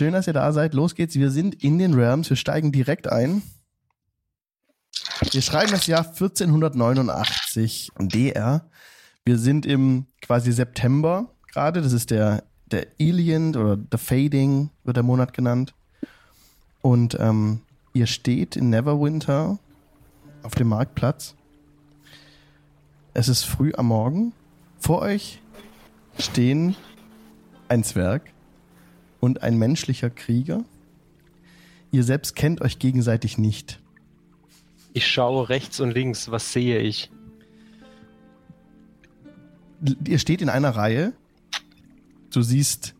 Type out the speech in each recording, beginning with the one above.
Schön, dass ihr da seid. Los geht's. Wir sind in den Realms. Wir steigen direkt ein. Wir schreiben das Jahr 1489 DR. Wir sind im quasi September gerade. Das ist der, der Alien oder The Fading wird der Monat genannt. Und ähm, ihr steht in Neverwinter auf dem Marktplatz. Es ist früh am Morgen. Vor euch stehen ein Zwerg und ein menschlicher Krieger. Ihr selbst kennt euch gegenseitig nicht. Ich schaue rechts und links. Was sehe ich? Ihr steht in einer Reihe. Du siehst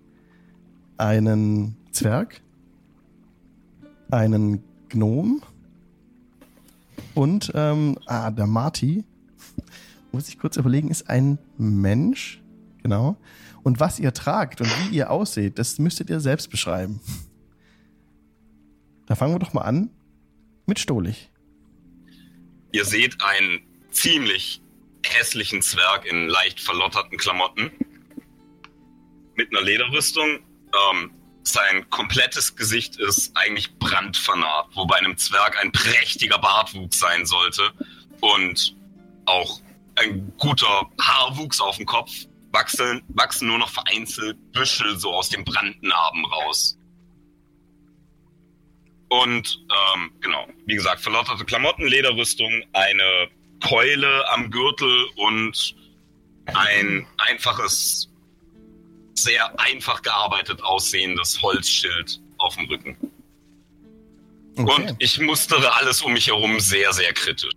einen Zwerg, einen Gnom und ähm, ah, der Marty. Muss ich kurz überlegen, ist ein Mensch. Genau. Und was ihr tragt und wie ihr aussieht, das müsstet ihr selbst beschreiben. Da fangen wir doch mal an mit Stolich. Ihr seht einen ziemlich hässlichen Zwerg in leicht verlotterten Klamotten. Mit einer Lederrüstung. Ähm, sein komplettes Gesicht ist eigentlich brandvernarrt, wo bei einem Zwerg ein prächtiger Bartwuchs sein sollte. Und auch ein guter Haarwuchs auf dem Kopf. Wachsen, wachsen nur noch vereinzelt Büschel so aus den Brandnarben raus. Und ähm, genau, wie gesagt, verlotterte Klamotten, Lederrüstung, eine Keule am Gürtel und ein einfaches, sehr einfach gearbeitet aussehendes Holzschild auf dem Rücken. Okay. Und ich mustere alles um mich herum sehr, sehr kritisch.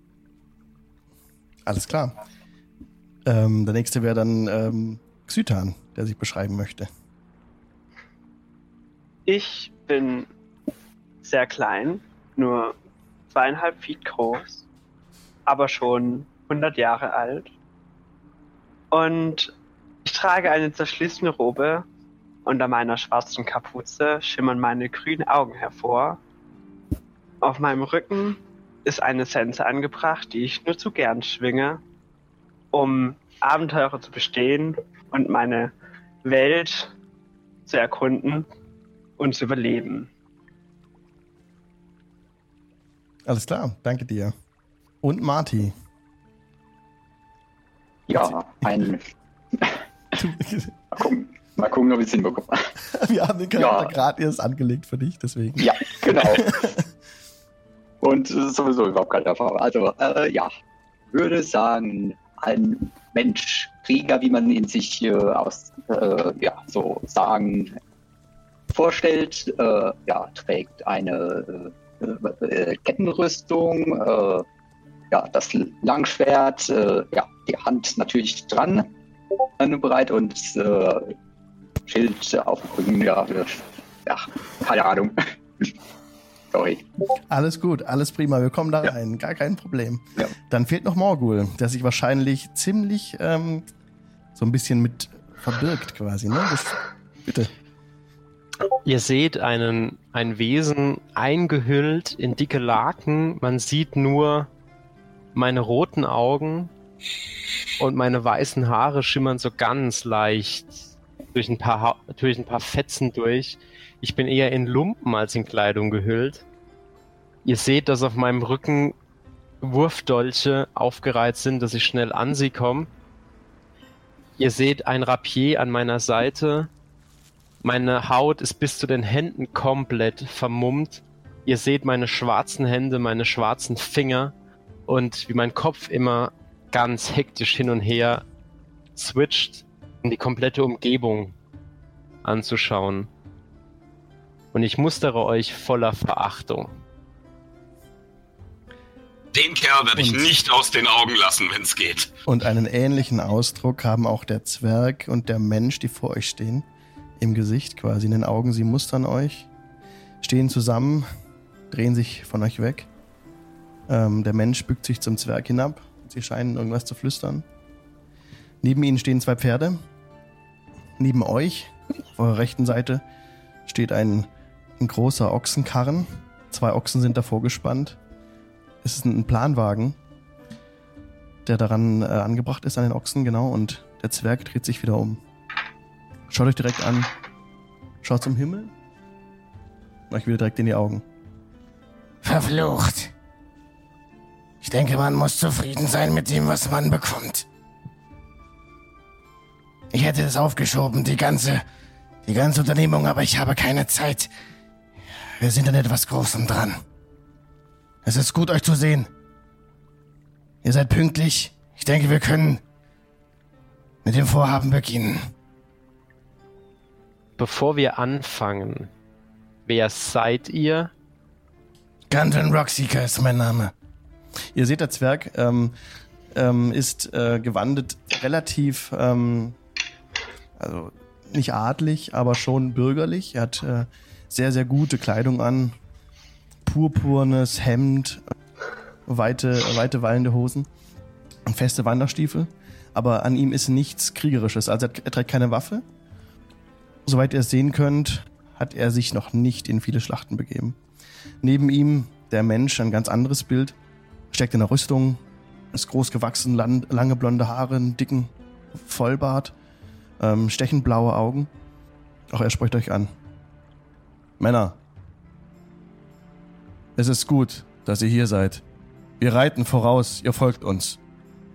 Alles klar. Ähm, der nächste wäre dann ähm, Xytan, der sich beschreiben möchte. Ich bin sehr klein, nur zweieinhalb Feet groß, aber schon 100 Jahre alt. Und ich trage eine zerschlissene Robe. Unter meiner schwarzen Kapuze schimmern meine grünen Augen hervor. Auf meinem Rücken ist eine Sense angebracht, die ich nur zu gern schwinge, um Abenteuer zu bestehen und meine Welt zu erkunden und zu überleben. Alles klar, danke dir. Und Marty. Ja, ein. mal, gucken, mal gucken, ob ich es hinbekomme. Wir haben den Charakter ja. gerade erst angelegt für dich, deswegen. Ja, genau. Und sowieso überhaupt keine Erfahrung. Also, äh, ja, würde sagen, ein Mensch, Krieger, wie man ihn sich äh, aus, äh, ja, so sagen vorstellt, äh, ja, trägt eine äh, äh, Kettenrüstung, äh, ja, das Langschwert, ja, die Hand natürlich dran, bereit und Schild auf dem Rücken, ja, ja, keine Ahnung. Sorry. Alles gut, alles prima. Wir kommen da ja. rein. Gar kein Problem. Ja. Dann fehlt noch Morgul, der sich wahrscheinlich ziemlich ähm, so ein bisschen mit verbirgt quasi. Ne? Das, bitte. Ihr seht einen, ein Wesen eingehüllt in dicke Laken. Man sieht nur meine roten Augen und meine weißen Haare schimmern so ganz leicht durch ein paar, ha durch ein paar Fetzen durch. Ich bin eher in Lumpen als in Kleidung gehüllt. Ihr seht, dass auf meinem Rücken Wurfdolche aufgereiht sind, dass ich schnell an sie komme. Ihr seht ein Rapier an meiner Seite. Meine Haut ist bis zu den Händen komplett vermummt. Ihr seht meine schwarzen Hände, meine schwarzen Finger und wie mein Kopf immer ganz hektisch hin und her switcht, um die komplette Umgebung anzuschauen und ich mustere euch voller Verachtung. Den Kerl werde ich nicht aus den Augen lassen, wenn es geht. Und einen ähnlichen Ausdruck haben auch der Zwerg und der Mensch, die vor euch stehen. Im Gesicht quasi, in den Augen. Sie mustern euch, stehen zusammen, drehen sich von euch weg. Ähm, der Mensch bückt sich zum Zwerg hinab. Sie scheinen irgendwas zu flüstern. Neben ihnen stehen zwei Pferde. Neben euch, auf eurer rechten Seite, steht ein ein großer Ochsenkarren. Zwei Ochsen sind davor gespannt. Es ist ein Planwagen, der daran äh, angebracht ist an den Ochsen, genau. Und der Zwerg dreht sich wieder um. Schaut euch direkt an. Schaut zum Himmel. Euch wieder direkt in die Augen. Verflucht. Ich denke, man muss zufrieden sein mit dem, was man bekommt. Ich hätte es aufgeschoben, die ganze, die ganze Unternehmung, aber ich habe keine Zeit. Wir sind an etwas Großem dran. Es ist gut, euch zu sehen. Ihr seid pünktlich. Ich denke, wir können mit dem Vorhaben beginnen. Bevor wir anfangen, wer seid ihr? Gundren Rockseeker ist mein Name. Ihr seht, der Zwerg ähm, ähm, ist äh, gewandet relativ, ähm, also nicht adlig, aber schon bürgerlich. Er hat äh, sehr, sehr gute Kleidung an. Purpurnes Hemd, weite, weite wallende Hosen und feste Wanderstiefel. Aber an ihm ist nichts Kriegerisches. Also er trägt keine Waffe. Soweit ihr es sehen könnt, hat er sich noch nicht in viele Schlachten begeben. Neben ihm der Mensch, ein ganz anderes Bild, steckt in der Rüstung, ist groß gewachsen, lange blonde Haare, einen dicken Vollbart, ähm, stechend blaue Augen. Auch er spricht euch an. Männer, es ist gut, dass ihr hier seid. Wir reiten voraus, ihr folgt uns.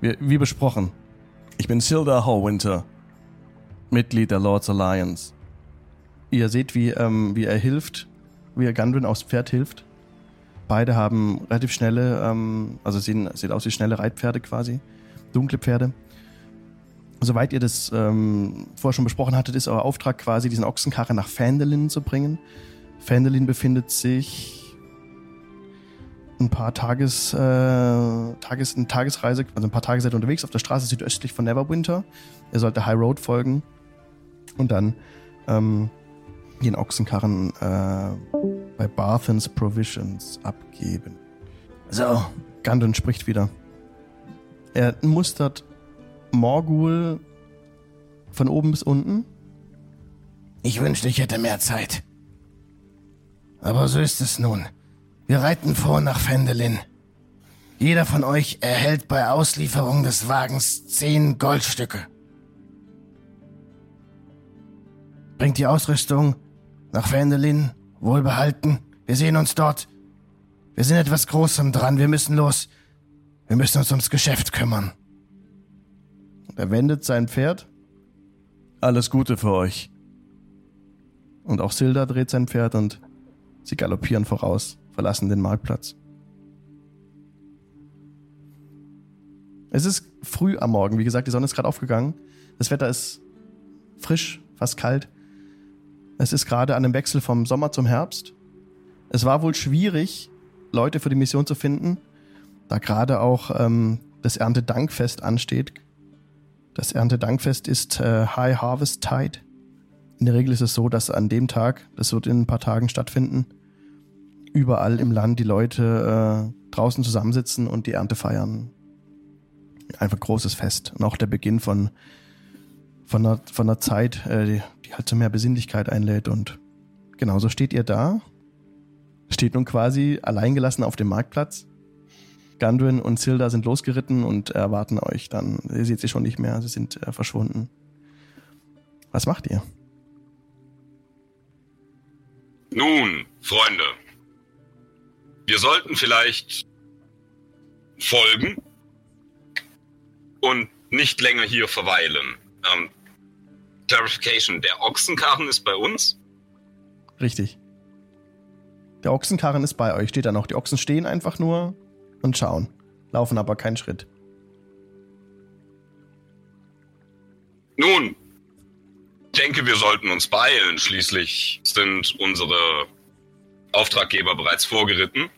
Wir, wie besprochen. Ich bin Silda Hallwinter, Mitglied der Lords Alliance. Ihr seht, wie, ähm, wie er hilft, wie er Gundren aufs Pferd hilft. Beide haben relativ schnelle, ähm, also sehen, sieht aus wie schnelle Reitpferde quasi. Dunkle Pferde. Soweit ihr das ähm, vorher schon besprochen hattet, ist euer Auftrag quasi, diesen Ochsenkarren nach Fandelin zu bringen. Fandelin befindet sich ein paar Tages, äh, Tages, eine Tagesreise, also ein paar Tage seid unterwegs auf der Straße südöstlich von Neverwinter. Ihr sollt der High Road folgen und dann ähm, den Ochsenkarren äh, bei Barthens Provisions abgeben. So, Gandon spricht wieder. Er mustert Morgul von oben bis unten. Ich wünschte, ich hätte mehr Zeit. Aber so ist es nun. Wir reiten vor nach Fendelin. Jeder von euch erhält bei Auslieferung des Wagens zehn Goldstücke. Bringt die Ausrüstung nach Fendelin, wohlbehalten. Wir sehen uns dort. Wir sind etwas Großem dran. Wir müssen los. Wir müssen uns ums Geschäft kümmern. Er wendet sein Pferd. Alles Gute für euch. Und auch Silda dreht sein Pferd und sie galoppieren voraus, verlassen den Marktplatz. Es ist früh am Morgen, wie gesagt, die Sonne ist gerade aufgegangen. Das Wetter ist frisch, fast kalt. Es ist gerade an dem Wechsel vom Sommer zum Herbst. Es war wohl schwierig, Leute für die Mission zu finden, da gerade auch ähm, das Erntedankfest ansteht. Das Erntedankfest ist äh, High Harvest Tide. In der Regel ist es so, dass an dem Tag, das wird in ein paar Tagen stattfinden, überall im Land die Leute äh, draußen zusammensitzen und die Ernte feiern. Einfach großes Fest. Und auch der Beginn von von einer, von einer Zeit, äh, die, die halt zu mehr Besinnlichkeit einlädt. Und genauso steht ihr da. Steht nun quasi alleingelassen auf dem Marktplatz. Gundren und Silda sind losgeritten und erwarten euch dann. Ihr seht sie schon nicht mehr, sie sind äh, verschwunden. Was macht ihr? Nun, Freunde, wir sollten vielleicht folgen und nicht länger hier verweilen. Ähm, Clarification, der Ochsenkarren ist bei uns? Richtig. Der Ochsenkarren ist bei euch, steht da noch. Die Ochsen stehen einfach nur und schauen, laufen aber keinen Schritt. Nun, ich denke, wir sollten uns beeilen. Schließlich sind unsere Auftraggeber bereits vorgeritten.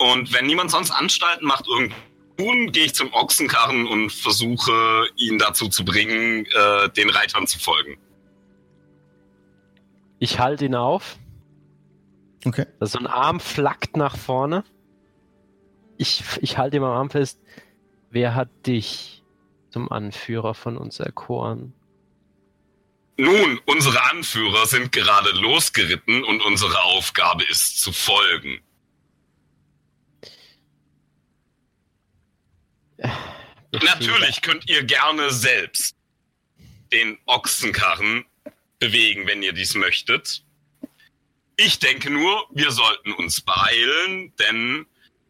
Und wenn niemand sonst Anstalten macht, irgendwie nun gehe ich zum Ochsenkarren und versuche, ihn dazu zu bringen, äh, den Reitern zu folgen. Ich halte ihn auf. Okay. Also ein Arm flackt nach vorne. Ich, ich halte ihm am Arm fest. Wer hat dich zum Anführer von uns erkoren? Nun, unsere Anführer sind gerade losgeritten und unsere Aufgabe ist zu folgen. Natürlich könnt ihr gerne selbst den Ochsenkarren bewegen, wenn ihr dies möchtet. Ich denke nur, wir sollten uns beeilen, denn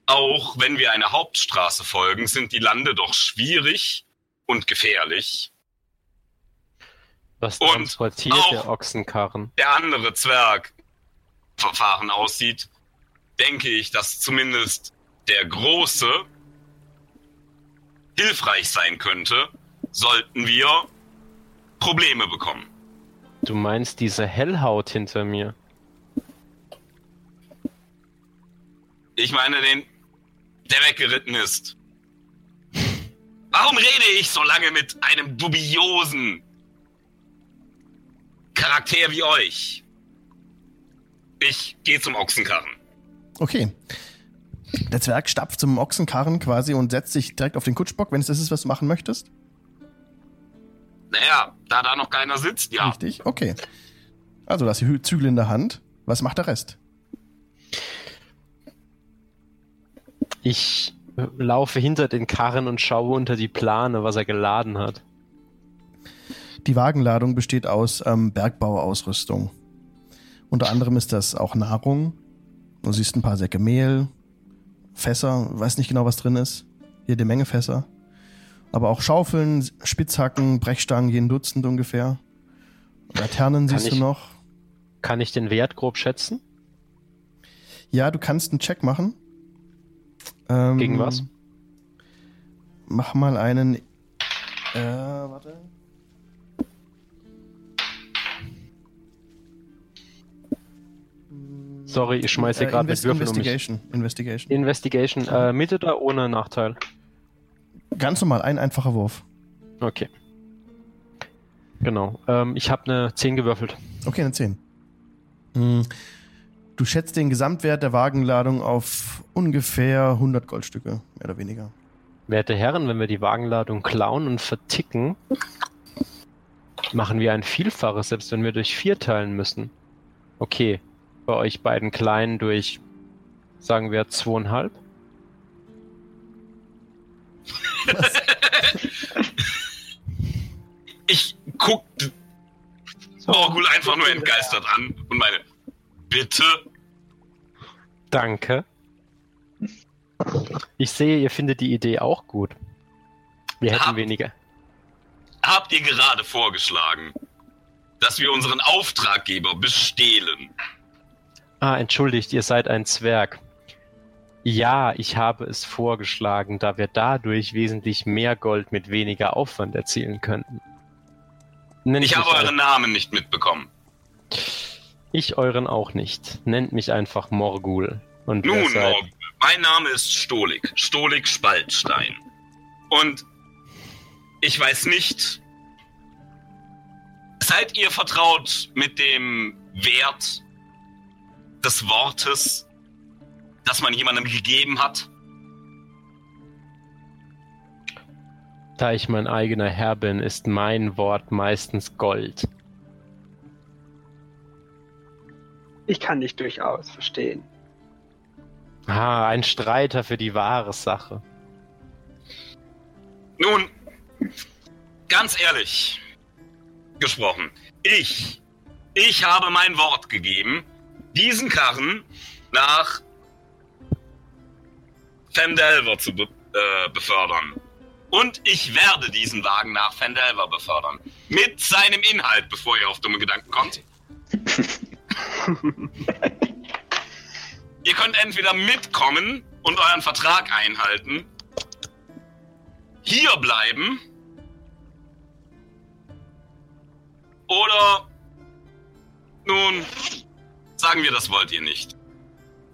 auch wenn wir eine Hauptstraße folgen, sind die Lande doch schwierig und gefährlich. Was Und transportiert auch- der Ochsenkarren? Der andere Zwerg Verfahren aussieht, denke ich, dass zumindest der große hilfreich sein könnte, sollten wir Probleme bekommen. Du meinst diese Hellhaut hinter mir? Ich meine den, der weggeritten ist. Warum rede ich so lange mit einem dubiosen Charakter wie euch? Ich gehe zum Ochsenkarren. Okay. Der Zwerg stapft zum Ochsenkarren quasi und setzt sich direkt auf den Kutschbock, wenn es das ist, was du machen möchtest. Naja, da da noch keiner sitzt, ja. Richtig? Okay. Also, du hast die Zügel in der Hand. Was macht der Rest? Ich äh, laufe hinter den Karren und schaue unter die Plane, was er geladen hat. Die Wagenladung besteht aus ähm, Bergbauausrüstung. Unter anderem ist das auch Nahrung. Du siehst ein paar Säcke Mehl, Fässer, weiß nicht genau, was drin ist. Jede Menge Fässer. Aber auch Schaufeln, Spitzhacken, Brechstangen, jeden Dutzend ungefähr. Laternen siehst du ich- noch. Kann ich den Wert grob schätzen? Ja, du kannst einen Check machen. Ähm, Gegen was? Mach mal einen. Äh, warte. Sorry, ich schmeiße Äh, gerade mit Invest- Würfeln um mich. Investigation. Investigation. Investigation, äh, mit oder ohne Nachteil? Ganz normal, ein einfacher Wurf. Okay. Genau. Ähm, ich habe eine 10 gewürfelt. Okay, eine 10. Hm. Du schätzt den Gesamtwert der Wagenladung auf ungefähr 100 Goldstücke, mehr oder weniger. Werte Herren, wenn wir die Wagenladung klauen und verticken, machen wir ein Vielfaches, selbst wenn wir durch vier teilen müssen. Okay, bei euch beiden Kleinen durch, sagen wir, zweieinhalb. Ich guck Morgul einfach nur entgeistert an und meine, bitte? Danke. Ich sehe, ihr findet die Idee auch gut. Wir hätten Hab- weniger. Habt ihr gerade vorgeschlagen, dass wir unseren Auftraggeber bestehlen? Ah, entschuldigt, ihr seid ein Zwerg. Ja, ich habe es vorgeschlagen, da wir dadurch wesentlich mehr Gold mit weniger Aufwand erzielen könnten. Nennt Ich habe euren Namen nicht mitbekommen. Ich euren auch nicht. Nennt mich einfach Morgul. Und Nun, seid- Morgul, mein Name ist Stolik. Stolik Spaltstein. Und ich weiß nicht, seid ihr vertraut mit dem Wert des Wortes, das man jemandem gegeben hat? Da ich mein eigener Herr bin, ist mein Wort meistens Gold. Ich kann dich durchaus verstehen. Ah, ein Streiter für die wahre Sache. Nun, ganz ehrlich gesprochen, ich, ich habe mein Wort gegeben, diesen Karren nach Fendelver zu be äh, befördern. Und ich werde diesen Wagen nach Fendelver befördern. Mit seinem Inhalt, bevor ihr auf dumme Gedanken kommt. ihr könnt entweder mitkommen und euren Vertrag einhalten, hier bleiben oder nun sagen wir, das wollt ihr nicht.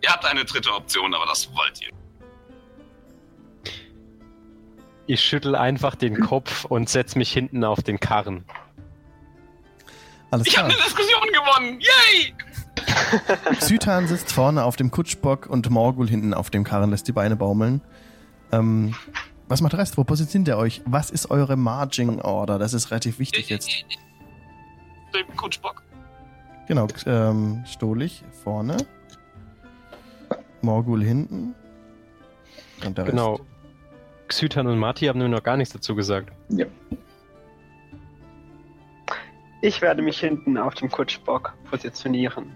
Ihr habt eine dritte Option, aber das wollt ihr. Ich schüttel einfach den Kopf und setz mich hinten auf den Karren. Alles Ich habe eine Diskussion gewonnen. Yay! Sytan sitzt vorne auf dem Kutschbock und Morgul hinten auf dem Karren lässt die Beine baumeln. Ähm, was macht der Rest? Wo positioniert ihr euch? Was ist eure Marging Order? Das ist relativ wichtig jetzt. Dem Kutschbock. Genau, ähm, Stolich vorne. Morgul hinten. Und der Rest. Genau. Xytan und Marty haben nur noch gar nichts dazu gesagt. Ja. Ich werde mich hinten auf dem Kutschbock positionieren.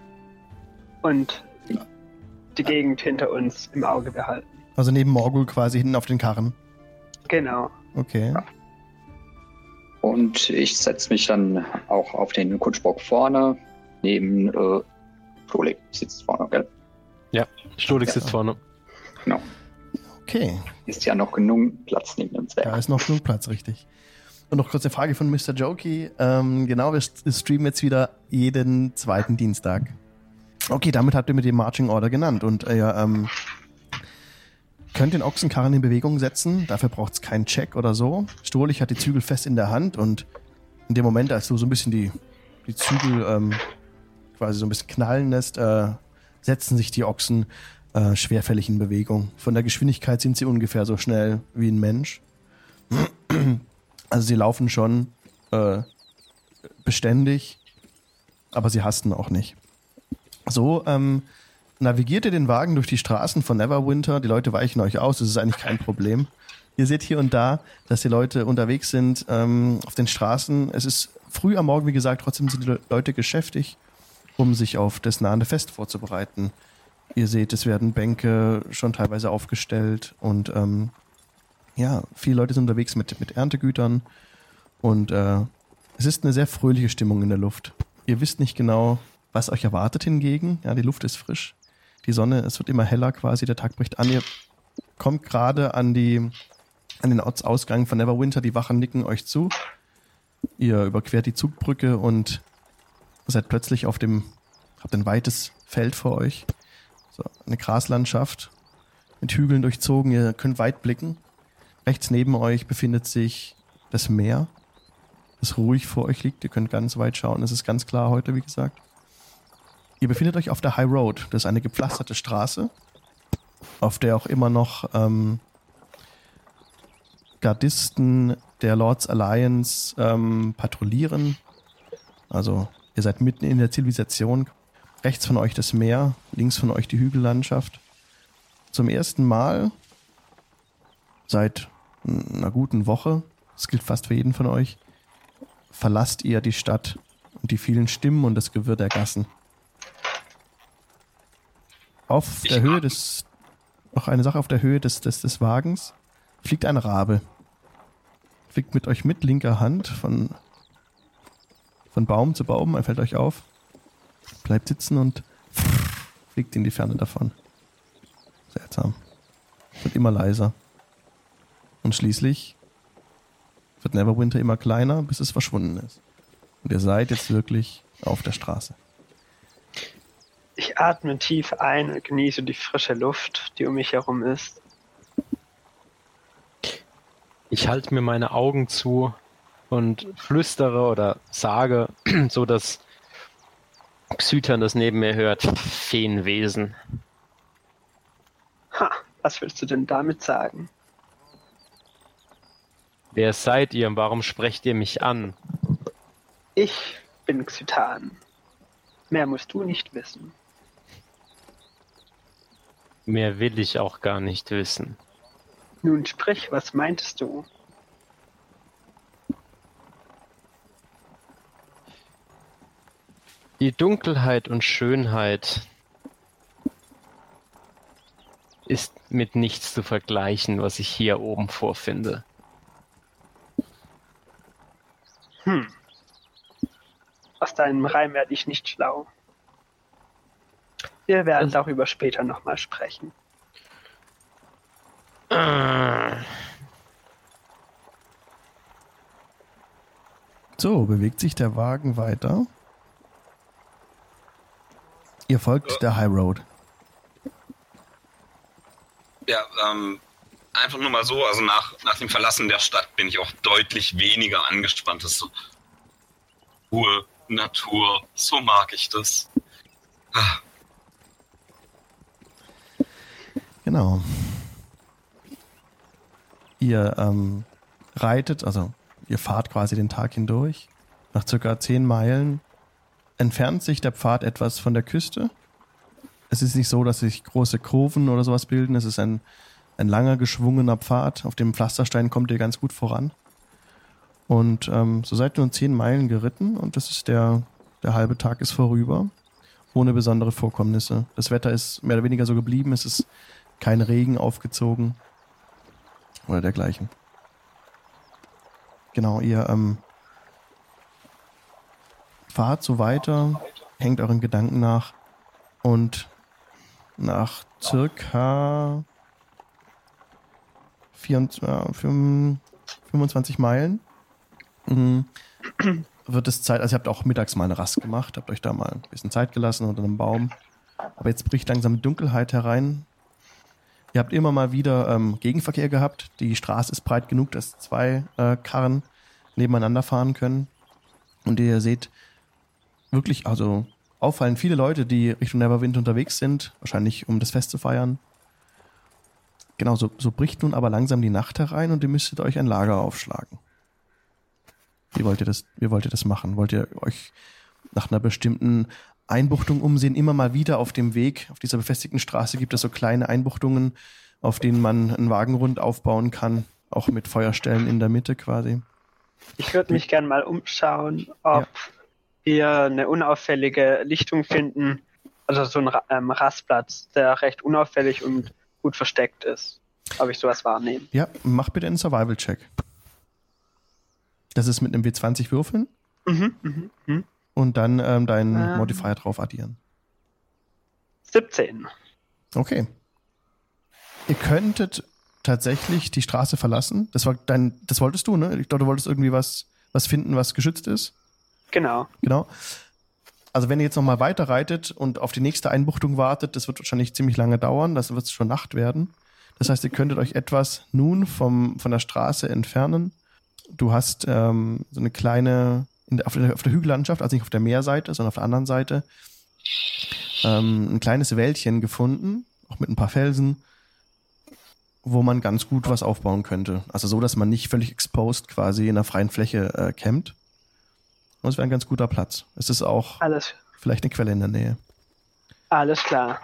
und die Gegend hinter uns im Auge behalten. Also neben Morgul quasi hinten auf den Karren. Genau. Okay. Und ich setze mich dann auch auf den Kutschbock vorne, neben äh, Stolik sitzt vorne, gell? Stolik Ja. sitzt vorne. Genau. Okay. Ist ja noch genug Platz neben dem Zwerg. Da ist noch genug Platz, richtig. Und noch kurze Frage von Mr. Jokey. Ähm, genau, wir st- streamen jetzt wieder jeden zweiten Dienstag. Okay, damit habt ihr mit dem Marching Order genannt und ihr ähm, könnt den Ochsenkarren in Bewegung setzen. Dafür braucht es keinen Check oder so. Stolich hat die Zügel fest in der Hand und in dem Moment, als du so ein bisschen die, die Zügel ähm, quasi so ein bisschen knallen lässt, äh, setzen sich die Ochsen äh, schwerfällig in Bewegung. Von der Geschwindigkeit sind sie ungefähr so schnell wie ein Mensch. Also sie laufen schon äh, beständig, aber sie hasten auch nicht. So ähm, navigiert ihr den Wagen durch die Straßen von Neverwinter. Die Leute weichen euch aus, das ist eigentlich kein Problem. Ihr seht hier und da, dass die Leute unterwegs sind ähm, auf den Straßen. Es ist früh am Morgen, wie gesagt, trotzdem sind die Le- Leute geschäftig, um sich auf das nahende Fest vorzubereiten. Ihr seht, es werden Bänke schon teilweise aufgestellt und ähm, ja, viele Leute sind unterwegs mit, mit Erntegütern und äh, es ist eine sehr fröhliche Stimmung in der Luft. Ihr wisst nicht genau, was euch erwartet hingegen. Ja, die Luft ist frisch. Die Sonne, es wird immer heller quasi, der Tag bricht an. Ihr kommt gerade an an den Ortsausgang von Neverwinter, die Wachen nicken euch zu. Ihr überquert die Zugbrücke und seid plötzlich auf dem, habt ein weites Feld vor euch. So, eine Graslandschaft mit Hügeln durchzogen. Ihr könnt weit blicken. Rechts neben euch befindet sich das Meer, das ruhig vor euch liegt. Ihr könnt ganz weit schauen. Es ist ganz klar heute, wie gesagt. Ihr befindet euch auf der High Road. Das ist eine gepflasterte Straße, auf der auch immer noch ähm, Gardisten der Lords Alliance ähm, patrouillieren. Also ihr seid mitten in der Zivilisation. Rechts von euch das Meer, links von euch die Hügellandschaft. Zum ersten Mal seit einer guten Woche, das gilt fast für jeden von euch, verlasst ihr die Stadt und die vielen Stimmen und das Gewirr der Gassen. Auf Ich der Höhe des, noch eine Sache auf der Höhe des, des, des Wagens, fliegt ein Rabe. Fliegt mit euch mit linker Hand von, von Baum zu Baum, er fällt euch auf, bleibt sitzen und fliegt in die Ferne davon. Seltsam. Wird immer leiser. Und schließlich wird Neverwinter immer kleiner, bis es verschwunden ist. Und ihr seid jetzt wirklich auf der Straße. Ich atme tief ein und genieße die frische Luft, die um mich herum ist. Ich halte mir meine Augen zu und flüstere oder sage, so dass Xytern das neben mir hört. Feenwesen. Ha, was willst du denn damit sagen? Wer seid ihr und warum sprecht ihr mich an? Ich bin Xytan. Mehr musst du nicht wissen. Mehr will ich auch gar nicht wissen. Nun sprich, was meintest du? Die Dunkelheit und Schönheit ist mit nichts zu vergleichen, was ich hier oben vorfinde. Hm. Aus deinem Reim werde ich nicht schlau. Wir werden Also- darüber später nochmal sprechen. So, bewegt sich der Wagen weiter. Ihr folgt der High Road. Ja, ähm, einfach nur mal so, also nach, nach dem Verlassen der Stadt bin ich auch deutlich weniger angespannt. Das ist so Ruhe, Natur, so mag ich das. Ah, Genau. Ihr ähm, reitet, also ihr fahrt quasi den Tag hindurch. Nach circa zehn Meilen entfernt sich der Pfad etwas von der Küste. Es ist nicht so, dass sich große Kurven oder sowas bilden. Es ist ein, ein langer, geschwungener Pfad. Auf dem Pflasterstein kommt ihr ganz gut voran. Und ähm, so seid ihr nur zehn Meilen geritten und das ist der, der halbe Tag ist vorüber. ohne besondere Vorkommnisse. Das Wetter ist mehr oder weniger so geblieben, es ist kein Regen aufgezogen oder dergleichen. Genau, ihr ähm, fahrt so weiter, hängt euren Gedanken nach und nach circa 24, äh, 25 Meilen mh, wird es Zeit, also ihr habt auch mittags mal eine Rast gemacht, habt euch da mal ein bisschen Zeit gelassen unter einem Baum. Aber jetzt bricht langsam Dunkelheit herein. Ihr habt immer mal wieder ähm, Gegenverkehr gehabt. Die Straße ist breit genug, dass zwei äh, Karren nebeneinander fahren können. Und ihr seht wirklich, also auffallend viele Leute, die Richtung Neverwind unterwegs sind, wahrscheinlich um das Fest zu feiern. Genau, so, so bricht nun aber langsam die Nacht herein und ihr müsstet euch ein Lager aufschlagen. Wie wollt ihr das, wie wollt ihr das machen? Wollt ihr euch nach einer bestimmten Einbuchtung umsehen? Immer mal wieder auf dem Weg, auf dieser befestigten Straße gibt es so kleine Einbuchtungen, auf denen man einen Wagenrund aufbauen kann, auch mit Feuerstellen in der Mitte quasi. Ich würde mich gern mal umschauen, ob ja. Wir eine unauffällige Lichtung finden, also so ein ähm, Rastplatz, der recht unauffällig und gut versteckt ist. Ob ich sowas wahrnehme. Ja, mach bitte einen Survival-Check. Das ist mit einem W20 würfeln. Mhm, mhm, mhm. Und dann ähm, deinen ähm, Modifier drauf addieren. 17. Okay. Ihr könntet tatsächlich die Straße verlassen. Das war dein, das wolltest du, ne? Ich glaube, du wolltest irgendwie was, was finden, was geschützt ist. Genau. Genau. Also wenn ihr jetzt nochmal weiter reitet und auf die nächste Einbuchtung wartet, das wird wahrscheinlich ziemlich lange dauern, das wird schon Nacht werden. Das heißt, ihr könntet euch etwas nun vom, von der Straße entfernen du hast ähm, so eine kleine, der, auf, der, auf, der, Hügellandschaft, also nicht auf der Meerseite, sondern auf der anderen Seite, ähm, ein kleines Wäldchen gefunden, auch mit ein paar Felsen, wo man ganz gut was aufbauen könnte. Also so, dass man nicht völlig exposed quasi in einer freien Fläche äh, campt. Und es wäre ein ganz guter Platz. Es ist auch Alles. vielleicht eine Quelle in der Nähe. Alles klar.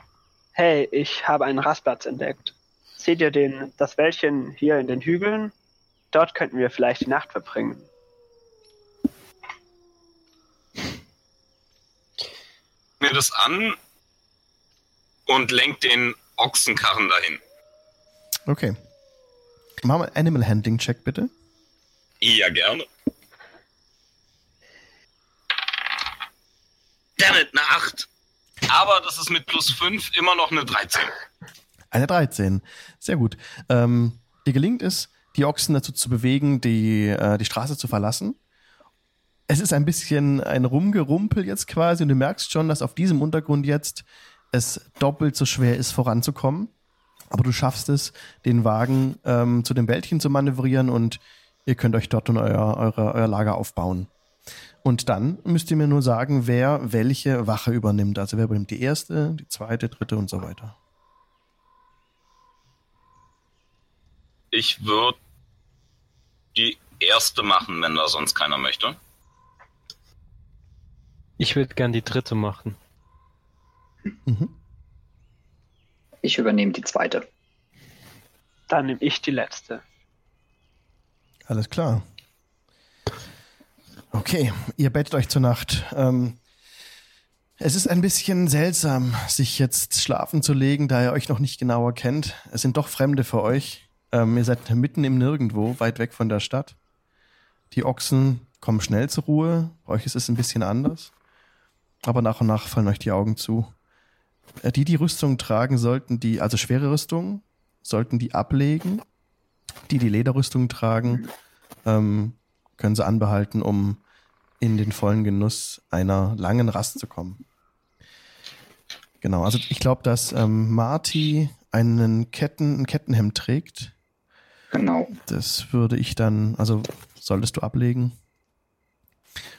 Hey, ich habe einen Rastplatz entdeckt. Seht ihr den, das Wäldchen hier in den Hügeln? Dort könnten wir vielleicht die Nacht verbringen. Mir das an und lenkt den Ochsenkarren dahin. Okay. Machen wir Animal Handling Check bitte. Ja, gerne. Dammit, eine 8. Aber das ist mit plus 5 immer noch eine 13. Eine 13. Sehr gut. Ähm, dir gelingt es, die Ochsen dazu zu bewegen, die, äh, die Straße zu verlassen. Es ist ein bisschen ein Rumgerumpel jetzt quasi und du merkst schon, dass auf diesem Untergrund jetzt es doppelt so schwer ist, voranzukommen. Aber du schaffst es, den Wagen ähm, zu dem Wäldchen zu manövrieren und ihr könnt euch dort und euer, eure, euer Lager aufbauen. Und dann müsst ihr mir nur sagen, wer welche Wache übernimmt. Also wer übernimmt die erste, die zweite, dritte und so weiter. Ich würde die erste machen, wenn da sonst keiner möchte. Ich würde gern die dritte machen. Mhm. Ich übernehme die zweite. Dann nehme ich die letzte. Alles klar. Okay, ihr bettet euch zur Nacht. Ähm, es ist ein bisschen seltsam, sich jetzt schlafen zu legen, da ihr euch noch nicht genauer kennt. Es sind doch Fremde für euch. Ähm, ihr seid mitten im Nirgendwo, weit weg von der Stadt. Die Ochsen kommen schnell zur Ruhe. Bei euch ist es ein bisschen anders. Aber nach und nach fallen euch die Augen zu. Äh, die, die Rüstung tragen, sollten die, also schwere Rüstung, sollten die ablegen. Die, die Lederrüstung tragen, ähm, können sie anbehalten, um in den vollen Genuss einer langen Rast zu kommen. Genau, also ich glaube, dass ähm, Marty einen Ketten, ein Kettenhemd trägt Genau. Das würde ich dann, also solltest du ablegen.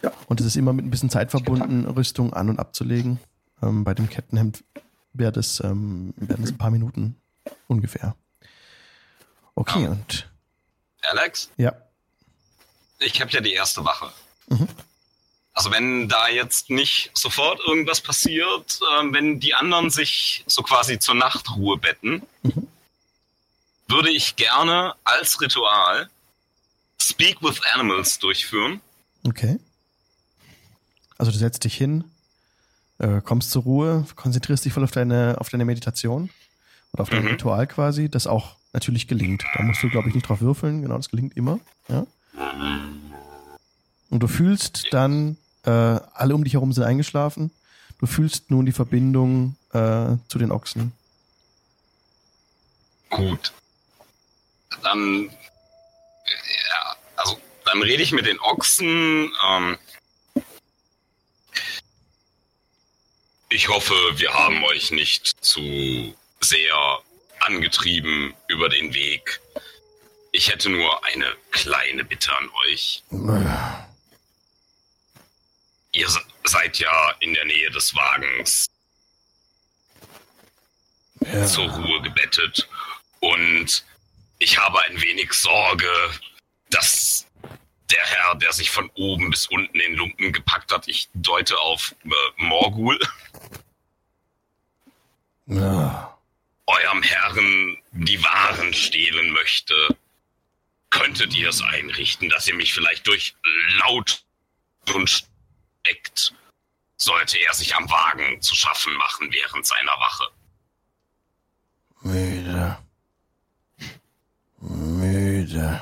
Ja. Und es ist immer mit ein bisschen Zeit verbunden, Rüstung an- und abzulegen. Ähm, bei dem Kettenhemd wäre das, ähm, wären das ein paar Minuten ungefähr. Okay, ja. und. Alex? Ja. Ich habe ja die erste Wache. Mhm. Also wenn da jetzt nicht sofort irgendwas passiert, äh, wenn die anderen sich so quasi zur Nachtruhe betten, mhm würde ich gerne als Ritual Speak with Animals durchführen. Okay. Also du setzt dich hin äh, kommst zur Ruhe, konzentrierst dich voll auf deine, auf deine Meditation oder auf dein Mhm. Ritual quasi, das auch natürlich gelingt. Da musst du, glaube ich, nicht drauf würfeln. Genau, das gelingt immer. Ja. Und du fühlst dann, äh, alle um dich herum sind eingeschlafen. Du fühlst nun die Verbindung äh, zu den Ochsen. Gut. Dann, ja, also, dann rede ich mit den Ochsen. Ähm, ich hoffe, wir haben euch nicht zu sehr angetrieben über den Weg. Ich hätte nur eine kleine Bitte an euch. Ihr se- seid ja in der Nähe des Wagens zur Ruhe gebettet. Und ich habe ein wenig Sorge, dass der Herr, der sich von oben bis unten in Lumpen gepackt hat, ich deute auf äh, Morgul, Ja. eurem Herrn die Waren stehlen möchte. Könntet ihr es einrichten, dass ihr mich vielleicht durch laut und steckt, sollte er sich am Wagen zu schaffen machen während seiner Wache? Müde. Müde.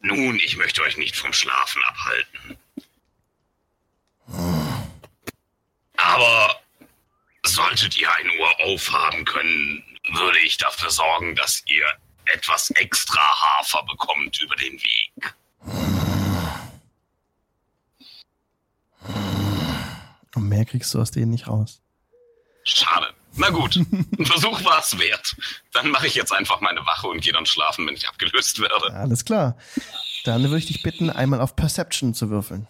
Nun, ich möchte euch nicht vom Schlafen abhalten. Aber solltet ihr ein Ohr aufhaben können, würde ich dafür sorgen, dass ihr etwas extra Hafer bekommt über den Weg. Und mehr kriegst du aus denen nicht raus. Schade. Na gut, ein Versuch war es wert. Dann mache ich jetzt einfach meine Wache und gehe dann schlafen, wenn ich abgelöst werde. Alles klar. Dann würde ich dich bitten, einmal auf Perception zu würfeln.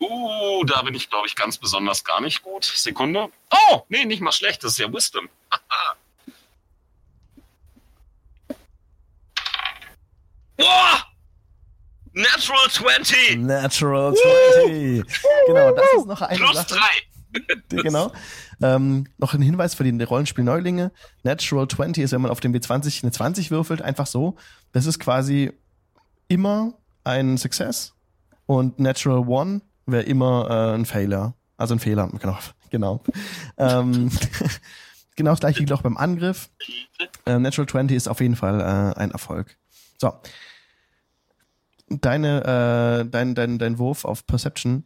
Uh, da bin ich, glaube ich, ganz besonders gar nicht gut. Sekunde. Oh, nee, nicht mal schlecht. Das ist ja Wisdom. Haha. Boah! Natural 20! Natural 20. Genau, das ist noch eine Plus Sache. 3! Genau. Ähm, noch ein Hinweis für die Rollenspiel-Neulinge. Natural 20 ist, wenn man auf dem W20 eine 20 würfelt, einfach so. Das ist quasi immer ein Success. Und Natural One wäre immer äh, ein Failure. Also ein Fehler. Genau. genau. Ähm, genau das gleiche gilt auch beim Angriff. Äh, Natural 20 ist auf jeden Fall äh, ein Erfolg. So. Deine, äh, dein, dein, dein Wurf auf Perception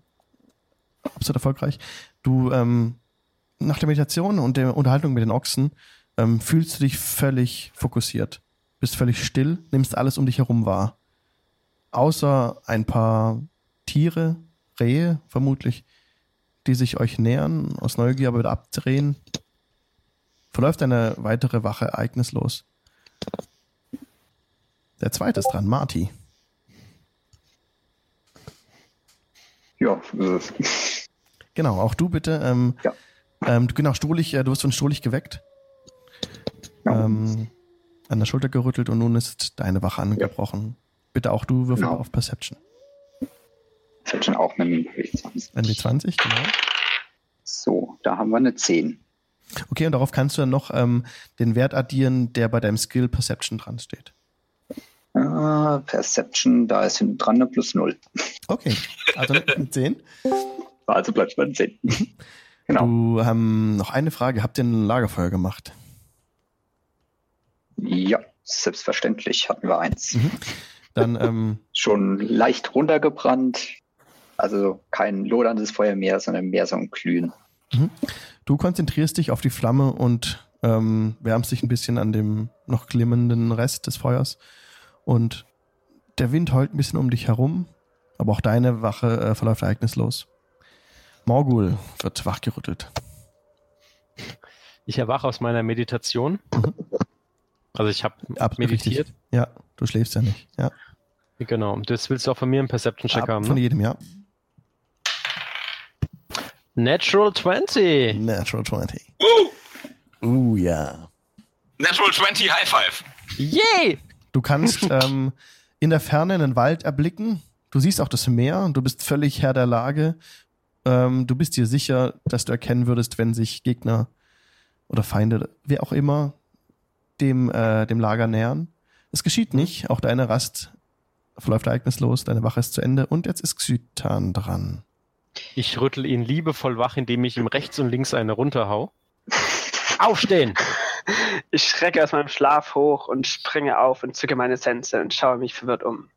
absolut erfolgreich. Du ähm, nach der Meditation und der Unterhaltung mit den Ochsen ähm, fühlst du dich völlig fokussiert, bist völlig still, nimmst alles um dich herum wahr. Außer ein paar Tiere, Rehe vermutlich, die sich euch nähern, aus Neugier aber wieder abdrehen, verläuft eine weitere Wache ereignislos. Der zweite ist dran, Marty. Ja, äh, Genau, auch du bitte. Ähm, Ja. ähm, du- genau, Strulich, äh, du wirst von Strulich geweckt. ja. ähm, an der Schulter gerüttelt und nun ist deine Wache angebrochen. Bitte auch du würfel Genau. auf Perception. schon auch eine W20. Ein W20, genau. So, da haben wir eine 10. Okay, und darauf kannst du dann noch ähm, den Wert addieren, der bei deinem Skill Perception dran steht. Ah, Perception, da ist hinten dran eine plus 0. Okay, also eine 10. Also bleibt bei 10. genau. Du haben noch eine Frage. Habt ihr ein Lagerfeuer gemacht? Ja, selbstverständlich hatten wir eins. Mhm. Dann, ähm, Schon leicht runtergebrannt. Also kein loderndes Feuer mehr, sondern mehr so ein Glühen. du konzentrierst dich auf die Flamme und ähm, wärmst dich ein bisschen an dem noch glimmenden Rest des Feuers. Und der Wind heult ein bisschen um dich herum, aber auch deine Wache äh, verläuft ereignislos. Morgul wird wachgerüttelt. Ich erwache aus meiner Meditation. Also ich habe Ab, meditiert. Richtig. Ja, du schläfst ja nicht. Ja, Genau. Das willst du auch von mir im Perception-Check Ab haben. von Ne? jedem, ja. Natural 20. Natural 20. Uh, Uh, ja. Natural 20 High Five. Yay! Du kannst ähm, in der Ferne einen Wald erblicken. Du siehst auch das Meer. Du bist völlig Herr der Lage. Ähm, du bist dir sicher, dass du erkennen würdest, wenn sich Gegner oder Feinde, wer auch immer, dem, äh, dem Lager nähern. Es geschieht nicht. Auch deine Rast verläuft ereignislos. Deine Wache ist zu Ende. Und jetzt ist Xytan dran. Ich rüttel ihn liebevoll wach, indem ich ihm rechts und links eine runterhau. Aufstehen! Ich schrecke aus meinem Schlaf hoch und springe auf und zücke meine Sense und schaue mich verwirrt um.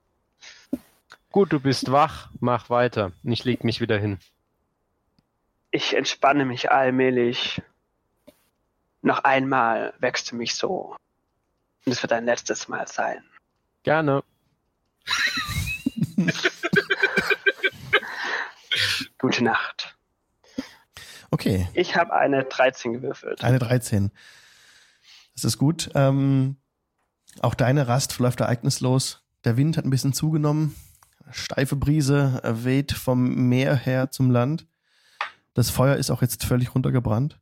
Gut, du bist wach, mach weiter. Ich leg mich wieder hin. Ich entspanne mich allmählich. Noch einmal wächst du mich so. Und es wird ein letztes Mal sein. Gerne. Gute Nacht. Okay, Ich habe eine 13 gewürfelt. eine 13. Das ist gut. Ähm, auch deine Rast verläuft ereignislos. Der Wind hat ein bisschen zugenommen. Steife Brise äh, weht vom Meer her zum Land. Das Feuer ist auch jetzt völlig runtergebrannt.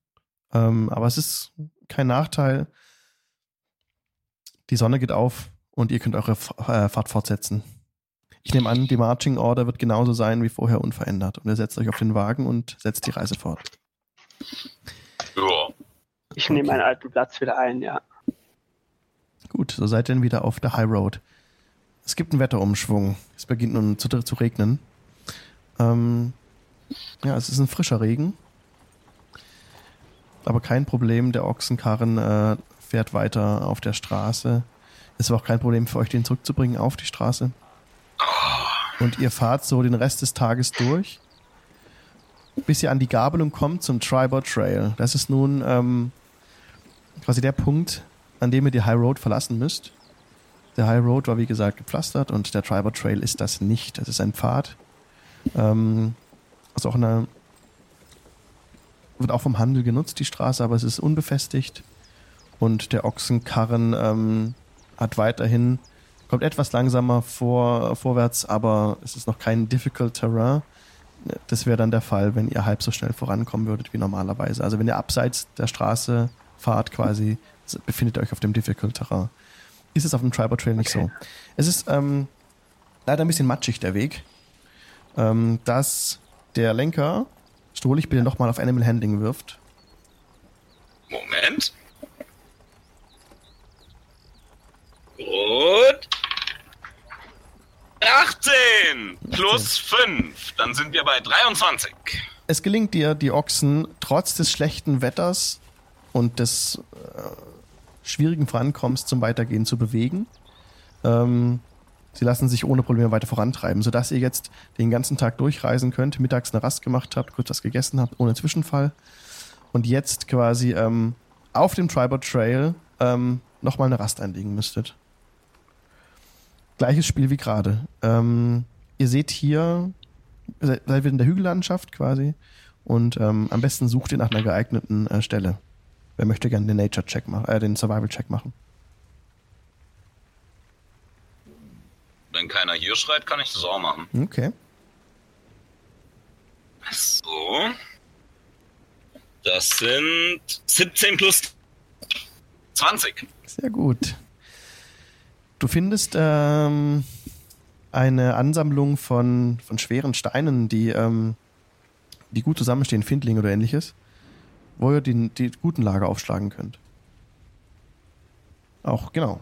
Ähm, aber es ist kein Nachteil. Die Sonne geht auf und ihr könnt eure äh, Fahrt fortsetzen. Ich nehme an, die Marching Order wird genauso sein wie vorher unverändert. Und ihr setzt euch auf den Wagen und setzt die Reise fort. Ja. Ich nehme meinen alten Platz wieder ein, ja. Gut, so seid ihr dann wieder auf der High Road. Es gibt einen Wetterumschwung. Es beginnt nun zu, zu regnen. Ähm, ja, es ist ein frischer Regen. Aber kein Problem, der Ochsenkarren äh, fährt weiter auf der Straße. Es war auch kein Problem für euch, den zurückzubringen auf die Straße. Und ihr fahrt so den Rest des Tages durch, bis ihr an die Gabelung kommt zum Tribor Trail. Das ist nun ähm, quasi der Punkt, an dem ihr die High Road verlassen müsst. Der High Road war wie gesagt gepflastert und der Tribor Trail ist das nicht. Das ist ein Pfad. Ähm, also auch eine wird auch vom Handel genutzt, die Straße, aber es ist unbefestigt. Und der Ochsenkarren ähm, hat weiterhin, kommt etwas langsamer vor, vorwärts, aber es ist noch kein Difficult Terrain. Das wäre dann der Fall, wenn ihr halb so schnell vorankommen würdet wie normalerweise. Also wenn ihr abseits der Straße fahrt quasi, befindet ihr euch auf dem Difficult Terrain. Ist es auf dem Tribal Trail nicht Okay. so. Es ist ähm, leider ein bisschen matschig, der Weg. Ähm, dass der Lenker Strohlich bitte nochmal auf Animal Handling wirft. Moment. Gut. 18 plus 5. Dann sind wir bei 23. Es gelingt dir, die Ochsen trotz des schlechten Wetters und des äh, schwierigen Vorankommens zum Weitergehen zu bewegen. Ähm, sie lassen sich ohne Probleme weiter vorantreiben, sodass ihr jetzt den ganzen Tag durchreisen könnt, mittags eine Rast gemacht habt, kurz was gegessen habt, ohne Zwischenfall. Und jetzt quasi ähm, auf dem Tribal Trail ähm, nochmal eine Rast einlegen müsstet. Gleiches Spiel wie gerade. Ähm, ihr seht hier, seid seid in der Hügellandschaft quasi. Und ähm, am besten sucht ihr nach einer geeigneten äh, Stelle. Wer möchte gerne den Nature-Check machen, äh, den Survival-Check machen? Wenn keiner hier schreit, kann ich das auch machen. Okay. So. Das sind 17 plus 20. Sehr gut. Du findest ähm, eine Ansammlung von, von schweren Steinen, die, ähm, die gut zusammenstehen, Findling oder ähnliches, wo ihr die, die guten Lager aufschlagen könnt. Auch, genau.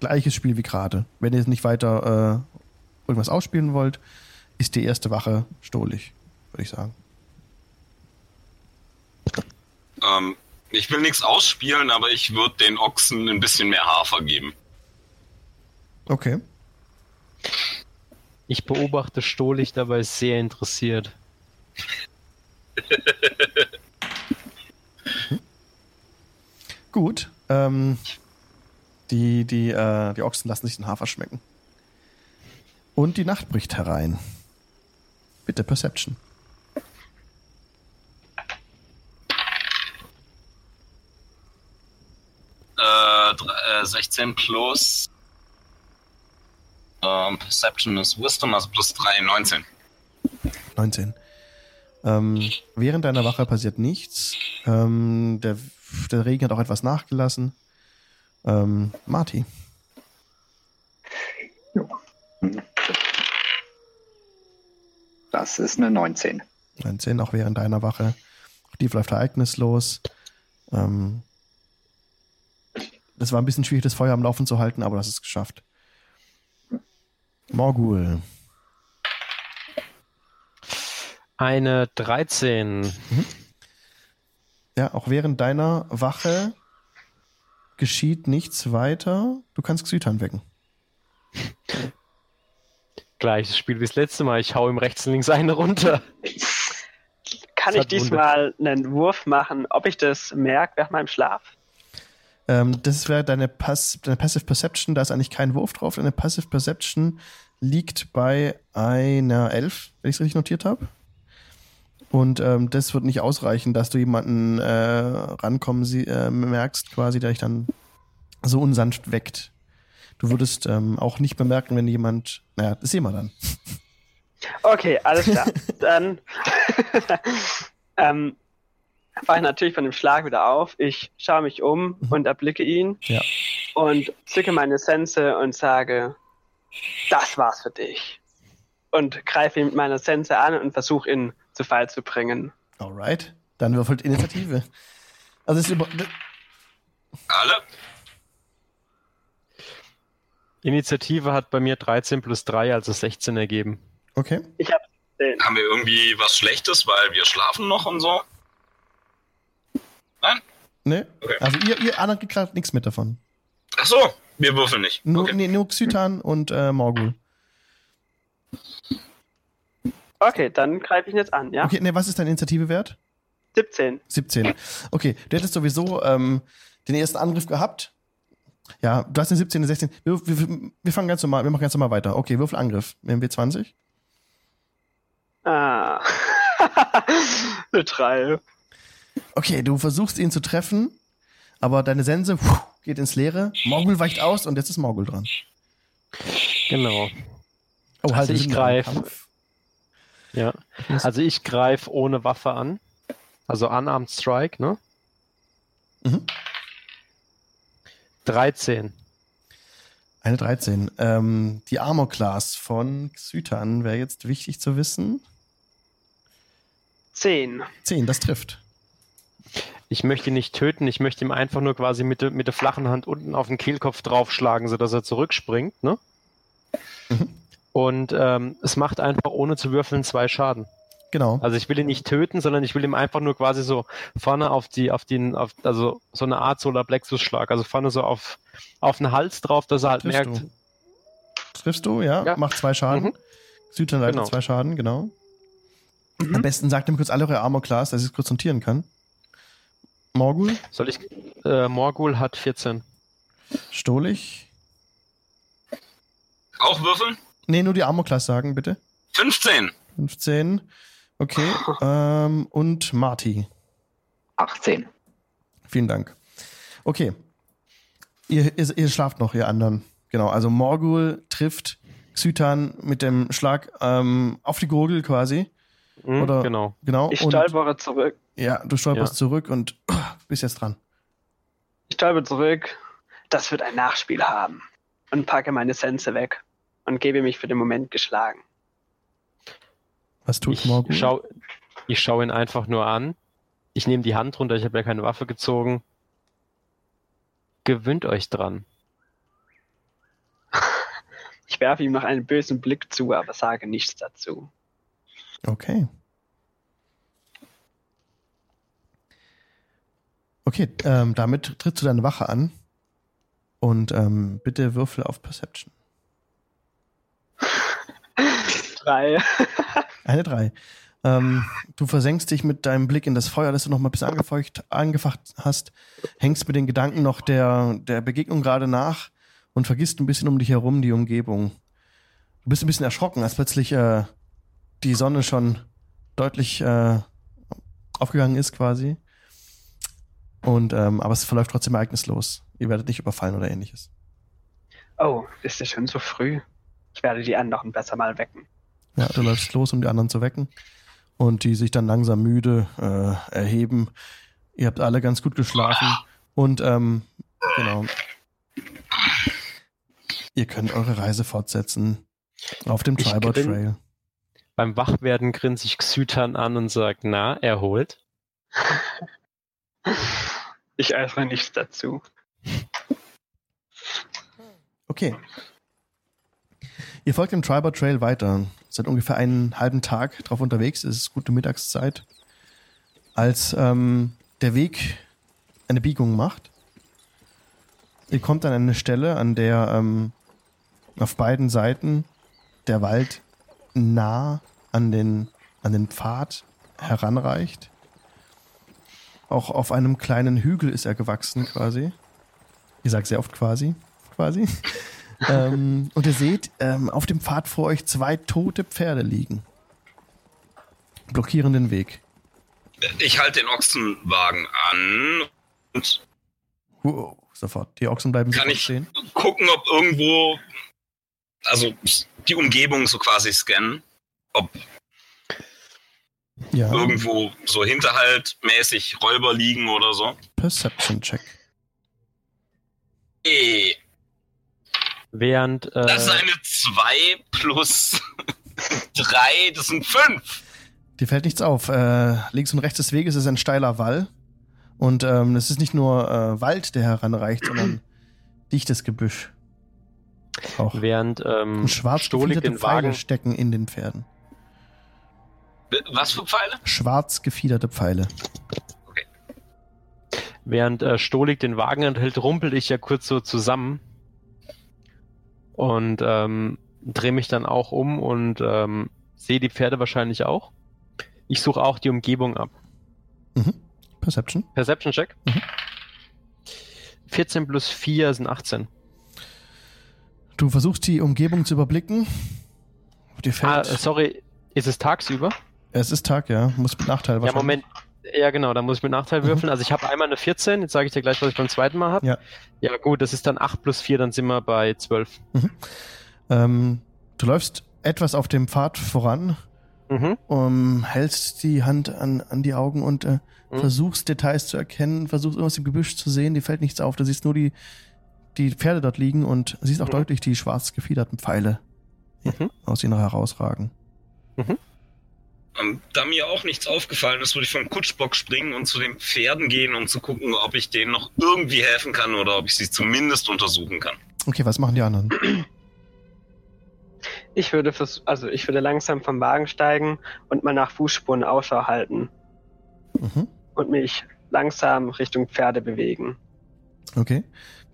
Gleiches Spiel wie gerade. Wenn ihr jetzt nicht weiter äh, irgendwas ausspielen wollt, ist die erste Wache stohlig, würde ich sagen. Ähm, ich will nichts ausspielen, aber ich würde den Ochsen ein bisschen mehr Hafer geben. Okay. Ich beobachte Stohlich dabei sehr interessiert. Gut. Ähm, die, die, äh, die Ochsen lassen sich den Hafer schmecken. Und die Nacht bricht herein. Bitte Perception. Äh, dr- äh, 16 plus ähm, Perception ist Wisdom, also plus 3, 19. 19. Ähm, während deiner Wache passiert nichts. Ähm, der, der Regen hat auch etwas nachgelassen. Ähm, Marty. Das ist eine 19. 19, auch während deiner Wache. Auch die läuft ereignislos. Ähm, das war ein bisschen schwierig, das Feuer am Laufen zu halten, aber das ist geschafft. Morgul. Eine 13. Ja, auch während deiner Wache geschieht nichts weiter. Du kannst Xytan wecken. Gleiches Spiel wie das letzte Mal. Ich hau ihm rechts und links eine runter. Kann Das ich diesmal einen Wurf machen, ob ich das merke während meinem Schlaf? Ähm, das wäre deine, Pass deine Passive Perception. Da ist eigentlich kein Wurf drauf. Deine Passive Perception liegt bei einer 11, wenn ich es richtig notiert habe. Und ähm, das wird nicht ausreichen, dass du jemanden äh, rankommen sie, äh, merkst, quasi, der dich dann so unsanft weckt. Du würdest ähm, auch nicht bemerken, wenn jemand. Naja, das sehen wir dann. Okay, alles klar. Dann ähm, wache ich natürlich von dem Schlag wieder auf. Ich schaue mich um und erblicke ihn Ja. und zücke meine Sense und sage, das war's für dich. Und greife ihn mit meiner Sense an und versuche ihn zu Fall zu bringen. Alright. Dann würfelt Initiative. Also es ist über. Alle? Initiative hat bei mir 13 plus 3, also 16 ergeben. Okay. Ich habe den. Haben wir irgendwie was Schlechtes, weil wir schlafen noch und so? Nein? Ne? Okay. Also ihr, ihr anderen kriegt gerade nichts mit davon. Ach so, wir würfeln nicht. Nur, Okay. nee, nur Xytan und äh, Morgul. Okay, dann greife ich ihn jetzt an, ja? Okay, ne, was ist deine Initiative wert? 17. 17. Okay, du hättest sowieso ähm, den ersten Angriff gehabt. Ja, du hast den 17, den 16. Wir, wir, wir fangen ganz normal, wir machen ganz normal weiter. Okay, Würfel Angriff. Wir haben W20. Ah. Eine 3. Okay, du versuchst ihn zu treffen, aber deine Sense puh, geht ins Leere. Morgul weicht aus und jetzt ist Morgul dran. Genau. Oh, Also wir ich sind im greif. Kampf. Ja. Also ich greife ohne Waffe an. Also Unarmed Strike, ne? Mhm. 13. Eine 13. Ähm, die Armor Class von Xytan wäre jetzt wichtig zu wissen. 10. 10, das trifft. Ich möchte ihn nicht töten, ich möchte ihm einfach nur quasi mit, der- mit der flachen Hand unten auf den Kehlkopf draufschlagen, sodass er zurückspringt, ne? Mhm. Und ähm, es macht einfach ohne zu würfeln zwei Schaden. Genau. Also ich will ihn nicht töten, sondern ich will ihm einfach nur quasi so vorne auf die, auf den, auf, also so eine Art Solar Plexus Schlag, also vorne so auf, auf den Hals drauf, dass er halt Triffst merkt, du. Triffst du, ja, Ja. macht zwei Schaden. Mhm. Leitet Genau. zwei Schaden, genau. Mhm. Am besten sagt ihm kurz alle eure Armor Class, dass ich es kurz notieren kann. Morgul, soll ich, äh, Morgul hat 14. Stolich. Auch würfeln? Nee, nur die Armor Class sagen, bitte. 15. 15. Okay. ähm, und Marty. 18. Vielen Dank. Okay. Ihr, ihr, ihr schlaft noch, ihr anderen. Genau, also Morgul trifft Xytan mit dem Schlag ähm, auf die Gurgel quasi. Mhm, Oder- genau. Genau. Ich und, stolpere zurück. ja, du stolperst Ja. zurück und uh, bist jetzt dran. Ich stolper zurück. Das wird ein Nachspiel haben. Und packe meine Sense weg. Und gebe mich für den Moment geschlagen. Was tut Ich schau, ich schaue ihn einfach nur an. Ich nehme die Hand runter, ich habe ja keine Waffe gezogen. Gewöhnt euch dran. Ich werfe ihm noch einen bösen Blick zu, aber sage nichts dazu. Okay. Okay, ähm, damit trittst du deine Wache an. Und ähm, bitte würfel auf Perception. Drei. Eine drei. Ähm, du versenkst dich mit deinem Blick in das Feuer, das du noch mal ein bisschen angefeucht, angefacht hast, hängst mit den Gedanken noch der, der Begegnung gerade nach und vergisst ein bisschen um dich herum die Umgebung. Du bist ein bisschen erschrocken, als plötzlich äh, die Sonne schon deutlich äh, aufgegangen ist quasi. Und ähm, aber es verläuft trotzdem ereignislos. Ihr werdet nicht überfallen oder ähnliches. Oh, ist es schon so früh? Ich werde die anderen besser mal wecken. Ja, du läufst los, um die anderen zu wecken. Und die sich dann langsam müde äh, erheben. Ihr habt alle ganz gut geschlafen. Und ähm, genau. Ihr könnt eure Reise fortsetzen. Auf dem grin- Trail. Beim Wachwerden grinst sich Xytan an und sagt, na, erholt. Ich äußere nichts dazu. Okay. Ihr folgt dem Triber Trail weiter. Seid ungefähr einen halben Tag drauf unterwegs. Es ist gute Mittagszeit. Als ähm, der Weg eine Biegung macht, ihr kommt an eine Stelle, an der ähm, auf beiden Seiten der Wald nah an den, an den Pfad heranreicht. Auch auf einem kleinen Hügel ist er gewachsen quasi. Ich sage sehr oft quasi. Quasi. Ähm, und ihr seht ähm, auf dem Pfad vor euch zwei tote Pferde liegen. Blockieren den Weg. Ich halte den Ochsenwagen an und Wow, sofort. Die Ochsen bleiben Kann ich- stehen. gucken, ob irgendwo, also die Umgebung so quasi scannen, ob Ja. irgendwo so hinterhaltmäßig Räuber liegen oder so. Perception Check. Eh, Während äh, das ist eine 2 plus 3, das sind 5. Dir fällt nichts auf. Äh, links und rechts des Weges ist ein steiler Wall. Und ähm, es ist nicht nur äh, Wald, der heranreicht, sondern dichtes Gebüsch. Auch. während ähm, schwarz Stolik gefiederte den Pfeile Wagen stecken in den Pferden. Was für Pfeile? Schwarz gefiederte Pfeile. Während äh, Stolik den Wagen enthält, rumpel ich ja kurz so zusammen und ähm, drehe mich dann auch um und ähm, sehe die Pferde wahrscheinlich auch. Ich suche auch die Umgebung ab. Mhm. Perception. Perception Check. Mhm. 14 plus 4 sind 18. Du versuchst die Umgebung zu überblicken. Dir Ah, fällt. äh, sorry, ist es tagsüber? es ist Tag, ja. Muss mit Nachteil Ja. Moment. Ja, genau, da muss ich mit Nachteil Mhm. würfeln. Also ich habe einmal eine 14, jetzt sage ich dir gleich, was ich beim zweiten Mal habe. Ja. Ja, gut, das ist dann 8 plus 4, dann sind wir bei 12. Ähm, du läufst etwas auf dem Pfad voran, Mhm. um, hältst die Hand an, an die Augen und äh, Mhm. versuchst Details zu erkennen, versuchst irgendwas im Gebüsch zu sehen, dir fällt nichts auf. Du siehst nur die, die Pferde dort liegen und siehst auch Mhm. deutlich die schwarz gefiederten Pfeile Mhm. aus ihnen herausragen. Ähm, da mir auch nichts aufgefallen ist, würde ich vom Kutschbock springen und zu den Pferden gehen, um zu gucken, ob ich denen noch irgendwie helfen kann oder ob ich sie zumindest untersuchen kann. Okay, was machen die anderen? Ich würde vers also ich würde langsam vom Wagen steigen und mal nach Fußspuren Ausschau halten Mhm. und mich langsam Richtung Pferde bewegen. Okay.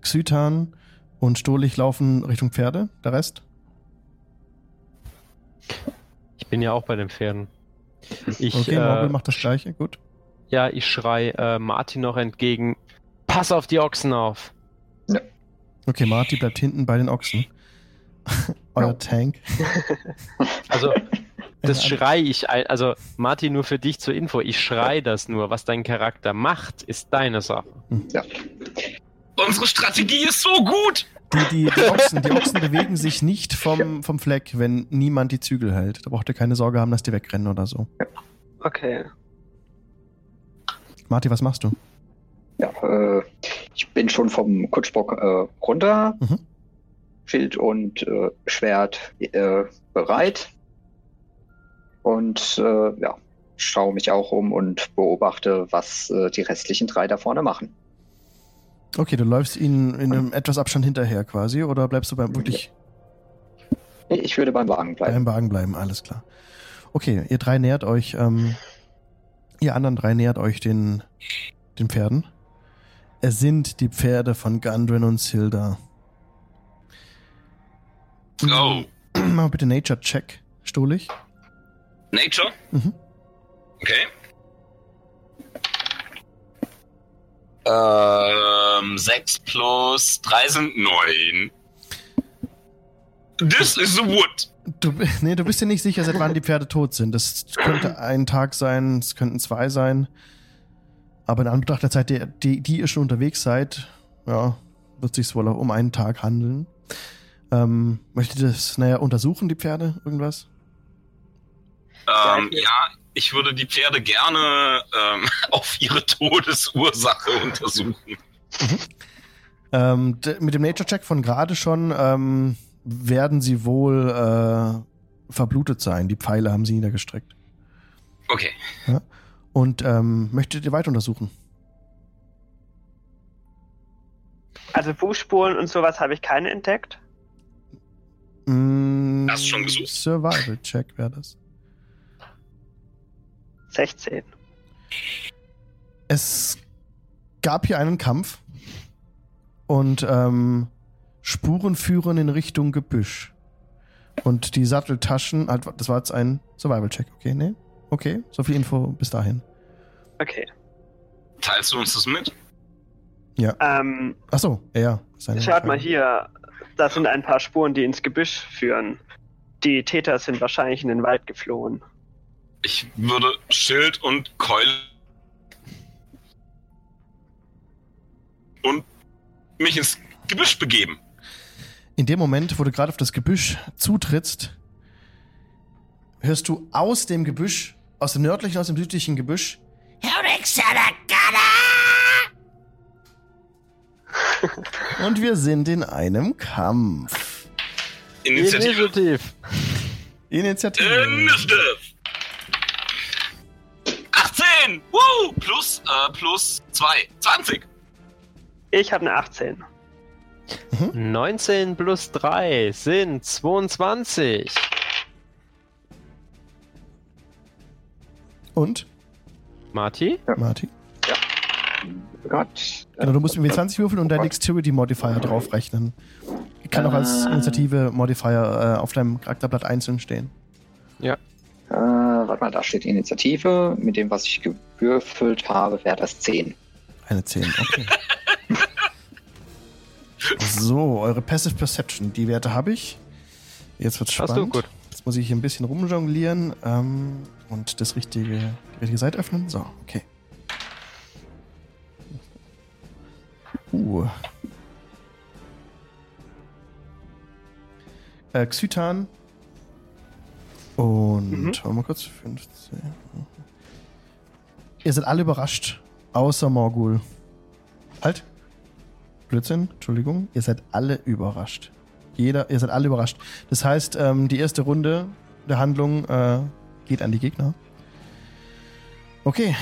Xytan und Stolich laufen Richtung Pferde, der Rest? Ich bin ja auch bei den Pferden. Ich, Okay, Morgul äh, macht das gleiche, gut. ja, ich schrei äh, Martin noch entgegen. Pass auf die Ochsen auf. Okay, Marty bleibt hinten bei den Ochsen. Euer Ja. Tank. Also, das schrei ich ein. Also, Martin, nur für dich zur Info. Ich schrei das nur. Was dein Charakter macht, ist deine Sache. Unsere Strategie ist so gut! Die, die, die, Ochsen, die Ochsen bewegen sich nicht vom, vom Fleck, wenn niemand die Zügel hält. Da braucht ihr keine Sorge haben, dass die wegrennen oder so. Okay. Marty, was machst du? Ja, äh, ich bin schon vom Kutschbock äh, runter. Mhm. Schild und äh, Schwert äh, bereit. Und äh, ja, schaue mich auch um und beobachte, was äh, die restlichen drei da vorne machen. Okay, du läufst ihnen in einem etwas Abstand hinterher quasi oder bleibst du beim wirklich Ich würde beim Wagen bleiben. beim Wagen bleiben? Alles klar. Okay, ihr drei nähert euch, ähm, ihr anderen drei nähert euch den, den Pferden. Es sind die Pferde von Gundren und Silda. Oh, Mach bitte Nature Check, Stolich. Nature? Mhm. Okay. Ähm, 6 plus 3 sind 9. This is a wood. Du, nee, du bist dir nicht sicher, seit wann die Pferde tot sind. Das könnte ein Tag sein, es könnten zwei sein. Aber in Anbetracht der Zeit, die, die, die ihr schon unterwegs seid, ja, wird sich wohl auch um einen Tag handeln. Ähm, möchtet ihr das, naja, untersuchen, die Pferde? Irgendwas? Ähm, ja, ich würde die Pferde gerne ähm, auf ihre Todesursache untersuchen. Ähm, mit dem Nature-Check von gerade schon ähm, werden sie wohl äh, verblutet sein. Die Pfeile haben sie niedergestreckt. Okay. Und ähm, möchtet ihr weiter untersuchen? Also Fußspuren und sowas habe ich keine entdeckt. Mm, Hast du schon gesucht? Survival-Check wäre das. 16. Es gab hier einen Kampf und ähm, Spuren führen in Richtung Gebüsch. Und die Satteltaschen, halt, das war jetzt ein Survival-Check, okay, ne? Okay, so viel Info bis dahin. Okay. Teilst du uns das mit? Ähm, Achso, ja. schaut mal hier. Da sind ein paar Spuren, die ins Gebüsch führen. Die Täter sind wahrscheinlich in den Wald geflohen. Ich würde Schild und Keule und mich ins Gebüsch begeben. In dem Moment, wo du gerade auf das Gebüsch zutrittst, hörst du aus dem Gebüsch, aus dem nördlichen, aus dem südlichen Gebüsch, und wir sind in einem Kampf. Initiative. Initiativ. Initiative. Initiative. 18! Woo! Plus, äh, plus 2. 20. Ich habe eine 18. 19 plus 3 sind 22. Und? Marty? Martin? Gott. Genau, du musst mit W20 würfeln und deinen. Dexterity Modifier draufrechnen. Kann auch als Ah. Initiative Modifier äh, auf deinem Charakterblatt einzeln stehen. Äh, warte mal, da steht Initiative. Mit dem, was ich gewürfelt habe, wäre das 10. Eine 10, okay. so, eure Passive Perception, die Werte habe ich. Jetzt wird's spannend. Hast du gut. Jetzt muss ich hier ein bisschen rumjonglieren ähm, und das richtige, die richtige Seite öffnen. So, okay. Uh. Äh, Xytan. Und, Mhm. warte mal kurz, 15. Ihr seid alle überrascht, außer Morgul. Halt. Blödsinn, Entschuldigung. Ihr seid alle überrascht. Jeder, ihr seid alle überrascht. Das heißt, ähm, die erste Runde der Handlung äh, geht an die Gegner. Okay.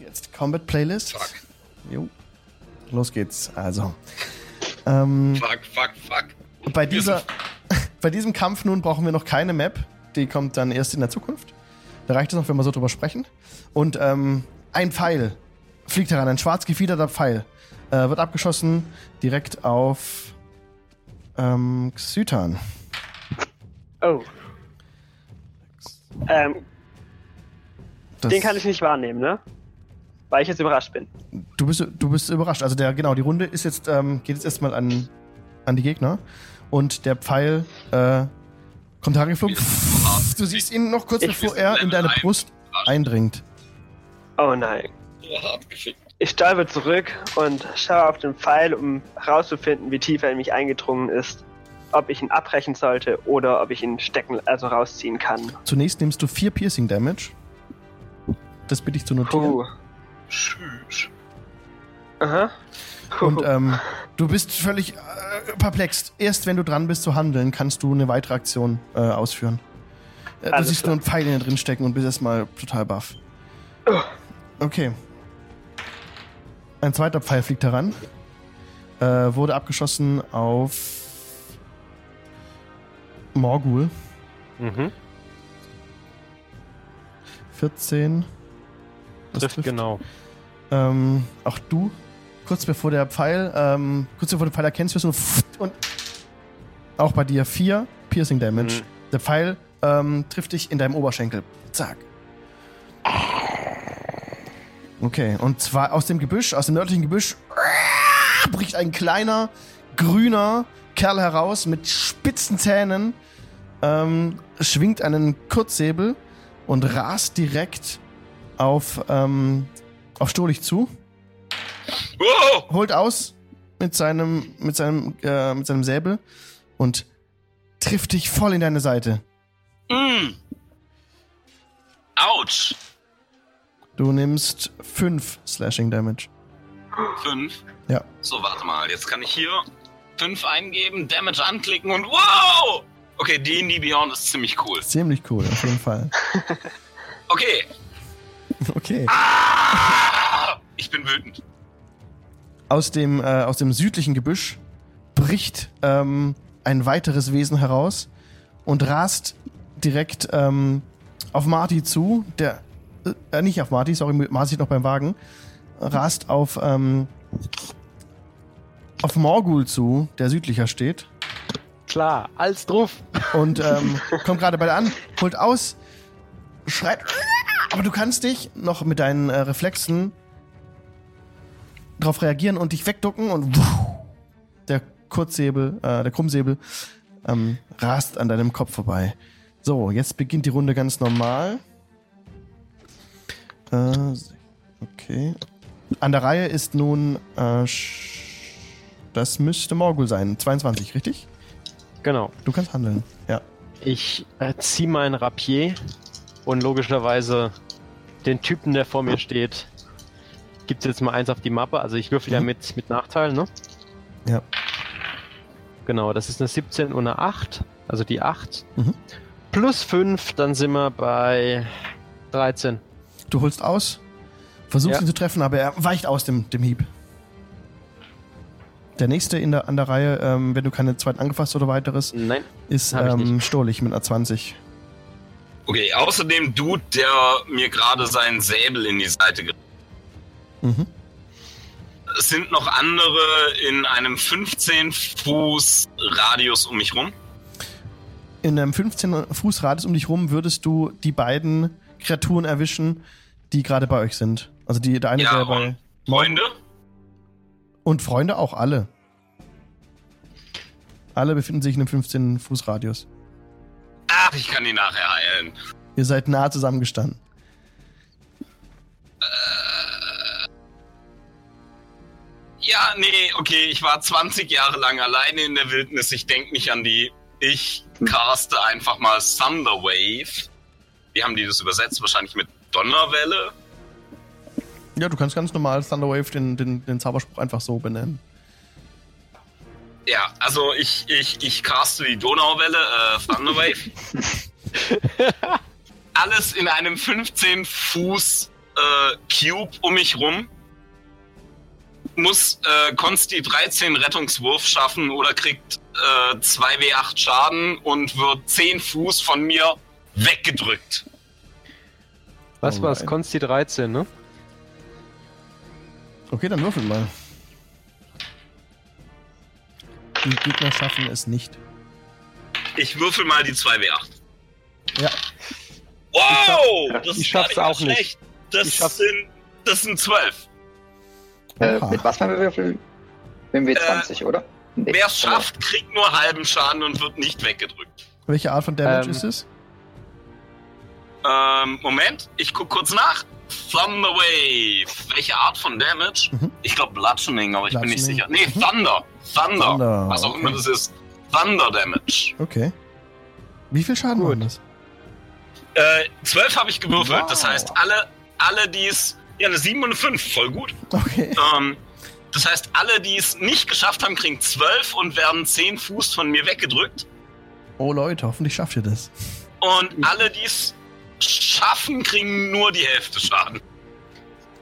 Jetzt Combat Playlist. Fuck. Jo. Los geht's. Also. Ähm, Fuck, fuck, fuck. bei, dieser, bei diesem Kampf nun brauchen wir noch keine Map. Die kommt dann erst in der Zukunft. Da reicht es noch, wenn wir so drüber sprechen. Und ähm, ein Pfeil fliegt heran, ein schwarz gefiederter Pfeil. Äh, wird abgeschossen direkt auf ähm, Xytan. Oh. Ähm, Das- den kann ich nicht wahrnehmen, ne? Weil ich jetzt überrascht bin. Du bist, du bist überrascht. Also der, genau, die Runde ist jetzt, ähm, geht jetzt erstmal an, an die Gegner. Und der Pfeil äh, kommt herangeflogen. Du siehst ihn noch kurz Ich- bevor er in deine Brust eindringt. Oh nein. Ich stolper zurück und schaue auf den Pfeil, um herauszufinden, wie tief er in mich eingedrungen ist. Ob ich ihn abbrechen sollte oder ob ich ihn stecken, also rausziehen kann. Zunächst nimmst du vier Piercing Damage. Das bitte ich zu notieren. Puh. Tschüss. Aha. Und ähm, du bist völlig äh, perplex. Erst wenn du dran bist zu handeln, kannst du eine weitere Aktion äh, ausführen. Äh, du Alles siehst klar. nur einen Pfeil in dir drin stecken und bist erstmal total baff. Okay. Ein zweiter Pfeil fliegt heran. Äh, wurde abgeschossen auf Morgul. Mhm. 14. Das Trifft genau. Ähm, auch du, kurz bevor der Pfeil, ähm, kurz bevor du den Pfeil erkennst, wirst du und auch bei dir vier Piercing Damage. Mhm. Der Pfeil ähm, trifft dich in deinem Oberschenkel. Zack. Okay, und zwar aus dem Gebüsch, aus dem nördlichen Gebüsch, bricht ein kleiner, grüner Kerl heraus mit spitzen Zähnen, ähm, schwingt einen Kurzsäbel und rast direkt auf, ähm, auf Stolich zu, Wow! holt aus mit seinem, mit seinem, äh, mit seinem Säbel und trifft dich voll in deine Seite. Mm. Autsch! Du nimmst fünf Slashing Damage. Fünf. Ja. So, warte mal. Jetzt kann ich hier fünf eingeben, Damage anklicken und wow! Okay, D&D Beyond ist ziemlich cool. Ziemlich cool, auf jeden Fall. Okay. Okay. Ah! Ich bin wütend. Aus dem, äh, aus dem südlichen Gebüsch bricht ähm, ein weiteres Wesen heraus und rast direkt ähm, auf Marty zu. Der, äh, nicht auf Marty, sorry, Marty ist noch beim Wagen. Rast auf, ähm, auf Morgul zu, der südlicher steht. Klar, als drauf. Und ähm, kommt gerade bei dir an, holt aus, schreit. Aber du kannst dich noch mit deinen äh, Reflexen darauf reagieren und dich wegducken und wuff, der Kurzsäbel, äh, der Krummsäbel ähm, rast an deinem Kopf vorbei. So, jetzt beginnt die Runde ganz normal. Äh, okay. An der Reihe ist nun, äh, das müsste Morgul sein. 22, richtig? Genau. Du kannst handeln. Ja. Ich äh, ziehe mein Rapier und logischerweise den Typen, der vor mir steht, gibt jetzt mal eins auf die Mappe. Also ich würfel ja Mhm. mit, mit Nachteil, ne? Ja. Genau, das ist eine 17 und eine 8. Also die 8. Mhm. Plus 5, dann sind wir bei 13. Du holst aus, versuchst Ja. ihn zu treffen, aber er weicht aus dem, dem Hieb. Der nächste in der, an der Reihe, ähm, wenn du keine zweiten angefasst oder weiteres, Nein. ist ähm, Stolich mit einer 20. Okay, außerdem Dude, der mir gerade seinen Säbel in die Seite ge Mhm. Es sind noch andere in einem 15 Fuß Radius um mich rum. In einem 15 Fuß Radius um dich rum würdest du die beiden Kreaturen erwischen, die gerade bei euch sind. Also die, der eine, Ja, der bei. und Freunde? Und Freunde auch alle. Alle befinden sich in einem 15 Fuß Radius. Ach, ich kann die nachher heilen. Ihr seid nah zusammengestanden. Ja, nee, okay, ich war 20 Jahre lang alleine in der Wildnis. Ich denke nicht an die. Ich caste einfach mal Thunder Wave. Wie haben die das übersetzt? Wahrscheinlich mit Donnerwelle. Ja, du kannst ganz normal Thunderwave den, den, den Zauberspruch einfach so benennen. Ja, also ich, ich, ich caste die Donauwelle, äh, Thunder Wave. Alles in einem 15 Fuß äh, Cube um mich rum. Muss äh, Konsti 13 Rettungswurf schaffen oder kriegt äh, 2w8 Schaden und wird 10 Fuß von mir weggedrückt. Was war's? Alright. Konsti 13, ne? Okay, dann würfel mal. Die Gegner schaffen es nicht. Ich würfel mal die 2w8. Ja. Wow! das ich ist gar schaff's nicht auch nicht. schlecht. Das Ich schaff's- sind, das sind 12. Äh, mit was für einem Würfel? Mit dem W20, oder? Nee. Wer es schafft, kriegt nur halben Schaden und wird nicht weggedrückt. Welche Art von Damage Ähm, ist es? Ähm, Moment, ich guck kurz nach. Thunder Wave. Welche Art von Damage? Mhm. Ich glaube Bludgeoning, aber ich bin nicht sicher. Nee, Thunder. Thunder. Thunder, Was auch okay. immer das ist. Thunder Damage. Okay. Wie viel Schaden Gut. waren das? Äh, 12 habe ich gewürfelt. Wow. Das heißt, alle, alle, die es. Ja, eine 7 und eine 5. Voll gut. Okay. Ähm, das heißt, alle, die es nicht geschafft haben, kriegen 12 und werden 10 Fuß von mir weggedrückt. Oh Leute, hoffentlich schafft ihr das. Und alle, die es schaffen, kriegen nur die Hälfte Schaden.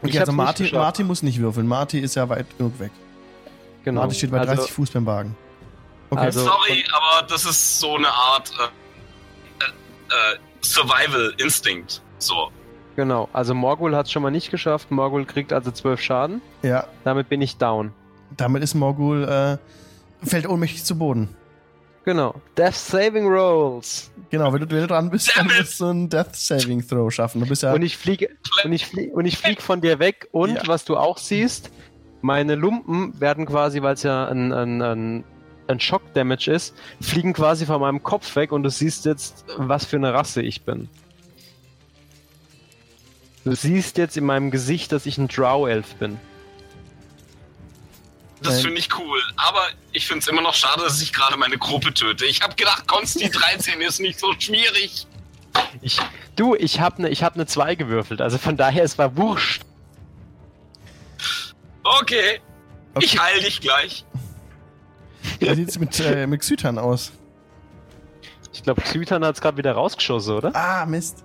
Ich Okay, also nicht Marty, muss nicht würfeln. Marty ist ja weit genug weg. Genau. Marty steht bei also, 30 Fuß beim Wagen. Okay. Also- Sorry, aber das ist so eine Art äh, äh, äh, Survival Instinct. So. Genau. Also Morgul hat es schon mal nicht geschafft. Morgul kriegt also 12 Schaden. ja, Damit bin ich down. damit ist Morgul, äh, fällt ohnmächtig zu Boden. Genau. Death Saving Rolls. Genau, wenn du, wenn du dran bist, dann musst du einen Death Saving Throw schaffen. Du bist ja. Und ich fliege und ich flieg, und ich flieg von dir weg. Und Ja. was du auch siehst, meine Lumpen werden quasi, weil es ja ein, ein, ein, ein Schock-Damage ist, fliegen quasi von meinem Kopf weg und du siehst jetzt, was für eine Rasse ich bin. Du siehst jetzt in meinem Gesicht, dass ich ein Drow-Elf bin. Das finde ich cool. Aber ich finde es immer noch schade, dass ich gerade meine Gruppe töte. Ich habe gedacht, Konsti 13 ist nicht so schwierig. Ich, du, ich habe eine hab ne 2 gewürfelt, also von daher, es war wurscht. Okay. Okay. Ich heil dich gleich. Wie sieht's mit, äh, mit Xytan aus? Ich glaube, Xytan hat es gerade wieder rausgeschossen, oder? Ah, Mist.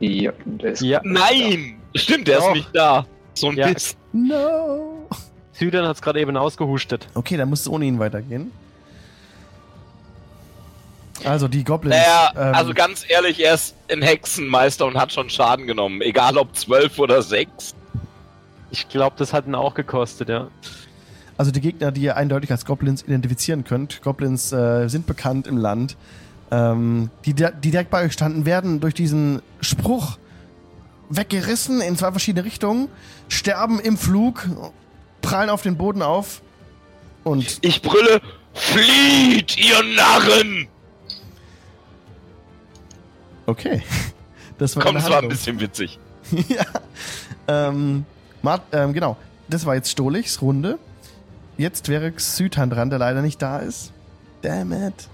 Ja, der ist Ja. Nein! Stimmt, der Doch. ist nicht da. So ein Ja. Mist. No. Xytan hat es gerade eben ausgehustet. Okay, dann muss es ohne ihn weitergehen. Also die Goblins. Naja, ähm, also ganz ehrlich, er ist ein Hexenmeister und hat schon Schaden genommen. Egal ob 12 oder 6. Ich glaube, das hat ihn auch gekostet, ja. Also die Gegner, die ihr eindeutig als Goblins identifizieren könnt. Goblins äh, sind bekannt im Land. Ähm, die, di- die direkt bei euch standen, werden durch diesen Spruch weggerissen in zwei verschiedene Richtungen, sterben im Flug, prallen auf den Boden auf und Ich brülle, flieht, ihr Narren! okay. Das war Komm, es war ein bisschen witzig. ja. Ähm, Mart, ähm, genau. Das war jetzt Stolichs Runde. Jetzt wäre Xytan dran, der leider nicht da ist. Damn it.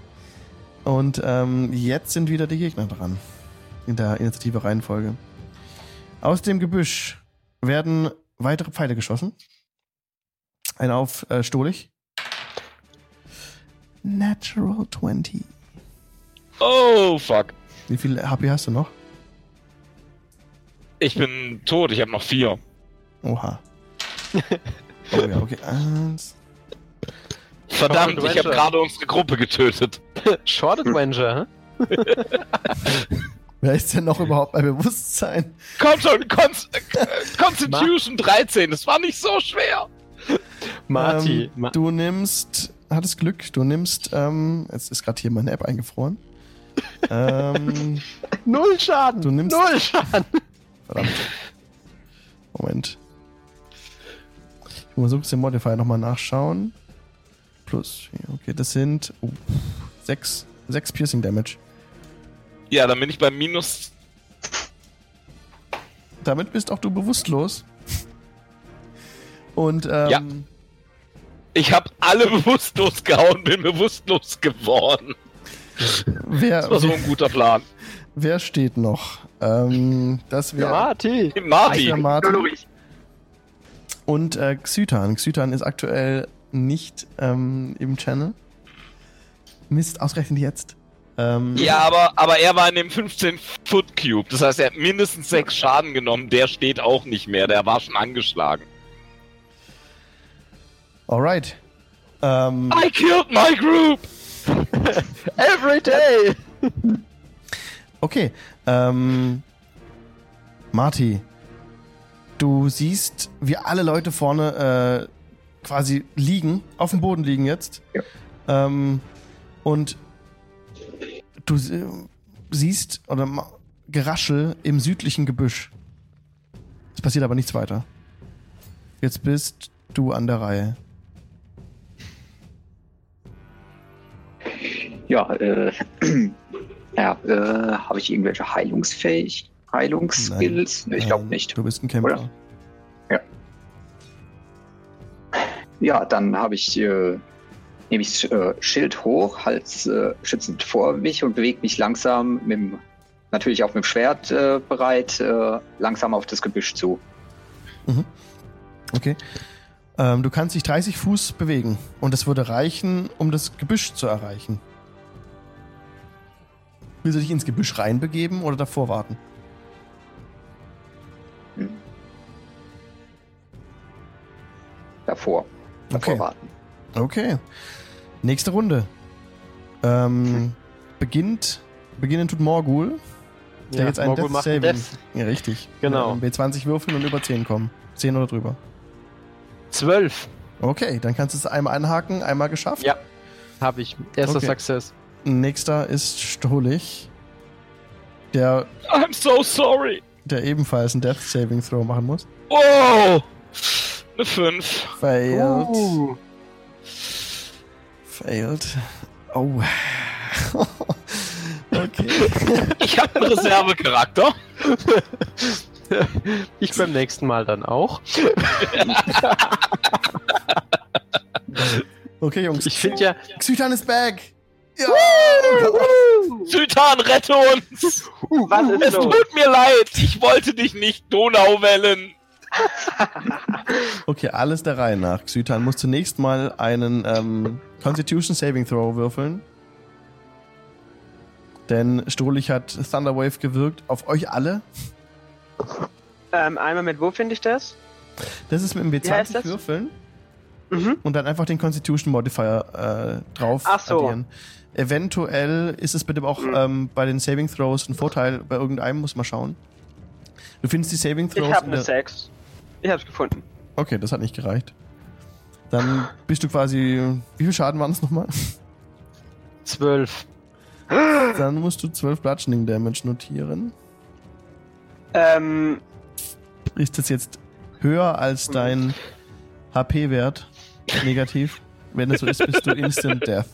Und ähm, jetzt sind wieder die Gegner dran. In der Initiative-Reihenfolge. Aus dem Gebüsch werden weitere Pfeile geschossen. Einer auf äh, Stolich. Natural 20. Oh, fuck. Wie viel HP hast du noch? Ich bin tot, ich habe noch vier. Oha. Oh ja, okay. Eins. Verdammt, ich habe gerade unsere Gruppe getötet. Short Adventure, hä? Wer ist denn noch überhaupt bei Bewusstsein? Komm schon, Cons äh, Constitution 13, das war nicht so schwer. Marty. Ähm, Ma du nimmst, hattest Glück, du nimmst, ähm, jetzt ist gerade hier meine App eingefroren. ähm, Null Schaden. Du nimmst- Null Schaden. verdammt. Moment. Ich muss kurz den Modifier nochmal nachschauen. Plus, okay, das sind uh, sechs, sechs Piercing Damage. Ja, dann bin ich bei minus. Damit bist auch du bewusstlos. Und, ähm, Ja. Ich habe alle bewusstlos gehauen, bin bewusstlos geworden. wer, Das war so ein guter Plan. wer steht noch? Ähm, das wäre Marty. das Marty. Ulrich. Und äh, Xytan. Xytan ist aktuell nicht ähm, im Channel. Mist, ausgerechnet jetzt. Ähm, Ja, aber, aber er war in dem 15 Foot Cube. Das heißt, er hat mindestens sechs Schaden genommen. Der steht auch nicht mehr. Der war schon angeschlagen. Alright. Ähm, I killed my group! Every day. okay. Ähm, Marty, du siehst, wie alle Leute vorne äh, quasi liegen, auf dem Boden liegen jetzt. Ja. Ähm, und du sie- siehst oder Geraschel im südlichen Gebüsch. Es passiert aber nichts weiter. Jetzt bist du an der Reihe. Ja, äh, ja, äh, habe ich irgendwelche Heilungsfähig, Heilungsskills? Nee, ich glaube nicht. Du bist ein Kämpfer. Oder? Ja, dann habe ich, äh, nehme ich äh, Schild hoch, Hals äh, schützend vor mich und bewege mich langsam mit dem, natürlich auch mit dem Schwert äh, bereit, äh, langsam auf das Gebüsch zu. Okay. Ähm, du kannst dich 30 Fuß bewegen und es würde reichen, um das Gebüsch zu erreichen. Willst du dich ins Gebüsch reinbegeben oder davor warten? Hm. Davor. Okay. warten. Okay. Nächste Runde. Ähm, beginnt, beginnen tut Morgul, der jetzt einen Morgul Death Saving. Death. Ja, richtig. Genau. Ja, B20 würfeln und über 10 kommen. 10 oder drüber. Zwölf. Okay, dann kannst du es einmal anhaken, einmal geschafft. Ja. Habe ich. Erster Okay. Success. Nächster ist Stolich, der, I'm so sorry. der ebenfalls einen Death Saving Throw machen muss. Oh! Eine 5. Failed. Uh. Failed. Oh. okay. Ich habe einen Reservecharakter. Ich beim nächsten Mal dann auch. Okay, Jungs. Ich finde ja, Xytan ist back. Ja. Südhahn, rette uns! Was ist Es los? tut mir leid, ich wollte dich nicht Donauwellen. Okay, alles der Reihe nach. Xytan muss zunächst mal einen ähm, Constitution Saving Throw würfeln. Denn Stolich hat Thunderwave gewirkt auf euch alle. Ähm, einmal mit wo finde ich das? Das ist mit dem Wie heißt W20 das? würfeln. Mhm. und dann einfach den Constitution Modifier äh, drauf Ach so. addieren. Eventuell ist es bitte auch Mhm. ähm, bei den Saving Throws ein Vorteil, bei irgendeinem muss man schauen. Du findest die Saving Throws Ich habe in eine der- 6. Ich hab's gefunden. Okay, das hat nicht gereicht. Dann bist du quasi. Wie viel Schaden waren es nochmal? Zwölf. Dann musst du 12 Bludgeoning Damage notieren. Ähm, Ist das jetzt höher als dein HP-Wert? Negativ. Wenn es so ist, bist du Instant Death.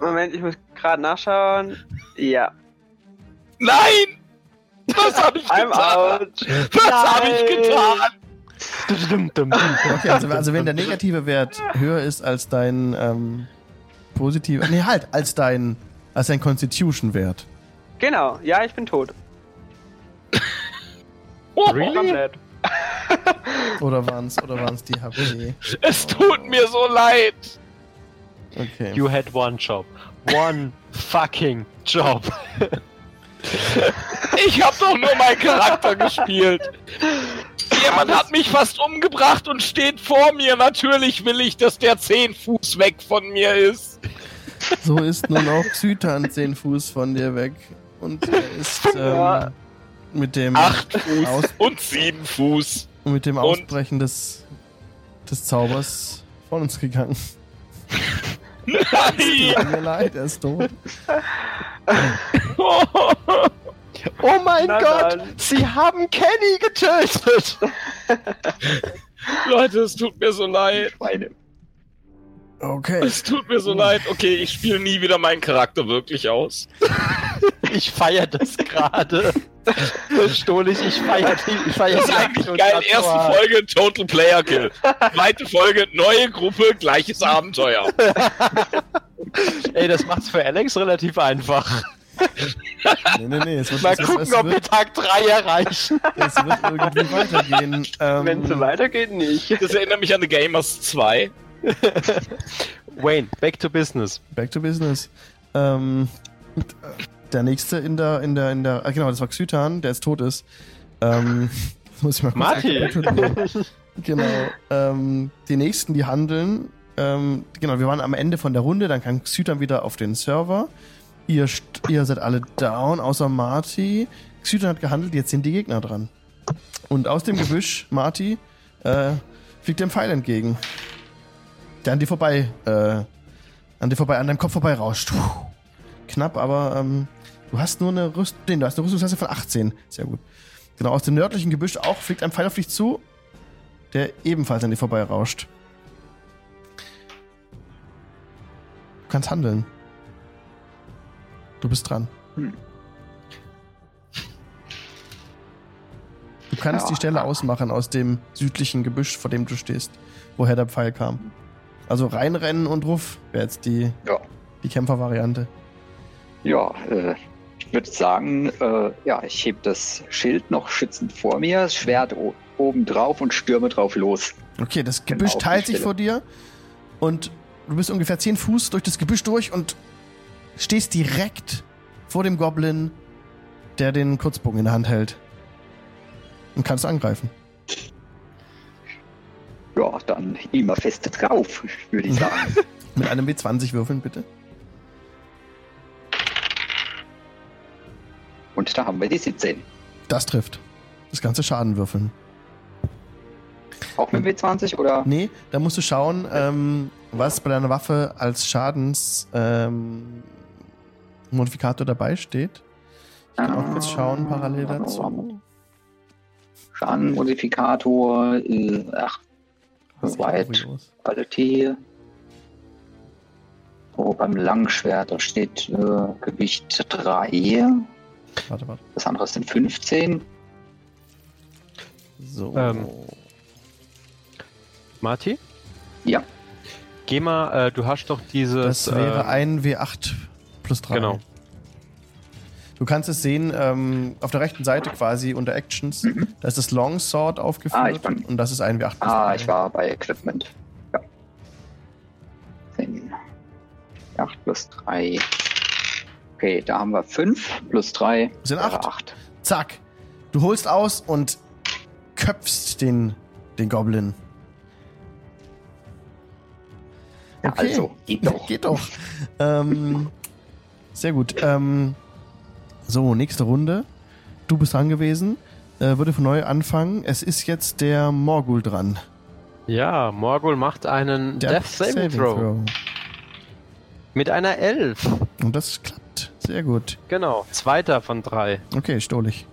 Moment, ich muss gerade nachschauen. Ja. Nein! Was habe ich I'm getan? out. Was habe ich getan? Okay, also, also wenn der negative Wert höher ist als dein ähm, positiver. Nee, halt, als dein, als dein Constitution-Wert. Genau, ja, ich bin tot. Oh, Really? Oder waren es oder waren's die HP? Es tut mir so leid. Okay. You had one job. One fucking job. Ich habe doch nur meinen Charakter gespielt. Jemand hat mich fast umgebracht und steht vor mir. Natürlich will ich, dass der 10 Fuß weg von mir ist. So ist nun auch Xytan 10 Fuß von dir weg. Und er ist ähm, Ja. mit dem, 8 Fuß Aus und 7 Fuß. mit dem und- Ausbrechen des, des Zaubers von uns gegangen. Nein! Tut mir leid, er ist tot. Oh mein Na Gott! dann. Sie haben Kenny getötet! Leute, es tut mir so leid. Meine. Okay. Es tut mir so leid. Okay, ich spiele nie wieder meinen Charakter wirklich aus. Ich feier das gerade. Stohlig, ich feier die, ich feier Das ist eigentlich geil. Erste Folge Total Player Kill. Zweite Folge neue Gruppe, gleiches Abenteuer. Ey, das macht's für Alex relativ einfach. Nee, nee, nee. Es wird, Mal es, gucken, es, ob wir wird, Tag 3 erreichen. es wird irgendwie weitergehen. Ähm, Wenn es so weitergeht, nicht. Das erinnert mich an The Gamers 2. Wayne, back to business. Back to business. Ähm, äh, der nächste in der, in der, in der, ah, genau, das war Xytan, der jetzt tot ist. Ähm, muss ich mal kurz rekapitulieren. Genau. Ähm, die nächsten, die handeln. Ähm, genau, wir waren am Ende von der Runde, dann kam Xytan wieder auf den Server. Ihr, ihr seid alle down, außer Marty. Xytan hat gehandelt, jetzt sind die Gegner dran. Und aus dem Gebüsch, Marty, äh, fliegt dem Pfeil entgegen. Der an dir vorbei, äh, an dir vorbei, an deinem Kopf vorbei rauscht. Puh. Knapp, aber ähm, du hast nur eine Rüstung, nee, du hast eine Rüstungsklasse von 18. Sehr gut. Genau, aus dem nördlichen Gebüsch auch fliegt ein Pfeil auf dich zu, der ebenfalls an dir vorbei rauscht. Du kannst handeln. Du bist dran. Hm. Du kannst Ja. die Stelle ausmachen aus dem südlichen Gebüsch, vor dem du stehst, woher der Pfeil kam. Also reinrennen und Ruff wäre jetzt die, Ja. die Kämpfervariante. Ja, äh, würde sagen, äh, ja, ich heb das Schild noch schützend vor mir, das Schwert oben drauf und stürme drauf los. Okay, das Genau, Gebüsch die teilt sich vor dir und du bist ungefähr 10 Fuß durch das Gebüsch durch und stehst direkt vor dem Goblin, der den Kurzbogen in der Hand hält. Und kannst angreifen. Ja, dann immer fest drauf, würde ich sagen. Mit einem W20 würfeln, bitte. Und da haben wir die 17. Das trifft. Das ganze Schaden würfeln. Auch mit W20 oder? Nee, da musst du schauen, ähm, was bei deiner Waffe als Schadens ähm, dabei steht. Ich kann auch kurz schauen, parallel dazu. Schadenmodifikator, äh, ach, los? Qualität. So, beim Langschwert, da steht äh, Gewicht 3. Warte, warte. Das andere sind 15. So. Ähm. Marty? Ja. Geh mal, äh, du hast doch dieses. das wäre ähm, ein W8 plus 3. Genau. Du kannst es sehen, ähm, auf der rechten Seite quasi unter Actions, da ist das Longsword aufgeführt Ah, ich bin- und das ist ein W8 plus Ah, 3. ich war bei Equipment. Ja. 10. 8 plus 3. Okay, da haben wir 5 plus 3. Sind acht. 8. Zack. Du holst aus und köpfst den, den Goblin. Okay. Also, geht doch. Geht doch. ähm, sehr gut. Ähm, so, nächste Runde. Du bist dran gewesen. Äh, würde von neu anfangen. Es ist jetzt der Morgul dran. Ja, Morgul macht einen Der Death Saving Throw. mit einer 11. Und das klappt. Sehr gut. Genau, zweiter von drei. Okay, Stolich.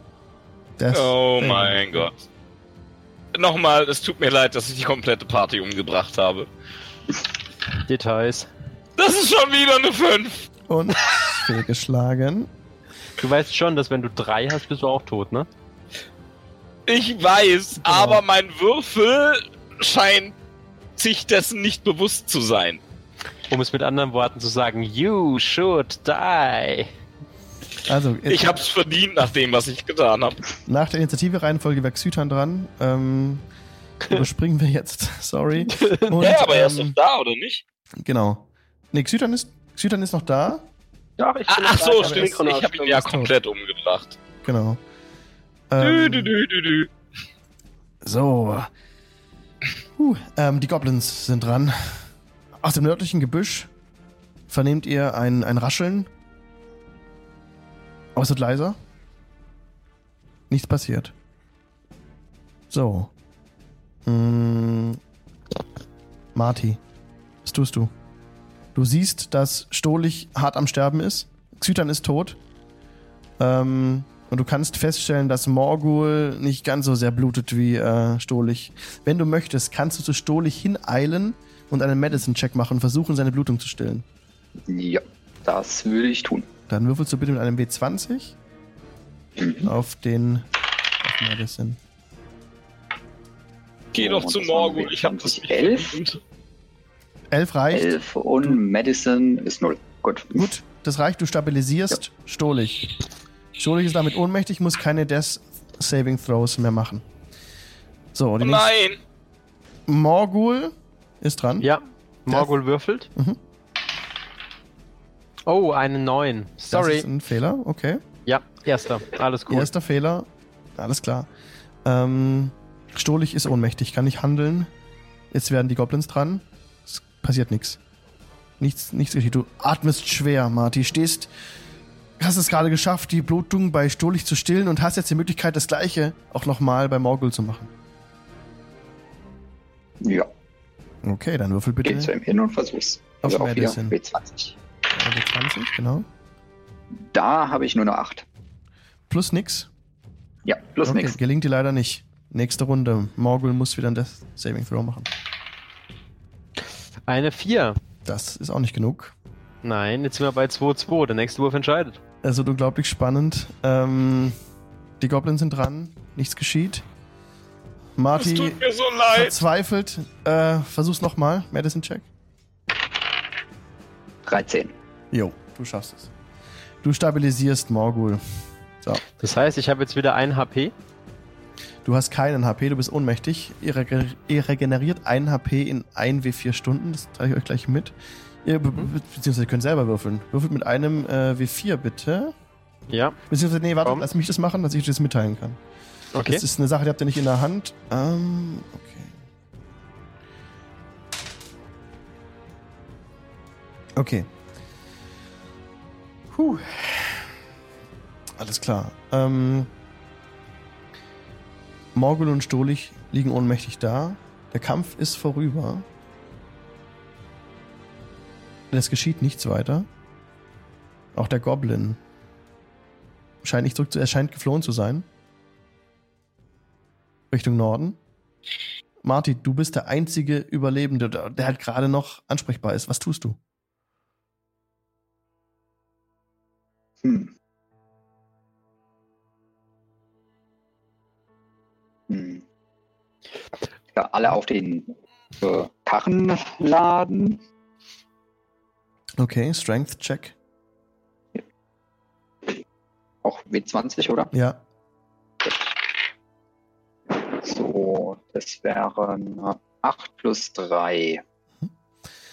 Death Oh mein. Gott. Nochmal, es tut mir leid, dass ich die komplette Party umgebracht habe. Details. Das ist schon wieder eine 5. Und fehlgeschlagen. Du weißt schon, dass wenn du drei hast, bist du auch tot, ne? Ich weiß, aber mein Würfel scheint sich dessen nicht bewusst zu sein. Um es mit anderen Worten zu sagen, you should die. Also, Ich hab's verdient nach dem, was ich getan habe. nach der Initiative-Reihenfolge wäre Xytan dran. Ähm, überspringen wir jetzt. Sorry. Und, ja, aber er ist doch ähm, da, oder nicht? Genau. Nee, Xytan ist, Xytan ist noch da. Doch, ich Ah, bin ach dabei, so, stimmt. Synchronausstellung Ich habe ihn ja ist tot. komplett umgebracht. Genau. Ähm, dü, dü, dü, dü. So. Huh, ähm, die Goblins sind dran. Aus dem nördlichen Gebüsch vernehmt ihr ein, ein Rascheln. Aber es wird leiser. Nichts passiert. So. Hm. Marty, was tust du? Du siehst, dass Stolich hart am Sterben ist. Xytan ist tot. Ähm, und du kannst feststellen, dass Morgul nicht ganz so sehr blutet wie äh, Stolich. Wenn du möchtest, kannst du zu Stolich hineilen und einen Medicine-Check machen und versuchen, seine Blutung zu stillen. Ja, das würde ich tun. Dann würfelst du bitte mit einem W20 Mhm. auf den auf Medicine. Geh Oh, doch zu Morgul, ich hab das 20, nicht elf. verdient. 11 reicht. 11 und Medicine ist 0. Gut. Gut, das reicht. Du stabilisierst Stolich. Stolich ist damit ohnmächtig, muss keine Death Saving Throws mehr machen. So, Oh die nächste. nein! Morgul ist dran. Ja, Morgul würfelt. Mhm. Oh, eine 9. Das Sorry. ist ein Fehler, okay. Ja, erster. Alles gut. Erster Fehler. Alles klar. Ähm, Stolich ist ohnmächtig, kann nicht handeln. Jetzt werden die Goblins dran. Es passiert nichts. Nichts, nichts richtig. Du atmest schwer, Marty. Stehst, hast es gerade geschafft, die Blutung bei Stolich zu stillen und hast jetzt die Möglichkeit, das Gleiche auch nochmal bei Morgul zu machen. Ja, Okay, dann würfel bitte. geh zu ihm hin und versuch's. Auf Also auf wieder Medicine. W20. Also 20, genau. Da habe ich nur eine 8. Plus nix. Ja, plus okay, nix. gelingt dir leider nicht. Nächste Runde. Morgul muss wieder ein Death Saving Throw machen. Eine 4. Das ist auch nicht genug. Nein, jetzt sind wir bei 2-2. Der nächste Wurf entscheidet. Es wird unglaublich spannend. Ähm, die Goblins sind dran. Nichts geschieht. Marty tut mir so leid. verzweifelt. Äh, versuch's nochmal. Medicine Check. 13. Jo, du schaffst es. Du stabilisierst Morgul. So. Das heißt, ich habe jetzt wieder ein HP. Du hast keinen HP, du bist ohnmächtig. Ihr, rege- ihr regeneriert einen HP in 1 W4 Stunden. Das zeige ich euch gleich mit. Ihr, be be beziehungsweise ihr könnt selber würfeln. Würfelt mit einem äh, W4 bitte. Ja, Beziehungsweise, nee, warte, Komm. lass mich das machen, dass ich das mitteilen kann. Okay. Das ist eine Sache, die habt ihr nicht in der Hand. Ähm, okay. Okay. Puh. Alles klar. Ähm, Morgul und Stolich liegen ohnmächtig da. Der Kampf ist vorüber. Es geschieht nichts weiter. Auch der Goblin scheint nicht zurück zu. Er scheint geflohen zu sein. Richtung Norden. Marty, du bist der einzige Überlebende, der der halt gerade noch ansprechbar ist. Was tust du? Hm. Hm. Ja, alle auf den äh, Karren laden. Okay, Strength Check. Auch W20, oder? Ja. So, das wären äh, 8 plus 3.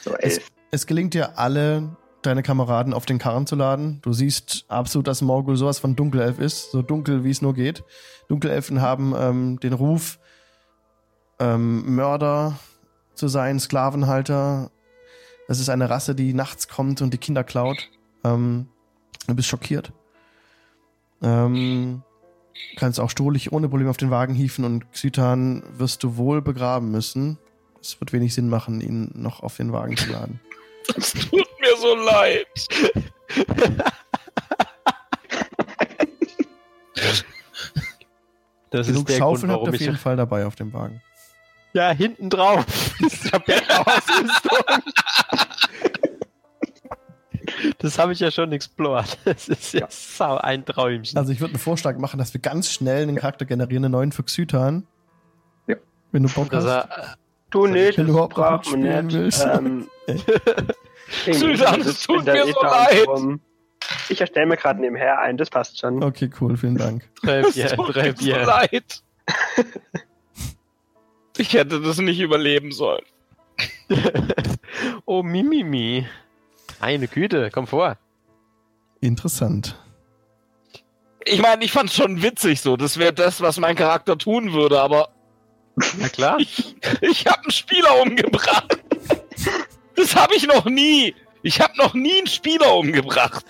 So, 11. Es gelingt dir, alle deine Kameraden auf den Karren zu laden. Du siehst absolut, dass Morgul sowas von Dunkelelf ist. So dunkel, wie es nur geht. Dunkelelfen haben ähm, den Ruf, ähm, Mörder zu sein, Sklavenhalter. Das ist eine Rasse, die nachts kommt und die Kinder klaut. Ähm, du bist schockiert. Ähm, kannst auch Stohlich ohne Probleme auf den Wagen hieven und Xytan wirst du wohl begraben müssen. Es wird wenig Sinn machen, ihn noch auf den Wagen zu laden. Das tut mir so leid. Das Genug ist der Grund, Schaufeln habt ihr warum auf jeden Fall dabei auf dem Wagen. Ja, hinten drauf. Ist ja Bergausrüstung. Das habe ich ja schon explored. Das ist ja sau ein Träumchen. Also ich würde einen Vorschlag machen, dass wir ganz schnell einen Charakter generieren, einen neuen für Xytan. Ja. Wenn du Bock hast. er, Du nicht, Wenn du überhaupt braucht man nicht. willst. Ähm, Susan, es tut mir so leid. Ich erstelle mir gerade nebenher ein, das passt schon. Okay, cool, vielen Dank. Es tut mir so leid. Ich hätte das nicht überleben sollen. Oh, Mimimi. Meine Güte, komm vor. Interessant. Ich meine, ich fand's schon witzig so. Das wäre das, was mein Charakter tun würde, aber Na klar. ich, ich habe einen Spieler umgebracht. Das habe ich noch nie. Ich habe noch nie einen Spieler umgebracht.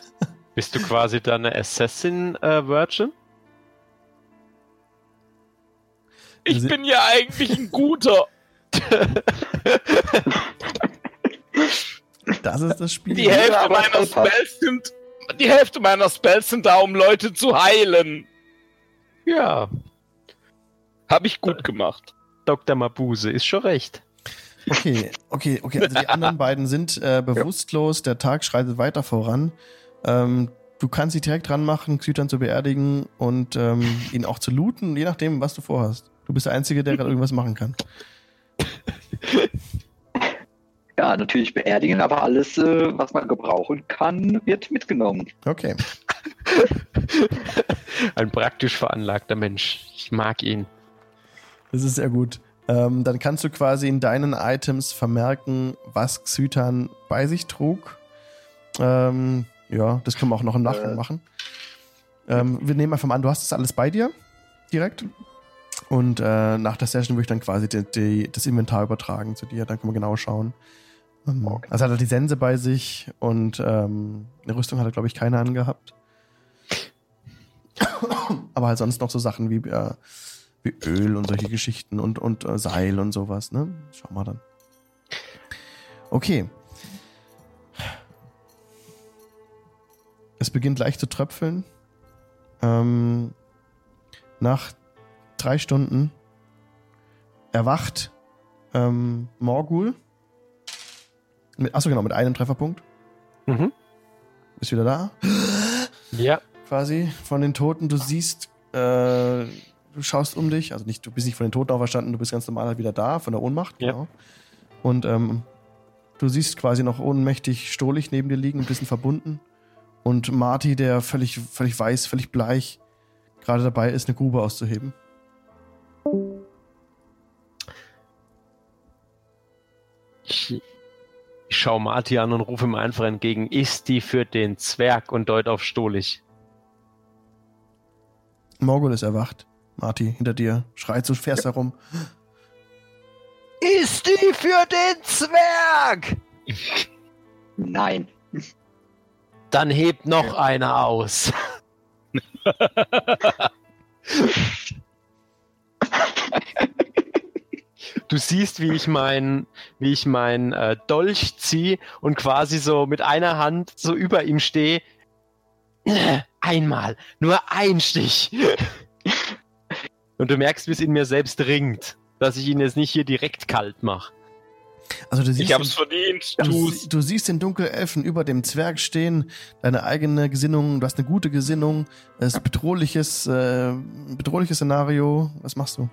Bist du quasi dann eine Assassin-Virgin? Ich Sie- bin ja eigentlich ein guter. Das ist das Spiel. Die Hälfte aber meiner. Spells sind. Die Hälfte meiner Spells sind da, um Leute zu heilen. ja. Habe ich gut gemacht. Dr. Mabuse ist schon recht. Okay, okay, okay. Also die anderen beiden sind äh, bewusstlos. Der Tag schreitet weiter voran. Ähm, du kannst sie direkt ranmachen, Xytan zu beerdigen und ähm, ihn auch zu looten, je nachdem, was du vorhast. Du bist der Einzige, der gerade irgendwas machen kann. Ja, natürlich beerdigen, aber alles, äh, was man gebrauchen kann, wird mitgenommen. Okay. Ein praktisch veranlagter Mensch. Ich mag ihn. Das ist sehr gut. Ähm, dann kannst du quasi in deinen Items vermerken, was Xytan bei sich trug. Ähm, ja, das können wir auch noch im Nachgang Äh. machen. Ähm, wir nehmen einfach mal an, du hast das alles bei dir direkt. Und äh, nach der Session würde ich dann quasi die, die, das Inventar übertragen zu dir. Dann können wir genau schauen. Ähm, Also hat er die Sense bei sich und ähm, eine Rüstung hat er, glaube ich, keine angehabt. Aber halt sonst noch so Sachen wie, äh, wie Öl und solche Geschichten und, und äh, Seil und sowas, ne? Schauen wir dann. Okay. Es beginnt leicht zu tröpfeln. Ähm, nach drei Stunden erwacht ähm, Morgul. Mit, achso, genau, mit einem Trefferpunkt. Mhm. Ist wieder da. Ja. quasi von den Toten. Du siehst, äh, du schaust um dich, also nicht, du bist nicht von den Toten auferstanden, du bist ganz normal halt wieder da, von der Ohnmacht, Ja. genau. Und ähm, du siehst quasi noch ohnmächtig Stohlich neben dir liegen, ein bisschen verbunden. Und Marty, der völlig, völlig weiß, völlig bleich, gerade dabei ist, eine Grube auszuheben. Schaue Marty an und rufe ihm einfach entgegen. Ist die für den Zwerg und deut auf Stolich? Morgul ist erwacht. Marty, hinter dir, schreit so fährst herum. Ist die für den Zwerg? Nein. Dann hebt noch einer aus. Du siehst, wie ich mein, wie ich mein äh, Dolch ziehe und quasi so mit einer Hand so über ihm stehe. Einmal, nur ein Stich. Und du merkst, wie es in mir selbst ringt, dass ich ihn jetzt nicht hier direkt kalt mache. Also du siehst, Ich hab's verdient. du, du siehst den Dunkelelfen über dem Zwerg stehen, deine eigene Gesinnung, du hast eine gute Gesinnung, es ist ein bedrohliches, äh, ein bedrohliches Szenario. Was machst du?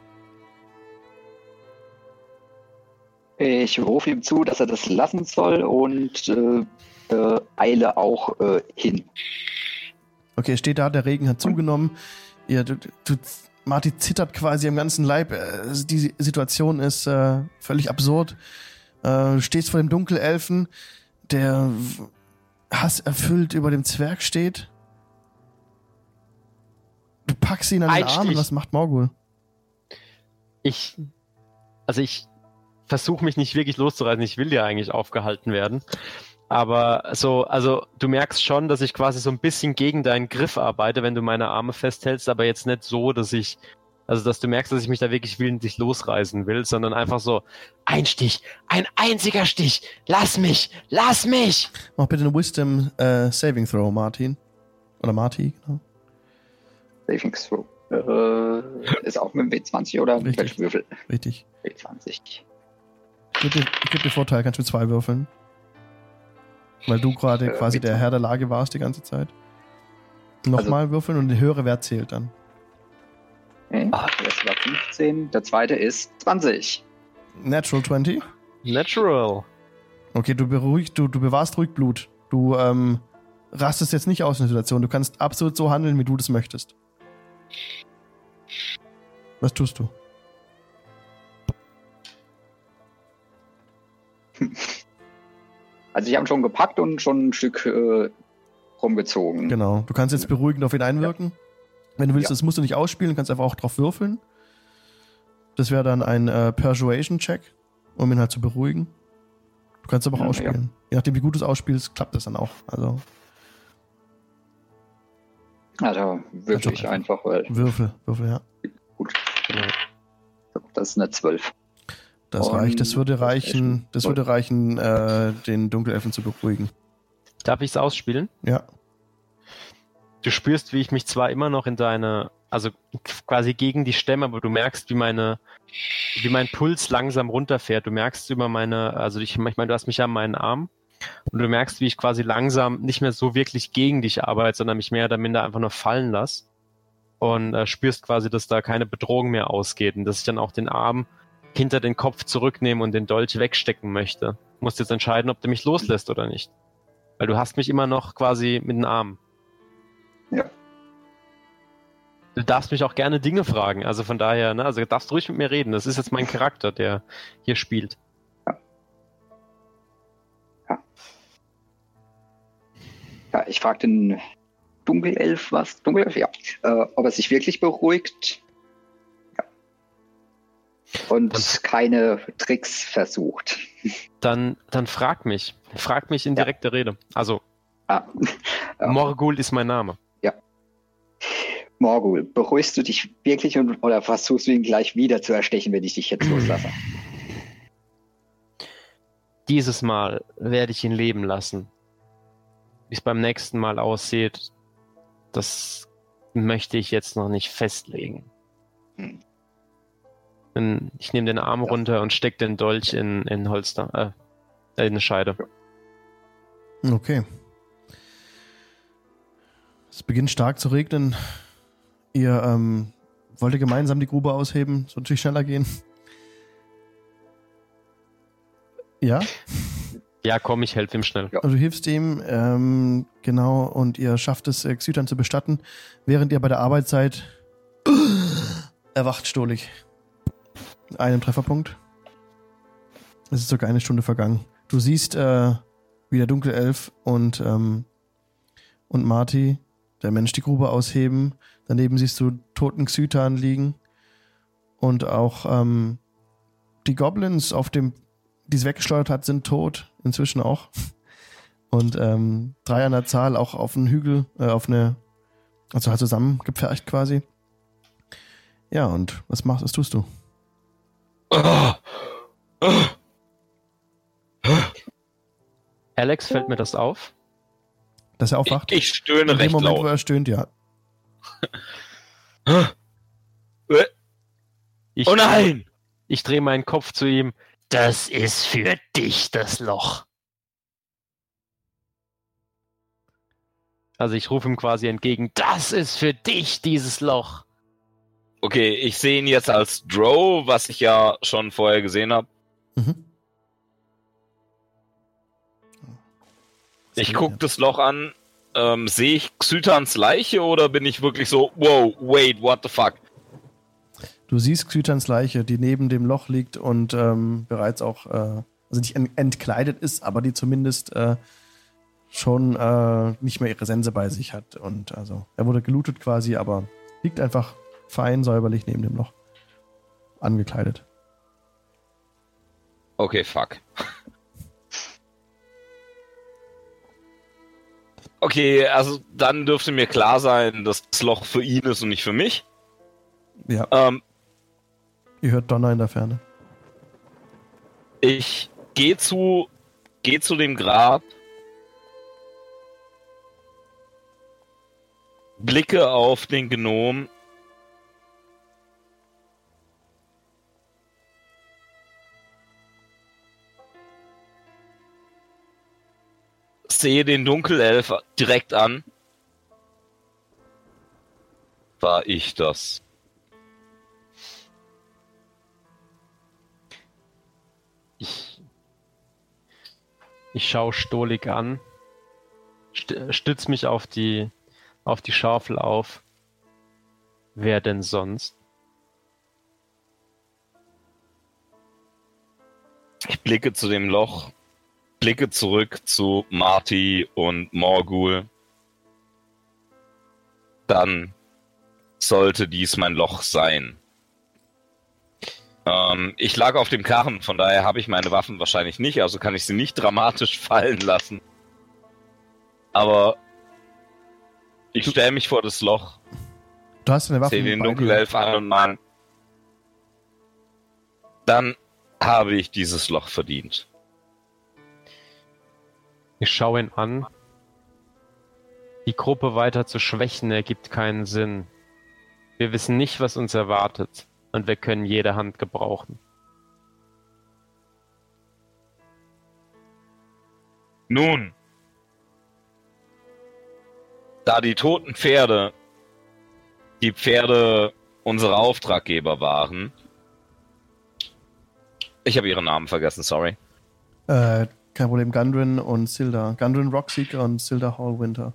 Ich rufe ihm zu, dass er das lassen soll und äh, äh, eile auch äh, hin. Okay, er steht da, der Regen hat zugenommen. Ja, du, du, Marty zittert quasi am ganzen Leib. Äh, Die Situation ist äh, völlig absurd. Äh, du stehst vor dem Dunkelelfen, der hasserfüllt über dem Zwerg steht. Du packst ihn an den Arm was macht Morgul? Ich, also ich versuche mich nicht wirklich loszureißen. Ich will ja eigentlich aufgehalten werden. Aber so, also du merkst schon, dass ich quasi so ein bisschen gegen deinen Griff arbeite, wenn du meine Arme festhältst, aber jetzt nicht so, dass ich, also dass du merkst, dass ich mich da wirklich willentlich losreißen will, sondern einfach so, ein Stich, ein einziger Stich, lass mich, lass mich! Mach bitte eine Wisdom äh, Saving Throw, Martin. Oder Marty, genau. Saving Throw. Äh, ist auch mit dem W20 oder mit Richtig. welchem Würfel? Richtig. W20. Ich gebe dir, ich geb dir Vorteil, kannst du mit zwei würfeln. Weil du gerade Äh, quasi mit der. Herr der Lage warst die ganze Zeit. Nochmal würfeln und der höhere Wert zählt dann. Okay. Das war 15. Der zweite ist 20. Natural 20. Natural. Okay, du beruhigst, du, du bewahrst ruhig Blut. Du ähm, rastest jetzt nicht aus in der Situation. Du kannst absolut so handeln, wie du das möchtest. Was tust du? Also ich habe schon gepackt und schon ein Stück äh, rumgezogen. Genau. Du kannst jetzt beruhigend auf ihn einwirken. Wenn du willst, Ja. das musst du nicht ausspielen, kannst einfach auch drauf würfeln. Das wäre dann ein äh, Persuasion-Check, um ihn halt zu beruhigen. Du kannst aber auch Ja, ausspielen. Je nachdem, wie gut du es ausspielst, klappt das dann auch. Also Also wirklich Also einfach, weil Würfel, Würfel, ja. gut. Das ist eine 12. Das Und reicht. Das würde reichen, das würde reichen, äh, den Dunkelelfen zu beruhigen. Darf ich es ausspielen? Ja. Du spürst, wie ich mich zwar immer noch in deine, also quasi gegen die Stämme, aber du merkst, wie meine, wie mein Puls langsam runterfährt. Du merkst über meine, also ich, ich meine, du hast mich ja an meinen Arm und du merkst, wie ich quasi langsam nicht mehr so wirklich gegen dich arbeite, sondern mich mehr oder minder einfach nur fallen lasse und äh, spürst quasi, dass da keine Bedrohung mehr ausgeht und dass ich dann auch den Arm hinter den Kopf zurücknehmen und den Dolch wegstecken möchte. Du musst jetzt entscheiden, ob du mich loslässt oder nicht. Weil du hast mich immer noch quasi mit den Armen. Ja. Du darfst mich auch gerne Dinge fragen. Also von daher, ne, also du darfst ruhig mit mir reden. Das ist jetzt mein Charakter, der hier spielt. Ja, ich frage den Dunkelelf was. Dunkelelf, ja. Äh, ob er sich wirklich beruhigt. Ja. Und Und- keine Tricks versucht. Dann, dann frag mich. Frag mich in Ja. direkter Rede. Also, Ah. Ja. Morgul ist mein Name. Morgul, beruhigst du dich wirklich und, oder versuchst du ihn gleich wieder zu erstechen, wenn ich dich jetzt loslasse? Dieses Mal werde ich ihn leben lassen. Wie es beim nächsten Mal aussieht, das möchte ich jetzt noch nicht festlegen. Hm. Dann- Ich nehme den Arm Ja. runter und stecke den Dolch in, in Holster, äh, in eine Scheide. Okay. Es beginnt stark zu regnen. Ihr ähm, wollt ihr gemeinsam die Grube ausheben? So natürlich schneller gehen. Ja, Ja, komm, ich helfe ihm schnell. Ja. also du hilfst ihm, ähm, genau, und ihr schafft es, äh, Xytan zu bestatten, während ihr bei der Arbeit seid. Erwacht Stolich. Einem Trefferpunkt. Es ist sogar eine Stunde vergangen. Du siehst, äh, wie der Dunkelelf und, ähm, und Marty, der Mensch, die Grube ausheben. Daneben siehst du toten Xytan liegen. Und auch ähm, die Goblins, auf dem, die es weggeschleudert hat, sind tot. Inzwischen auch. Und ähm, drei an der Zahl auch auf einen Hügel, äh, auf eine, also halt zusammengepfercht quasi. Ja, und was machst, was tust du? Alex, fällt mir das auf? Dass er aufwacht? Ich, ich stöhne In dem recht Moment, wo laut. er stöhnt, ja. Ich, Oh nein! Ich drehe meinen Kopf zu ihm. Das ist für dich das Loch. Also ich rufe ihm quasi entgegen, das ist für dich dieses Loch. Okay, ich sehe ihn jetzt als Drow, was ich ja schon vorher gesehen habe. Mhm. Ich gucke das Loch an. Ähm, sehe ich Xytans Leiche oder bin ich wirklich so, wow, wait, what the fuck? Du siehst Xytans Leiche, die neben dem Loch liegt und ähm, bereits auch, äh, also nicht en- entkleidet ist, aber die zumindest äh, schon äh, nicht mehr ihre Sense bei sich hat. Und also, er wurde gelootet quasi, aber liegt einfach fein säuberlich neben dem Loch. Angekleidet. Okay, fuck. Okay, also dann dürfte mir klar sein, dass das Loch für ihn ist und nicht für mich. Ja, Ähm, ihr hört Donner in der Ferne. ich gehe zu, geh zu dem Grab, blicke auf den Gnom. Sehe den Dunkelelf direkt an. War ich das? Ich, ich schaue Stolik an, st stütz mich auf die, auf die Schaufel auf. Wer denn sonst? Ich blicke zu dem Loch, blicke zurück zu Marty und Morgul. Dann sollte dies mein Loch sein. Ähm, ich lag auf dem Karren, von daher habe ich meine Waffen wahrscheinlich nicht, also kann ich sie nicht dramatisch fallen lassen. Aber ich stelle mich vor das Loch, Du hast deine Waffe sehe den. Dunkelelf an und man. Dann habe ich dieses Loch verdient. Ich schaue ihn an. Die Gruppe weiter zu schwächen ergibt keinen Sinn. Wir wissen nicht, was uns erwartet, und wir können jede Hand gebrauchen. Nun, da die toten Pferde die Pferde unserer Auftraggeber waren. Ich habe ihren Namen vergessen, sorry. Äh, kein Problem, Gundren und Silda. Gundren Rockseeker und Silda Hallwinter.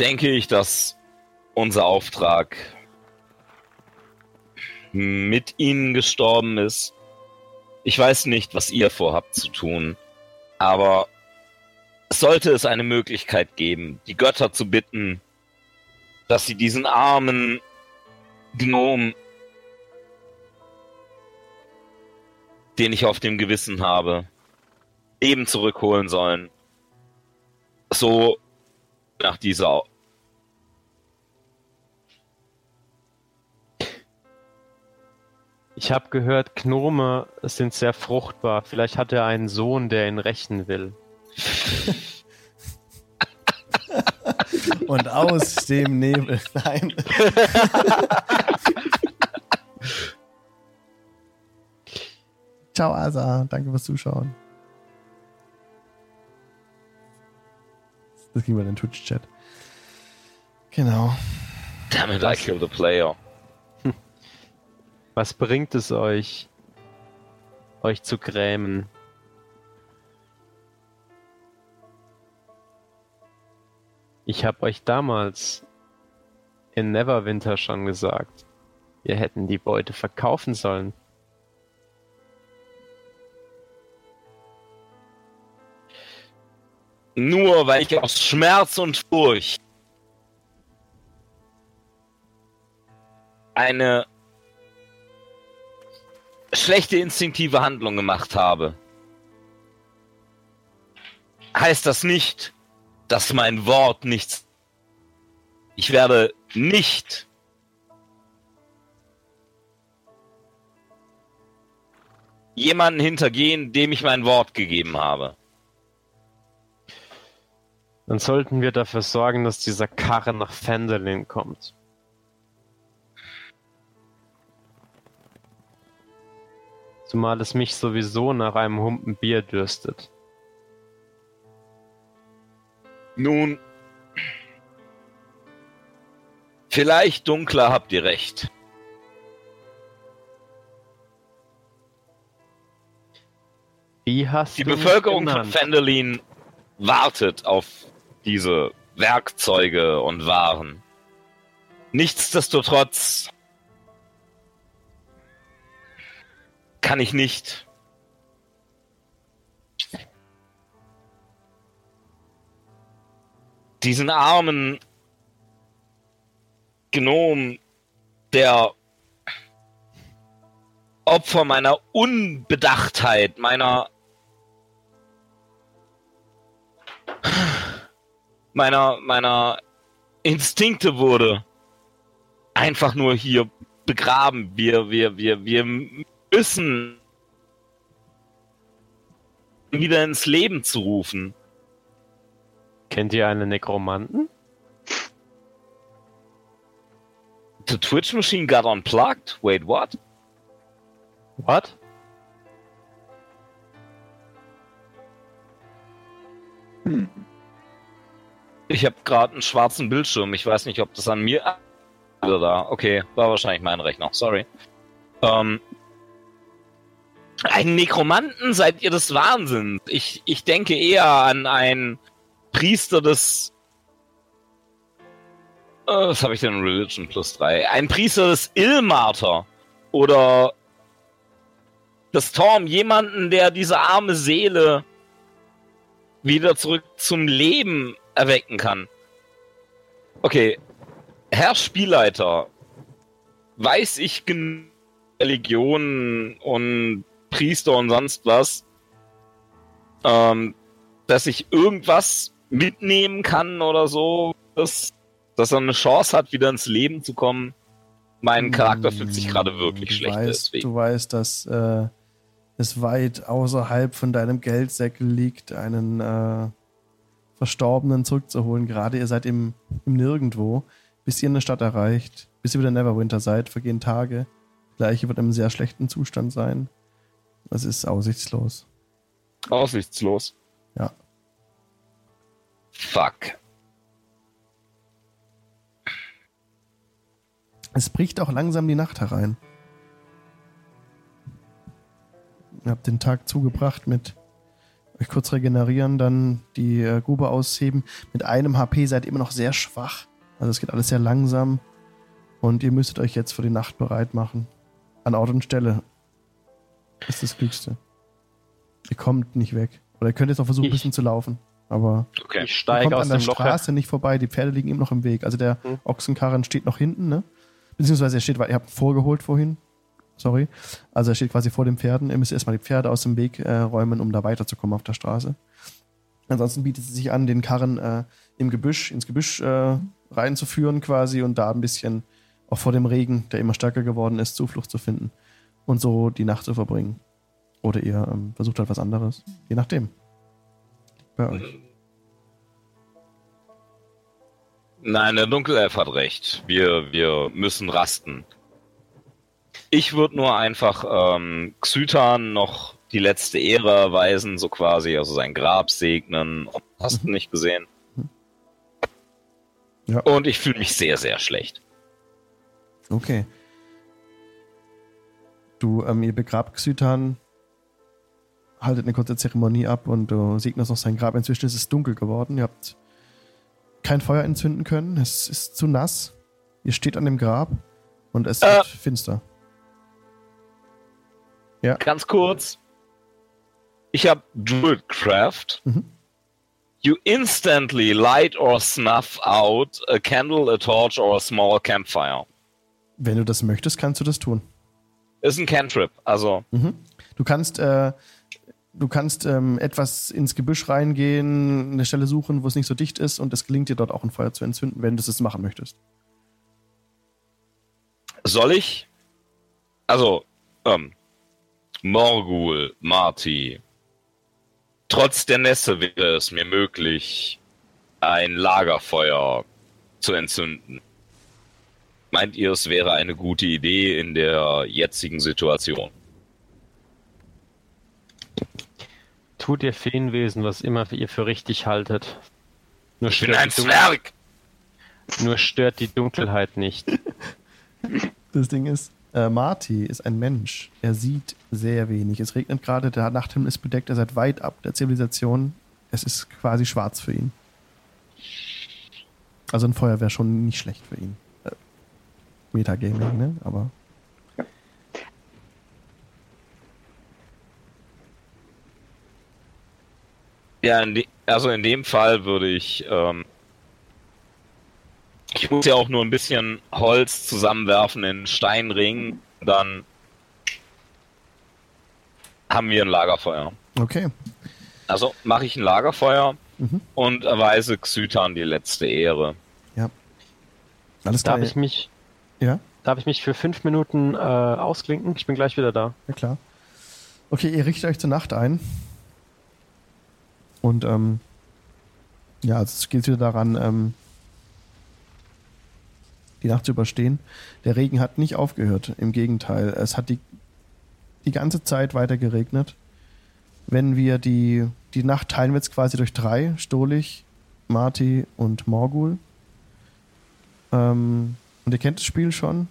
Denke ich, dass unser Auftrag mit ihnen gestorben ist. Ich weiß nicht, was ihr vorhabt zu tun, aber sollte es eine Möglichkeit geben, die Götter zu bitten, dass sie diesen armen Gnom, den ich auf dem Gewissen habe, eben zurückholen sollen. So nach dieser. Ich habe gehört, Gnome sind sehr fruchtbar. Vielleicht hat er einen Sohn, der ihn rächen will. Und aus dem Nebel. Nein. Ciao, Asa. Danke fürs Zuschauen. Das ging mal in den Twitch-Chat. Genau. Damn it, I killed a player. Was bringt es euch, euch zu grämen? Ich habe euch damals in Neverwinter schon gesagt, wir hätten die Beute verkaufen sollen. Nur weil ich aus Schmerz und Furcht eine schlechte instinktive Handlung gemacht habe, heißt das nicht, dass mein Wort nichts. Ich werde nicht jemanden hintergehen, dem ich mein Wort gegeben habe. Dann sollten wir dafür sorgen, dass dieser Karren nach Fendelin kommt. Zumal es mich sowieso nach einem Humpen Bier dürstet. Nun, vielleicht dunkler habt ihr recht. Wie hast Die du Bevölkerung von? Fendelin wartet auf diese Werkzeuge und Waren. Nichtsdestotrotz kann ich nicht diesen armen Gnom, der Opfer meiner Unbedachtheit, meiner meiner meiner Instinkte wurde einfach nur hier begraben. Wir wir wir wir müssen wieder ins Leben zu rufen. Kennt ihr einen Nekromanten? The Twitch machine got unplugged? Wait, what? What? Hm. Ich habe gerade einen schwarzen Bildschirm. Ich weiß nicht, ob das an mir oder da. Okay, war wahrscheinlich mein Rechner. Sorry. Ähm, einen Nekromanten seid ihr des Wahnsinns. Ich, ich denke eher an einen Priester des. Äh, was habe ich denn? Religion plus 3. Ein Priester des Ilmater. Oder des Torm. Jemanden, der diese arme Seele wieder zurück zum Leben erwecken kann. Okay. Herr Spielleiter, weiß ich genug Religionen und Priester und sonst was, ähm, dass ich irgendwas mitnehmen kann oder so, dass, dass er eine Chance hat, wieder ins Leben zu kommen. Mein Charakter fühlt sich gerade wirklich du schlecht weißt, deswegen. Du weißt, dass äh, es weit außerhalb von deinem Geldsäckel liegt, einen äh, Verstorbenen zurückzuholen. Gerade ihr seid im, im Nirgendwo, bis ihr in der Stadt erreicht, bis ihr wieder Neverwinter seid, vergehen Tage. Gleiche wird in einem sehr schlechten Zustand sein. Das ist aussichtslos. Aussichtslos. Ja. Fuck. Es bricht auch langsam die Nacht herein. Ihr habt den Tag zugebracht mit euch kurz regenerieren, dann die äh, Grube ausheben. Mit einem HP seid ihr immer noch sehr schwach. Also es geht alles sehr langsam. Und ihr müsstet euch jetzt für die Nacht bereit machen. An Ort und Stelle ist das Klügste. Ihr kommt nicht weg. Oder ihr könnt jetzt auch versuchen, ein Ich- bisschen zu laufen. Aber Okay. Ich ihr steige kommt aus an der. Straße nicht vorbei. Die Pferde liegen immer noch im Weg. Also der Hm. Ochsenkarren steht noch hinten, ne? Beziehungsweise er steht, weil ihr habt ihn vorgeholt vorhin. Sorry. Also er steht quasi vor den Pferden. Ihr müsst erstmal die Pferde aus dem Weg äh, räumen, um da weiterzukommen auf der Straße. Ansonsten bietet es sich an, den Karren äh, im Gebüsch, ins Gebüsch äh, reinzuführen quasi und da ein bisschen auch vor dem Regen, der immer stärker geworden ist, Zuflucht zu finden und so die Nacht zu verbringen. Oder ihr ähm, versucht halt was anderes. Je nachdem. Bei euch. Nein, der Dunkelelf hat recht. Wir, wir müssen rasten. Ich würde nur einfach ähm, Xytan noch die letzte Ehre erweisen, so quasi, also sein Grab segnen. Hast du nicht gesehen? Ja. Und ich fühle mich sehr, sehr schlecht. Okay. Du, ähm, ihr begrabt Xytan, haltet eine kurze Zeremonie ab und du segnest noch sein Grab. Inzwischen ist es dunkel geworden. Ihr habt kein Feuer entzünden können. Es ist zu nass. Ihr steht an dem Grab und es Äh. wird finster. Ganz kurz. Ich habe Druidcraft. Mhm. You instantly light or snuff out a candle, a torch or a small campfire. Wenn du das möchtest, kannst du das tun. Ist ein Cantrip, also Mhm. Du kannst, äh, du kannst ähm, etwas ins Gebüsch reingehen, eine Stelle suchen, wo es nicht so dicht ist und es gelingt dir dort auch ein Feuer zu entzünden, wenn du es machen möchtest. soll ich? Also, ähm, Morgul, Marty. Trotz der Nässe wäre es mir möglich, ein Lagerfeuer zu entzünden. Meint ihr, es wäre eine gute Idee in der jetzigen Situation? Tut ihr Feenwesen, was immer ihr für richtig haltet. Nur Ich bin ein Zwerg! nur stört die Dunkelheit nicht. Das Ding ist, äh, Marty ist ein Mensch. Er sieht sehr wenig. Es regnet gerade, der Nachthimmel ist bedeckt, er seid weit ab der Zivilisation. Es ist quasi schwarz für ihn. Also ein Feuer wäre schon nicht schlecht für ihn. Äh, Metagaming, ne? Aber Ja, in also in dem Fall würde ich. Ähm, ich muss ja auch nur ein bisschen Holz zusammenwerfen in Steinring, dann haben wir ein Lagerfeuer. Okay. Also mache ich ein Lagerfeuer Mhm. und erweise Xytan die letzte Ehre. Alles klar. Darf ich mich, ja? darf ich mich für fünf Minuten äh, ausklinken? Ich bin gleich wieder da. Ja, klar. Okay, ihr richtet euch zur Nacht ein. Und, ähm, ja, also es geht wieder daran, ähm, die Nacht zu überstehen. Der Regen hat nicht aufgehört. Im Gegenteil, es hat die, die ganze Zeit weiter geregnet. Wenn wir die, die Nacht teilen wir jetzt quasi durch drei: Stolich, Marti und Morgul. Ähm, und ihr kennt das Spiel schon.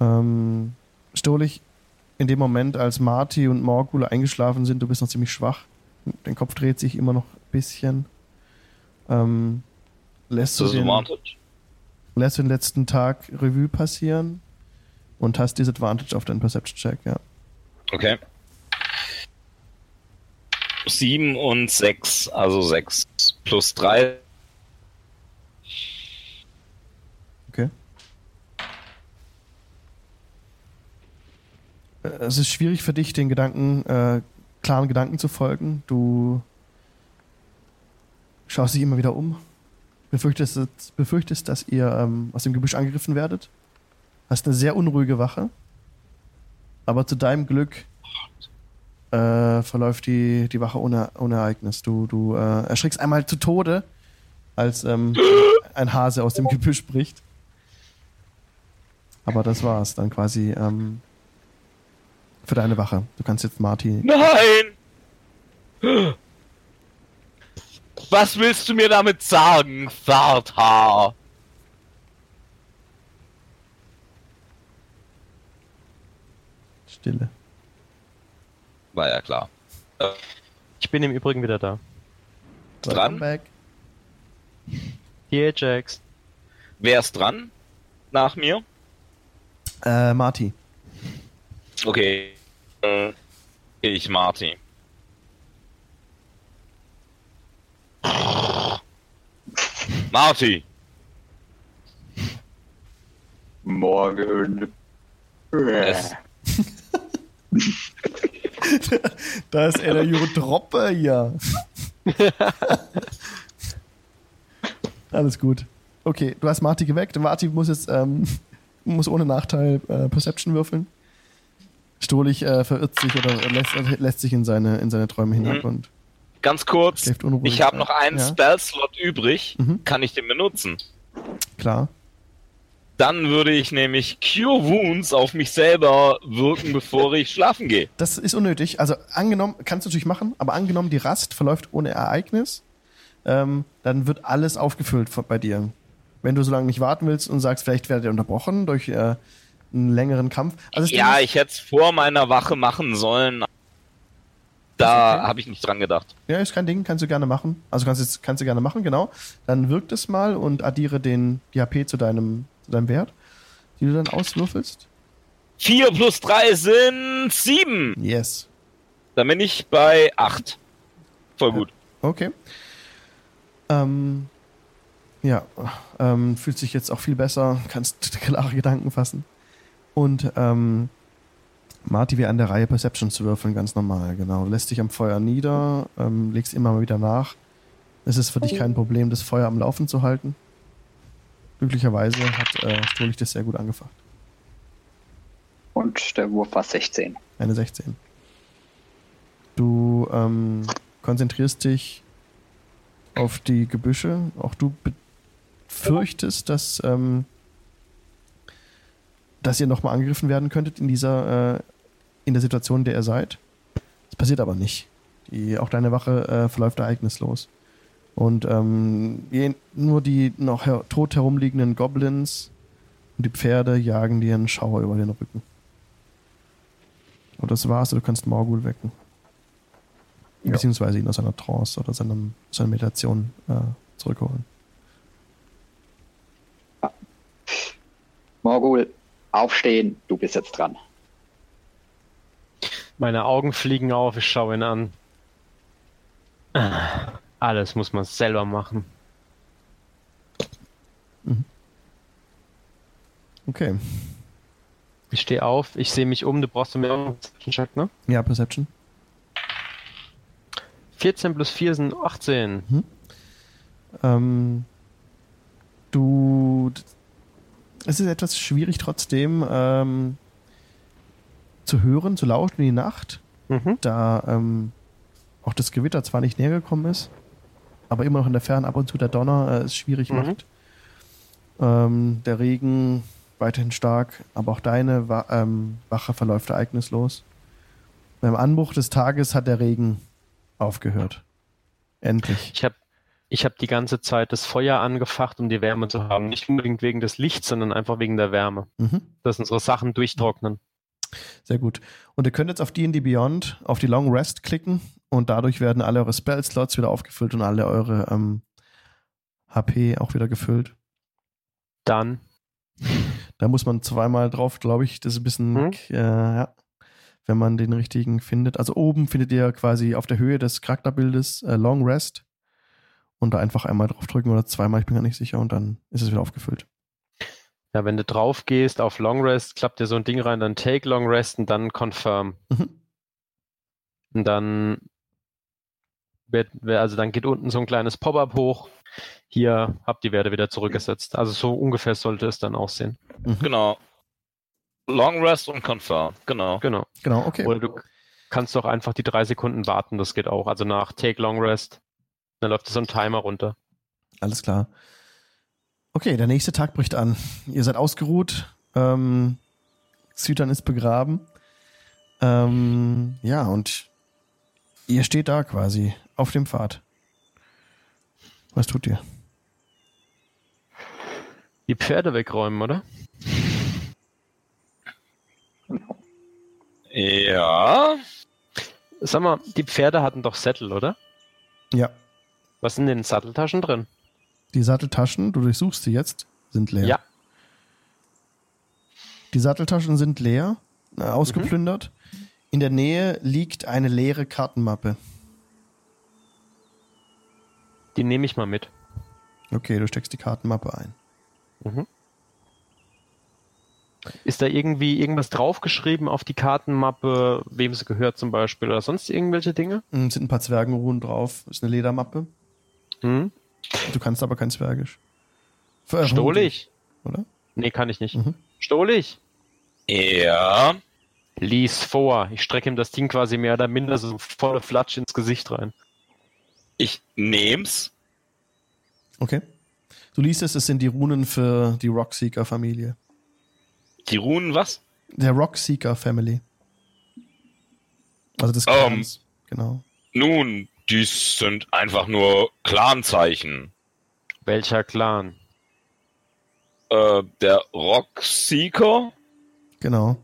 Ähm, Stolich, in dem Moment, als Marty und Morgul eingeschlafen sind, du bist noch ziemlich schwach. Dein Kopf dreht sich immer noch ein bisschen. Ähm, lässt, du den. Lässt den letzten Tag Revue passieren und hast Disadvantage auf deinen Perception-Check, ja. Okay. Sieben und sechs, also sechs plus drei. Okay. Äh, Es ist schwierig für dich, den Gedanken, äh, klaren Gedanken zu folgen. Du schaust dich immer wieder um. Befürchtest, befürchtest dass ihr ähm, aus dem Gebüsch angegriffen werdet. Hast eine sehr unruhige Wache. Aber zu deinem Glück äh, verläuft die, die Wache ohne, ohne Ereignis. Du, du äh, erschrickst einmal zu Tode, als ähm, ein Hase aus dem Gebüsch bricht. Aber das war's dann quasi ähm, für deine Wache. Du kannst jetzt Marty. Nein! Was willst du mir damit sagen, Vater? Stille. War ja klar. Ich bin im Übrigen wieder da. Dran? Back. Hier, Jax. Wer ist dran? Nach mir? Äh, Marty. Okay. Äh, Ich, Marty. Marty! Morgen. Es, da ist er der Jurotroppe hier. Alles gut. Okay, du hast Marty geweckt. Marty muss jetzt ähm, muss ohne Nachteil äh, Perception würfeln. Stolich äh, verirrt sich oder lässt, lässt sich in seine, in seine Träume hinab Mhm. und ganz kurz, ich habe noch einen Ja. Spell-Slot übrig. Mhm. Kann ich den benutzen? Klar. Dann würde ich nämlich Cure Wounds auf mich selber wirken, bevor ich schlafen gehe. Das ist unnötig. Also angenommen, kannst du natürlich machen, aber angenommen, die Rast verläuft ohne Ereignis, ähm, dann wird alles aufgefüllt bei dir. Wenn du so lange nicht warten willst und sagst, vielleicht werdet ihr unterbrochen durch äh, einen längeren Kampf. Also Ja, ich hätte es vor meiner Wache machen sollen. Da okay. habe ich nicht dran gedacht. ja, ist kein Ding, kannst du gerne machen. Also kannst, jetzt, kannst du gerne machen, genau. Dann wirkt es mal und addiere den, die HP zu deinem, zu deinem Wert, die du dann auswürfelst. 4 plus 3 sind 7. Yes. Dann bin ich bei 8. Voll gut. Okay. Ähm, ja, ähm, fühlt sich jetzt auch viel besser, kannst klare Gedanken fassen. Und ähm, Marty wie an der Reihe Perception zu würfeln, ganz normal, genau. Lässt dich am Feuer nieder, ähm, legst immer mal wieder nach. Es ist für dich kein Problem, das Feuer am Laufen zu halten. Glücklicherweise hat äh, Stolich das sehr gut angefacht. Und der Wurf war 16. Eine 16. Du ähm, konzentrierst dich auf die Gebüsche. Auch du befürchtest, dass, ähm, dass ihr nochmal angegriffen werden könntet in dieser, äh, in der Situation, in der ihr seid. Das passiert aber nicht. Die, auch deine Wache äh, verläuft ereignislos. Und ähm, nur die noch her tot herumliegenden Goblins und die Pferde jagen dir einen Schauer über den Rücken. Und das war's, du kannst Morgul wecken. Ja. Beziehungsweise ihn aus seiner Trance oder seinem, seiner Meditation äh, zurückholen. Morgul, aufstehen, du bist jetzt dran. Meine Augen fliegen auf, ich schaue ihn an. Alles muss man selber machen. Okay. Ich stehe auf, ich sehe mich um, du brauchst mir einen Check, ne? Ja, Perception. 14 plus 4 sind 18. Ähm, du. Es ist etwas schwierig trotzdem ähm, zu hören, zu lauschen in die Nacht, Mhm. da ähm, auch das Gewitter zwar nicht näher gekommen ist, aber immer noch in der Ferne ab und zu der Donner äh, es schwierig Mhm. macht. Ähm, der Regen weiterhin stark, aber auch deine Wa ähm, Wache verläuft ereignislos. Beim Anbruch des Tages hat der Regen aufgehört. Endlich. Ich habe ich hab die ganze Zeit das Feuer angefacht, um die Wärme zu haben. Nicht unbedingt wegen des Lichts, sondern einfach wegen der Wärme. Mhm. Dass unsere Sachen durchtrocknen. Sehr gut. Und ihr könnt jetzt auf D&D Beyond auf die Long Rest klicken und dadurch werden alle eure Spell-Slots wieder aufgefüllt und alle eure ähm, HP auch wieder gefüllt. Dann. Da muss man zweimal drauf, glaube ich. Das ist ein bisschen, Hm? äh, ja, wenn man den richtigen findet. Also oben findet ihr quasi auf der Höhe des Charakterbildes äh, Long Rest und da einfach einmal draufdrücken oder zweimal, ich bin gar nicht sicher, und dann ist es wieder aufgefüllt. Ja, wenn du drauf gehst auf Long Rest, klappt dir so ein Ding rein, dann Take Long Rest und dann Confirm. Mhm. Und dann wird, also dann geht unten so ein kleines Pop-up hoch. Hier habt die Werte wieder zurückgesetzt. Also so ungefähr sollte es dann aussehen. Genau. Long Rest und Confirm. Genau. Genau. Genau, okay. Oder du kannst doch einfach die drei Sekunden warten, das geht auch. Also nach Take Long Rest, dann läuft so ein Timer runter. Alles klar. Okay, der nächste Tag bricht an. Ihr seid ausgeruht. Ähm, Zytern ist begraben. Ähm, ja, und ihr steht da quasi auf dem Pfad. Was tut ihr? Die Pferde wegräumen, oder? Ja. Sag mal, die Pferde hatten doch Sättel, oder? Ja, Was sind in den Satteltaschen drin? Die Satteltaschen, du durchsuchst sie jetzt, sind leer. Ja. Die Satteltaschen sind leer, äh, ausgeplündert. In der Nähe liegt eine leere Kartenmappe. Die nehme ich mal mit. Okay, du steckst die Kartenmappe ein. Mhm. Ist da irgendwie irgendwas draufgeschrieben auf die Kartenmappe, wem sie gehört zum Beispiel oder sonst irgendwelche Dinge? Mm, sind ein paar Zwergenruhen drauf. Ist eine Ledermappe. Hm? Du kannst aber kein Zwergisch. Ver- Stohlig? Oder? Nee, kann ich nicht. Mhm. Stohlig? Ja. Lies vor. Ich strecke ihm das Ding quasi mehr oder minder so volle Flatsch ins Gesicht rein. Ich nehm's. Okay. Du liest es, es sind die Runen für die Rockseeker-Familie. Die Runen was? Der Rockseeker Family. Also des Ähm. Clans. Genau. Nun, dies sind einfach nur Clanzeichen. Welcher Clan? Äh, der Rockseeker? Genau.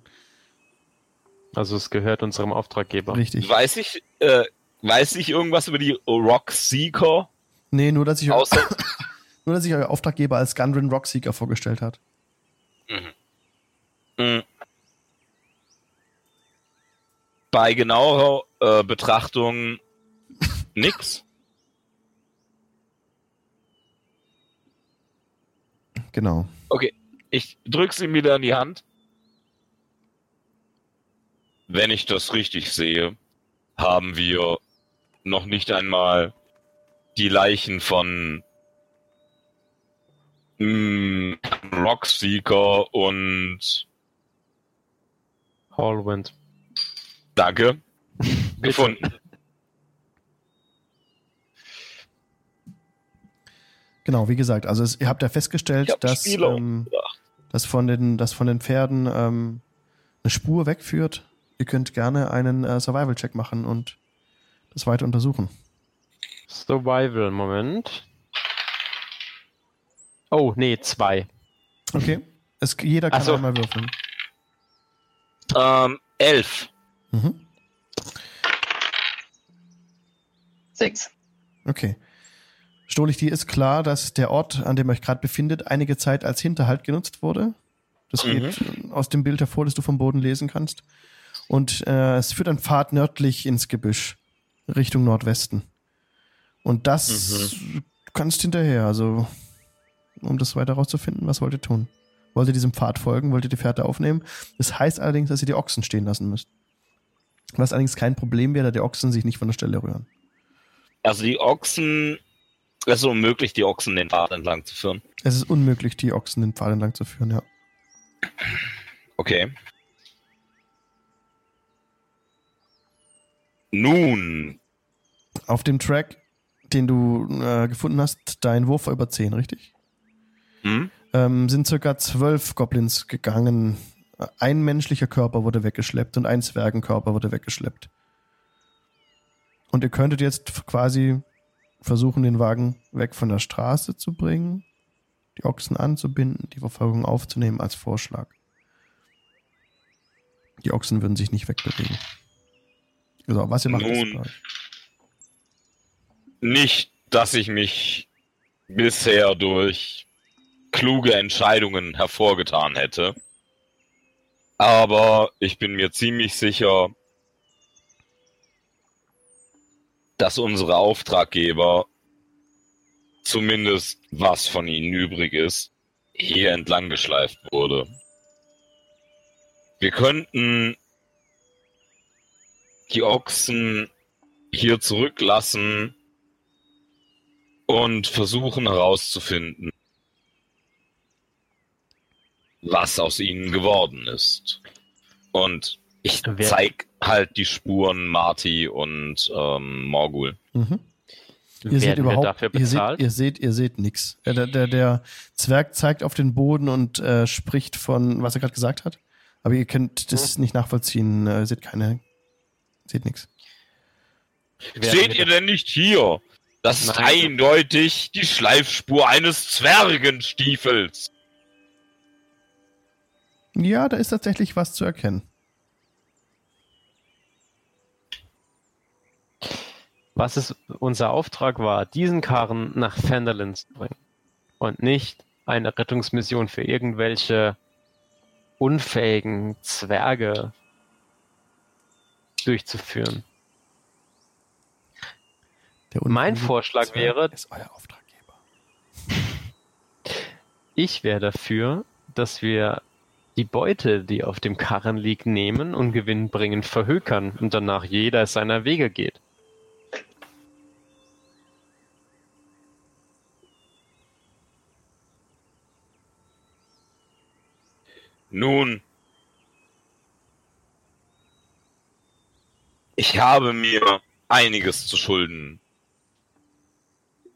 Also es gehört unserem Auftraggeber. Richtig. Weiß ich, äh, weiß ich irgendwas über die Rockseeker? Nee, nur dass, ich, Außer, nur, dass sich euer Auftraggeber als Gundren Rockseeker vorgestellt hat. mh. bei genauerer äh, Betrachtung nix. Genau. Okay, ich drück's ihm wieder in die Hand. Wenn ich das richtig sehe, haben wir noch nicht einmal die Leichen von mm, Rockseeker und Hallwind. Danke gefunden. Genau, wie gesagt, also es, ihr habt ja festgestellt, dass, ähm, dass, von den, dass von den Pferden ähm, eine Spur wegführt. Ihr könnt gerne einen äh, Survival-Check machen und das weiter untersuchen. Survival, Moment. Oh, nee, zwei. Okay. Es, jeder kann so. einmal würfeln. Ähm, elf. Mhm. Sechs. Okay. Stolich, dir ist klar, dass der Ort, an dem ihr euch gerade befindet, einige Zeit als Hinterhalt genutzt wurde. Das Mhm. geht aus dem Bild hervor, das du vom Boden lesen kannst. Und äh, es führt ein Pfad nördlich ins Gebüsch, Richtung Nordwesten. Und das Mhm. kannst hinterher, also um das weiter rauszufinden, was wollt ihr tun? Wollt ihr diesem Pfad folgen? Wollt ihr die Fährte aufnehmen? Das heißt allerdings, dass ihr die Ochsen stehen lassen müsst. Was allerdings kein Problem wäre, da die Ochsen sich nicht von der Stelle rühren. Also die Ochsen, es ist unmöglich, die Ochsen den Pfad entlang zu führen. Es ist unmöglich, die Ochsen den Pfad entlang zu führen, ja. Okay. Nun, Auf dem Track, den du äh, gefunden hast, dein Wurf war über 10, richtig? hm? ähm, sind circa zwölf Goblins gegangen. Ein menschlicher Körper wurde weggeschleppt und ein Zwergenkörper wurde weggeschleppt. Und ihr könntet jetzt quasi versuchen, den Wagen weg von der Straße zu bringen, die Ochsen anzubinden, die Verfolgung aufzunehmen als Vorschlag. Die Ochsen würden sich nicht wegbewegen. So, was ihr macht, ist Nun. euch. nicht, dass ich mich bisher durch kluge Entscheidungen hervorgetan hätte. Aber ich bin mir ziemlich sicher, dass unsere Auftraggeber, zumindest was von ihnen übrig ist, hier entlang geschleift wurde. Wir könnten die Ochsen hier zurücklassen und versuchen herauszufinden, was aus ihnen geworden ist. Und ich Wer- zeig halt die Spuren Marty und ähm, Morgul. Mhm. Ihr seht Werden überhaupt, ihr seht, ihr seht, ihr seht nix. Äh, Der, der, der Zwerg zeigt auf den Boden und äh, spricht von, was er gerade gesagt hat. Aber ihr könnt das nicht nachvollziehen. Äh, seht keine, seht nix. Werden Seht ihr denn nicht hier? Das ist Nein. eindeutig die Schleifspur eines Zwergenstiefels. Ja, da ist tatsächlich was zu erkennen. Was es unser Auftrag war, diesen Karren nach Fenderlin zu bringen und nicht eine Rettungsmission für irgendwelche unfähigen Zwerge durchzuführen. Mein Vorschlag Zwerg wäre- ist euer Auftraggeber. Ich wäre dafür, dass wir die Beute, die auf dem Karren liegt, nehmen und gewinnbringend verhökern und danach jeder seiner Wege geht. Nun, ich habe mir einiges zu Schulden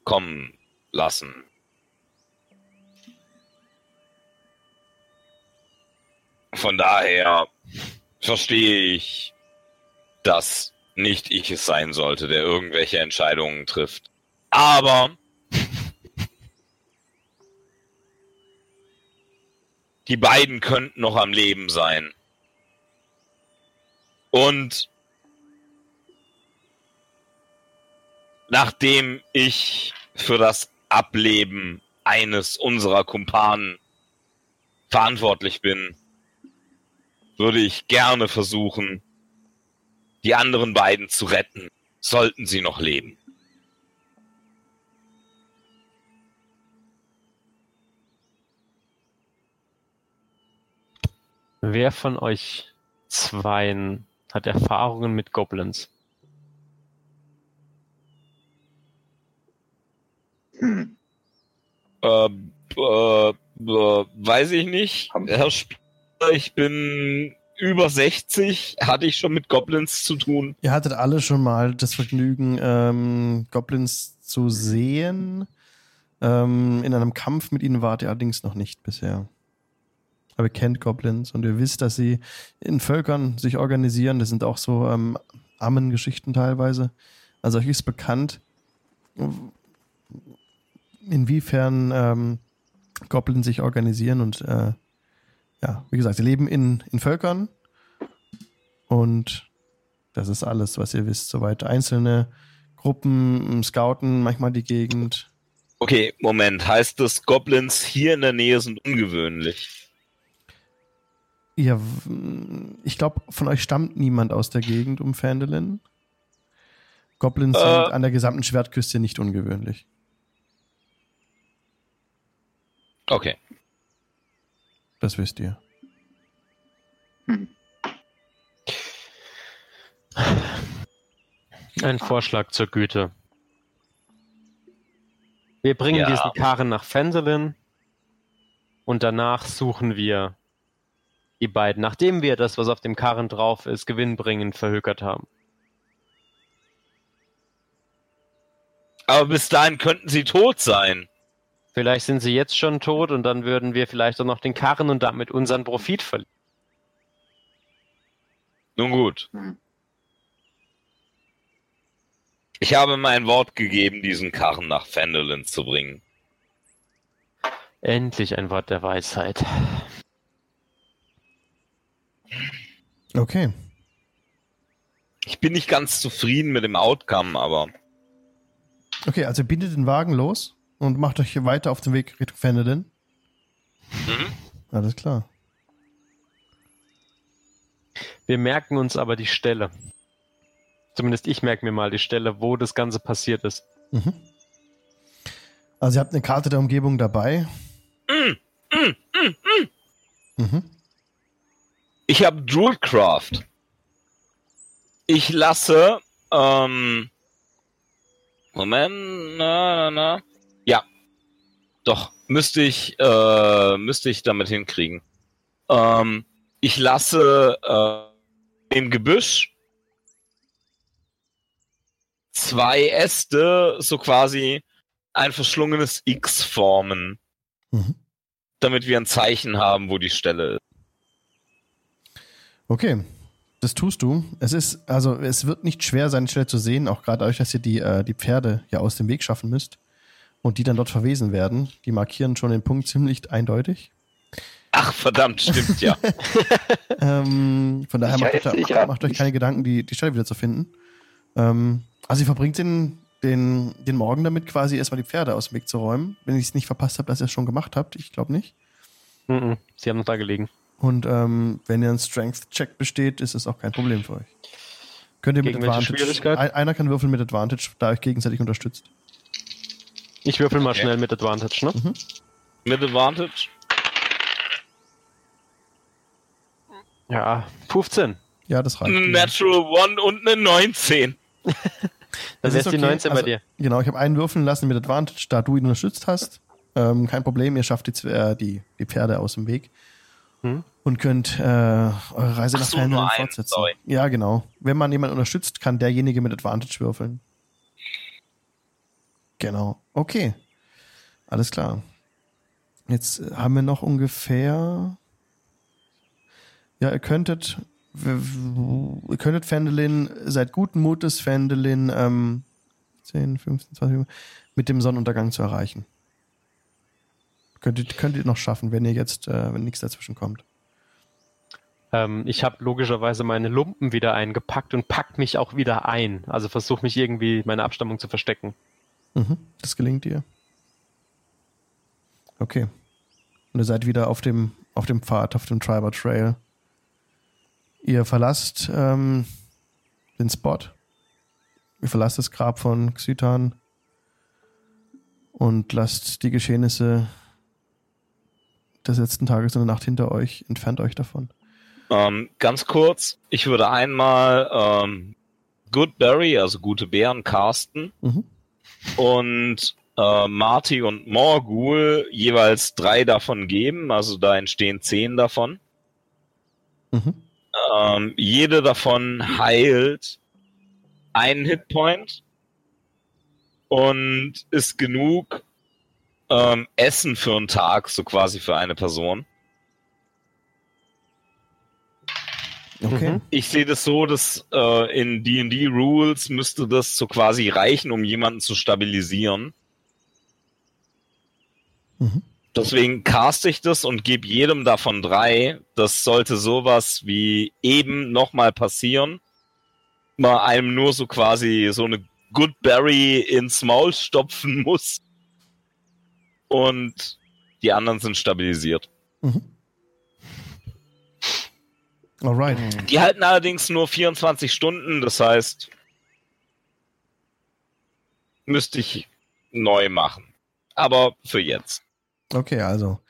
kommen lassen. Von daher verstehe ich, dass nicht ich es sein sollte, der irgendwelche Entscheidungen trifft. Aber die beiden könnten noch am Leben sein. Und nachdem ich für das Ableben eines unserer Kumpanen verantwortlich bin, würde ich gerne versuchen, die anderen beiden zu retten, sollten sie noch leben. Wer von euch zweien hat Erfahrungen mit Goblins? Hm. Äh, äh, äh, weiß ich nicht. Herr Spieler, ich bin über 60. Hatte ich schon mit Goblins zu tun? Ihr hattet alle schon mal das Vergnügen, ähm, Goblins zu sehen. Ähm, in einem Kampf mit ihnen wart ihr allerdings noch nicht bisher. Aber ihr kennt Goblins und ihr wisst, dass sie in Völkern sich organisieren. Das sind auch so ähm, Ammengeschichten teilweise. Also euch ist bekannt, inwiefern ähm, Goblins sich organisieren und äh, ja, wie gesagt, sie leben in, in Völkern und das ist alles, was ihr wisst. Soweit einzelne Gruppen scouten manchmal die Gegend. Okay, Moment. Heißt das, Goblins hier in der Nähe sind ungewöhnlich? W- ich glaube, von euch stammt niemand aus der Gegend um Phandelin. Goblins Äh. sind an der gesamten Schwertküste nicht ungewöhnlich. Okay. Das wisst ihr. Hm. Ein Vorschlag zur Güte. Wir bringen Ja. diesen Karren nach Fendelin und danach suchen wir die beiden, nachdem wir das, was auf dem Karren drauf ist, gewinnbringend verhökert haben. Aber bis dahin könnten sie tot sein. Vielleicht sind sie jetzt schon tot und dann würden wir vielleicht auch noch den Karren und damit unseren Profit verlieren. Nun gut. Hm. Ich habe mein Wort gegeben, diesen Karren nach Fendelin zu bringen. Endlich ein Wort der Weisheit. Okay. Ich bin nicht ganz zufrieden mit dem Outcome, aber Okay, also bindet den Wagen los und macht euch weiter auf den Weg Richtung Fendelin. Mhm. Alles klar. Wir merken uns aber die Stelle. Zumindest ich merke mir mal die Stelle, wo das Ganze passiert ist. Mhm. Also ihr habt eine Karte der Umgebung dabei. Mhm. Ich habe Druidcraft. Ich lasse, ähm, Moment, na, na, na. Ja. Doch, müsste ich, äh, müsste ich damit hinkriegen. Ähm, ich lasse, äh, im Gebüsch zwei Äste so quasi ein verschlungenes X formen, Mhm. damit wir ein Zeichen haben, wo die Stelle ist. Okay, das tust du. Es ist, also es wird nicht schwer sein, die Stelle zu sehen, auch gerade dadurch, dass ihr die, äh, die Pferde ja aus dem Weg schaffen müsst und die dann dort verwesen werden. Die markieren schon den Punkt ziemlich eindeutig. Ach, verdammt, stimmt ja. Ähm, von daher macht, ist euch, macht euch keine Gedanken, die, die Stelle wieder zu finden. Ähm, also ihr verbringt den, den, den Morgen damit, quasi erstmal die Pferde aus dem Weg zu räumen. Wenn ich es nicht verpasst habe, dass ihr es schon gemacht habt. Ich glaube nicht. Sie haben noch da gelegen. Und ähm, wenn ihr ein Strength-Check besteht, ist es auch kein Problem für euch. Könnt ihr mit Gegen welche Advantage. Einer kann würfeln mit Advantage, da euch gegenseitig unterstützt. Ich würfel mal Okay. schnell mit Advantage, ne? Mit Advantage. Ja, 15. Ja, das reicht. Ein Natural One und eine 19. Dann Das ist die okay. 19 Also- bei dir. Genau, ich habe einen würfeln lassen mit Advantage, da du ihn unterstützt hast. Ähm, kein Problem, ihr schafft die, äh, die, die Pferde aus dem Weg. Hm? Und könnt äh, eure Reise Ach nach so, einen, fortsetzen. sorry. Ja, genau. Wenn man jemanden unterstützt, kann derjenige mit Advantage würfeln. Genau. Okay. Alles klar. Jetzt äh, haben wir noch ungefähr. Ja, ihr könntet. Ihr könntet Fendelin, seid guten Mutes, Fendelin, ähm, 10, 15, 20 Minuten, mit dem Sonnenuntergang zu erreichen. Könnt ihr, könnt ihr noch schaffen, wenn ihr jetzt, äh, wenn nichts dazwischen kommt. Ähm, ich habe logischerweise meine Lumpen wieder eingepackt und pack mich auch wieder ein. Also versuche mich irgendwie meine Abstammung zu verstecken. Mhm, das gelingt dir. Okay. Und ihr seid wieder auf dem, auf dem Pfad, auf dem Triber Trail. Ihr verlasst ähm, den Spot. Ihr verlasst das Grab von Xytan und lasst die Geschehnisse des letzten Tages und der Nacht hinter euch. Entfernt euch davon. Ähm, ganz kurz, ich würde einmal ähm, Goodberry, also gute Bären, casten Mhm. und äh, Marty und Morgul jeweils drei davon geben, also da entstehen zehn davon. Mhm. Ähm, jede davon heilt einen Hitpoint und ist genug ähm, Essen für einen Tag, so quasi für eine Person. Okay. Mhm. Ich sehe das so, dass äh, in D&D Rules müsste das so quasi reichen, um jemanden zu stabilisieren. Mhm. Deswegen caste ich das und gebe jedem davon drei. Das sollte sowas wie eben nochmal passieren. Man einem nur so quasi so eine Goodberry ins Maul stopfen muss. Und die anderen sind stabilisiert. Mhm. Alright. Die halten allerdings nur 24 Stunden, das heißt, müsste ich neu machen. Aber für jetzt. Okay, also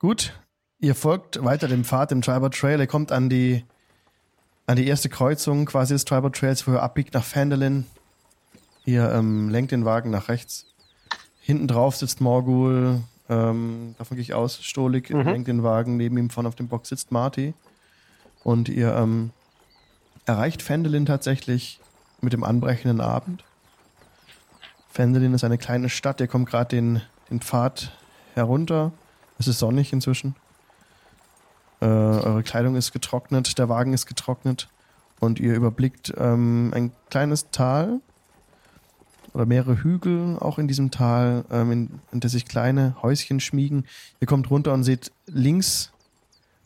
gut. Ihr folgt weiter dem Pfad, dem Tribal Trail. Ihr kommt an die, an die erste Kreuzung quasi des Tribal Trails, wo ihr abbiegt nach Fandolin. Ihr ähm, lenkt den Wagen nach rechts. Hinten drauf sitzt Morgul, ähm, davon gehe ich aus, Stolik Mhm. lenkt den Wagen, neben ihm vorne auf dem Box sitzt Marty. Und ihr ähm, erreicht Fandolin tatsächlich mit dem anbrechenden Abend. Fandolin ist eine kleine Stadt, ihr kommt gerade den, den Pfad herunter. Es ist sonnig inzwischen. Äh, eure Kleidung ist getrocknet, der Wagen ist getrocknet und ihr überblickt ähm, ein kleines Tal oder mehrere Hügel auch in diesem Tal, ähm, in, in der sich kleine Häuschen schmiegen. Ihr kommt runter und seht links,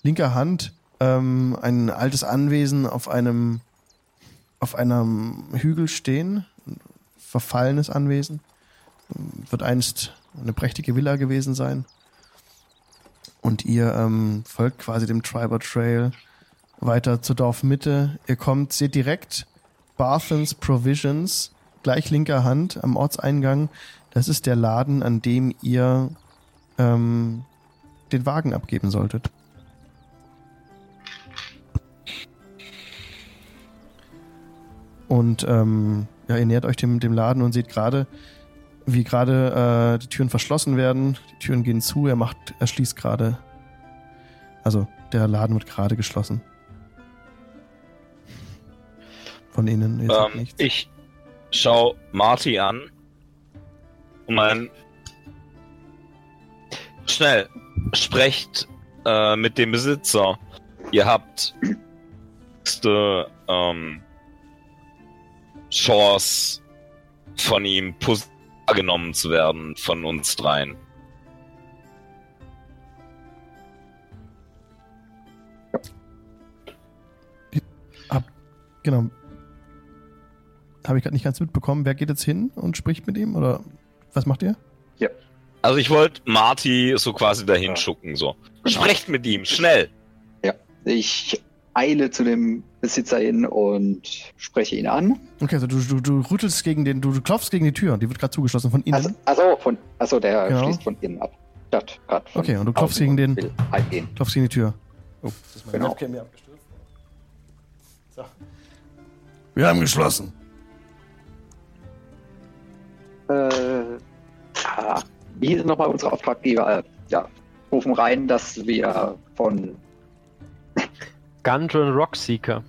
linker Hand, ähm, ein altes Anwesen auf einem auf einem Hügel stehen, ein verfallenes Anwesen. Wird einst eine prächtige Villa gewesen sein. Und ihr ähm, folgt quasi dem Tribal Trail weiter zur Dorfmitte. Ihr kommt, seht direkt Barthens Provisions, gleich linker Hand am Ortseingang. Das ist der Laden, an dem ihr ähm, den Wagen abgeben solltet. Und ähm, ja, ihr nähert euch dem, dem Laden und seht gerade, wie gerade äh, die Türen verschlossen werden. Die Türen gehen zu, er macht, er schließt gerade. Also, der Laden wird gerade geschlossen. Von innen. Ihr seht Ähm, nichts. ich schau Marty an und mein schnell sprecht äh, mit dem Besitzer. Ihr habt ähm, Chance von ihm genommen zu werden von uns dreien. Genau. Habe ich gerade nicht ganz mitbekommen. Wer geht jetzt hin und spricht mit ihm? Oder was macht ihr? Also ich wollte Marty so quasi dahin Ja. schucken, so. Genau. Sprecht mit ihm, schnell! Ich eile zu dem Besitzer hin und spreche ihn an. Okay, also du, du, du rüttelst gegen den, du, du klopfst gegen die Tür. Die wird gerade zugeschlossen von innen. Also, also, von, also der Genau. schließt von innen ab. Statt grad von Okay, und du klopfst gegen den- klopfst gegen die Tür. Oh, das ist meine Genau. Webcam hier abgestürzt. So. Wir haben geschlossen. Äh, ja, wie hieß nochmal unsere Auftraggeber? Äh, ja, rufen rein, dass wir von, Gundren Rockseeker.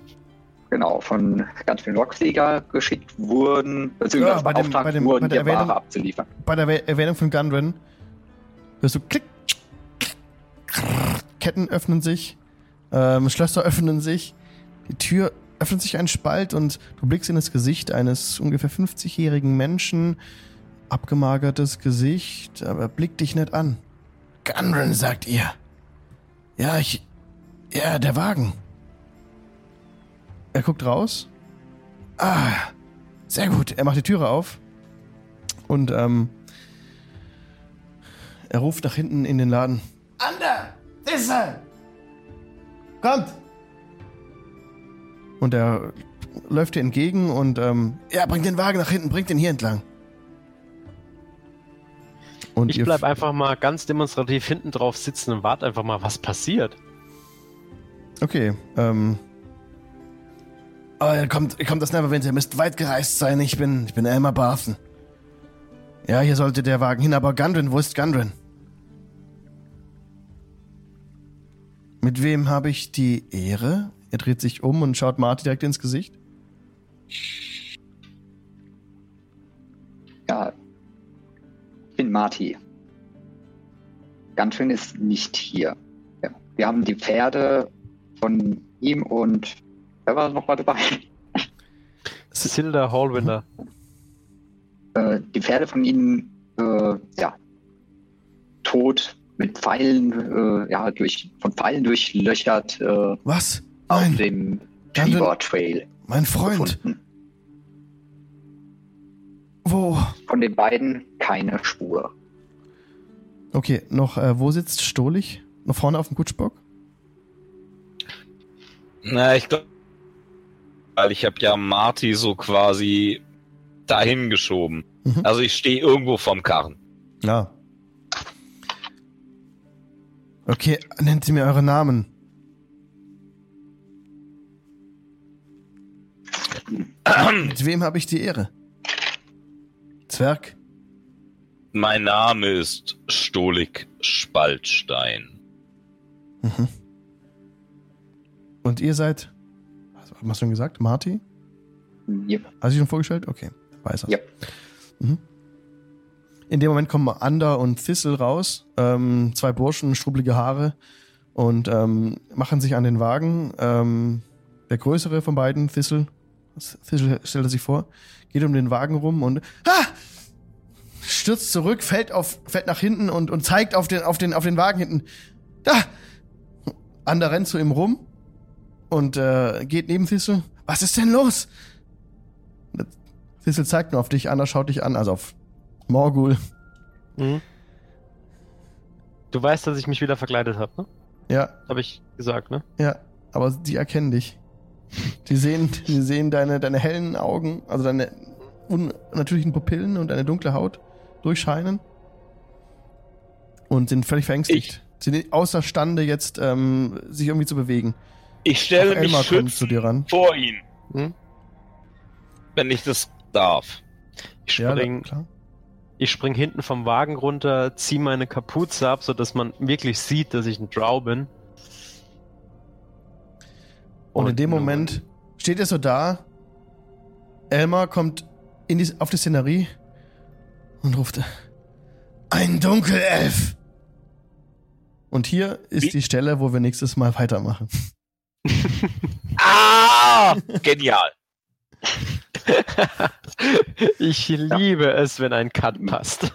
genau, von ganz vielen Rocksieger geschickt wurden, beziehungsweise Ja, bei dem- beauftragt bei dem- wurden, bei der die Ware Erwähnung- abzuliefern. Bei der Erwähnung von Gundren hörst du klick, klick, Ketten öffnen sich, ähm, Schlösser öffnen sich, die Tür öffnet sich ein Spalt und du blickst in das Gesicht eines ungefähr 50-jährigen Menschen, abgemagertes Gesicht, aber blick dich nicht an. Gundren, sagt ihr. Ja, ich. Ja, der Wagen. Er guckt raus. Ah, sehr gut. Er macht die Türe auf. Und ähm, er ruft nach hinten in den Laden. Ander! Disse! Kommt! Und er läuft dir entgegen und ähm, ja, bringt den Wagen nach hinten, bringt den hier entlang. Und Ich bleib einfach mal ganz demonstrativ hinten drauf sitzen und warte einfach mal, was passiert. Okay, ähm. Oh, ihr kommt, ihr kommt das Neverwinter, ihr müsst weit gereist sein. Ich bin, ich bin Elmer Barthen. Ja, hier sollte der Wagen hin, aber Gundren, wo ist Gundren? Mit wem habe ich die Ehre? Er dreht sich um und schaut Marty direkt ins Gesicht. Marty. Ganz schön ist nicht hier. Ja, wir haben die Pferde von ihm und wer war noch mal dabei? Silda Hallwinder. Äh, die Pferde von ihnen, äh, ja, tot mit Pfeilen, äh, ja, durch, von Pfeilen durchlöchert äh, Was? auf Nein, dem Dann- Trevor Trail mein Freund. gefunden. Wo? Von den beiden keine Spur. Okay, noch, äh, wo sitzt Stolich? Noch vorne auf dem Kutschbock? Na, ich glaube, weil ich habe ja Marty so quasi dahin geschoben. Mhm. Also ich stehe irgendwo vorm Karren. Ja. Okay, nennt sie mir eure Namen. Mit wem habe ich die Ehre? Zwerg? Mein Name ist Stolik Spaltstein. Mhm. Und ihr seid, was haben wir schon gesagt? Marty? Yep. Hast du dich schon vorgestellt? Okay, weiß er. Ja. Mhm. In dem Moment kommen Ander und Thistle raus, ähm, zwei Burschen, strubbelige Haare und ähm, machen sich an den Wagen. Ähm, der größere von beiden, Thistle, Thistle stellt er sich vor, geht um den Wagen rum und ah! stürzt zurück, fällt auf, fällt nach hinten und, und zeigt auf den, auf den, auf den Wagen hinten. Da! Ander rennt zu ihm rum und äh, geht neben Thistle. Was ist denn los? Thistle zeigt nur auf dich, Ander schaut dich an, also auf Morgul. Mhm. Du weißt, dass ich mich wieder verkleidet habe, ne? Ja, Habe ich gesagt, ne? ja, aber die erkennen dich. Die sehen, die sehen deine, deine hellen Augen, also deine unnatürlichen Pupillen und deine dunkle Haut durchscheinen und sind völlig verängstigt. Sind außerstande jetzt, ähm, sich irgendwie zu bewegen. Ich stelle Auch mich ran. vor ihn, Hm? wenn ich das darf. Ich Ja, spring, klar. ich spring hinten vom Wagen runter, zieh meine Kapuze ab, sodass man wirklich sieht, dass ich ein Drow bin. Und in dem nun- Moment steht er so da. Elmar kommt in die, auf die Szenerie und ruft: Ein Dunkelelf! Und hier ist Wie? die Stelle, wo wir nächstes Mal weitermachen. Ah! Genial. ich liebe es, wenn ein Cut passt.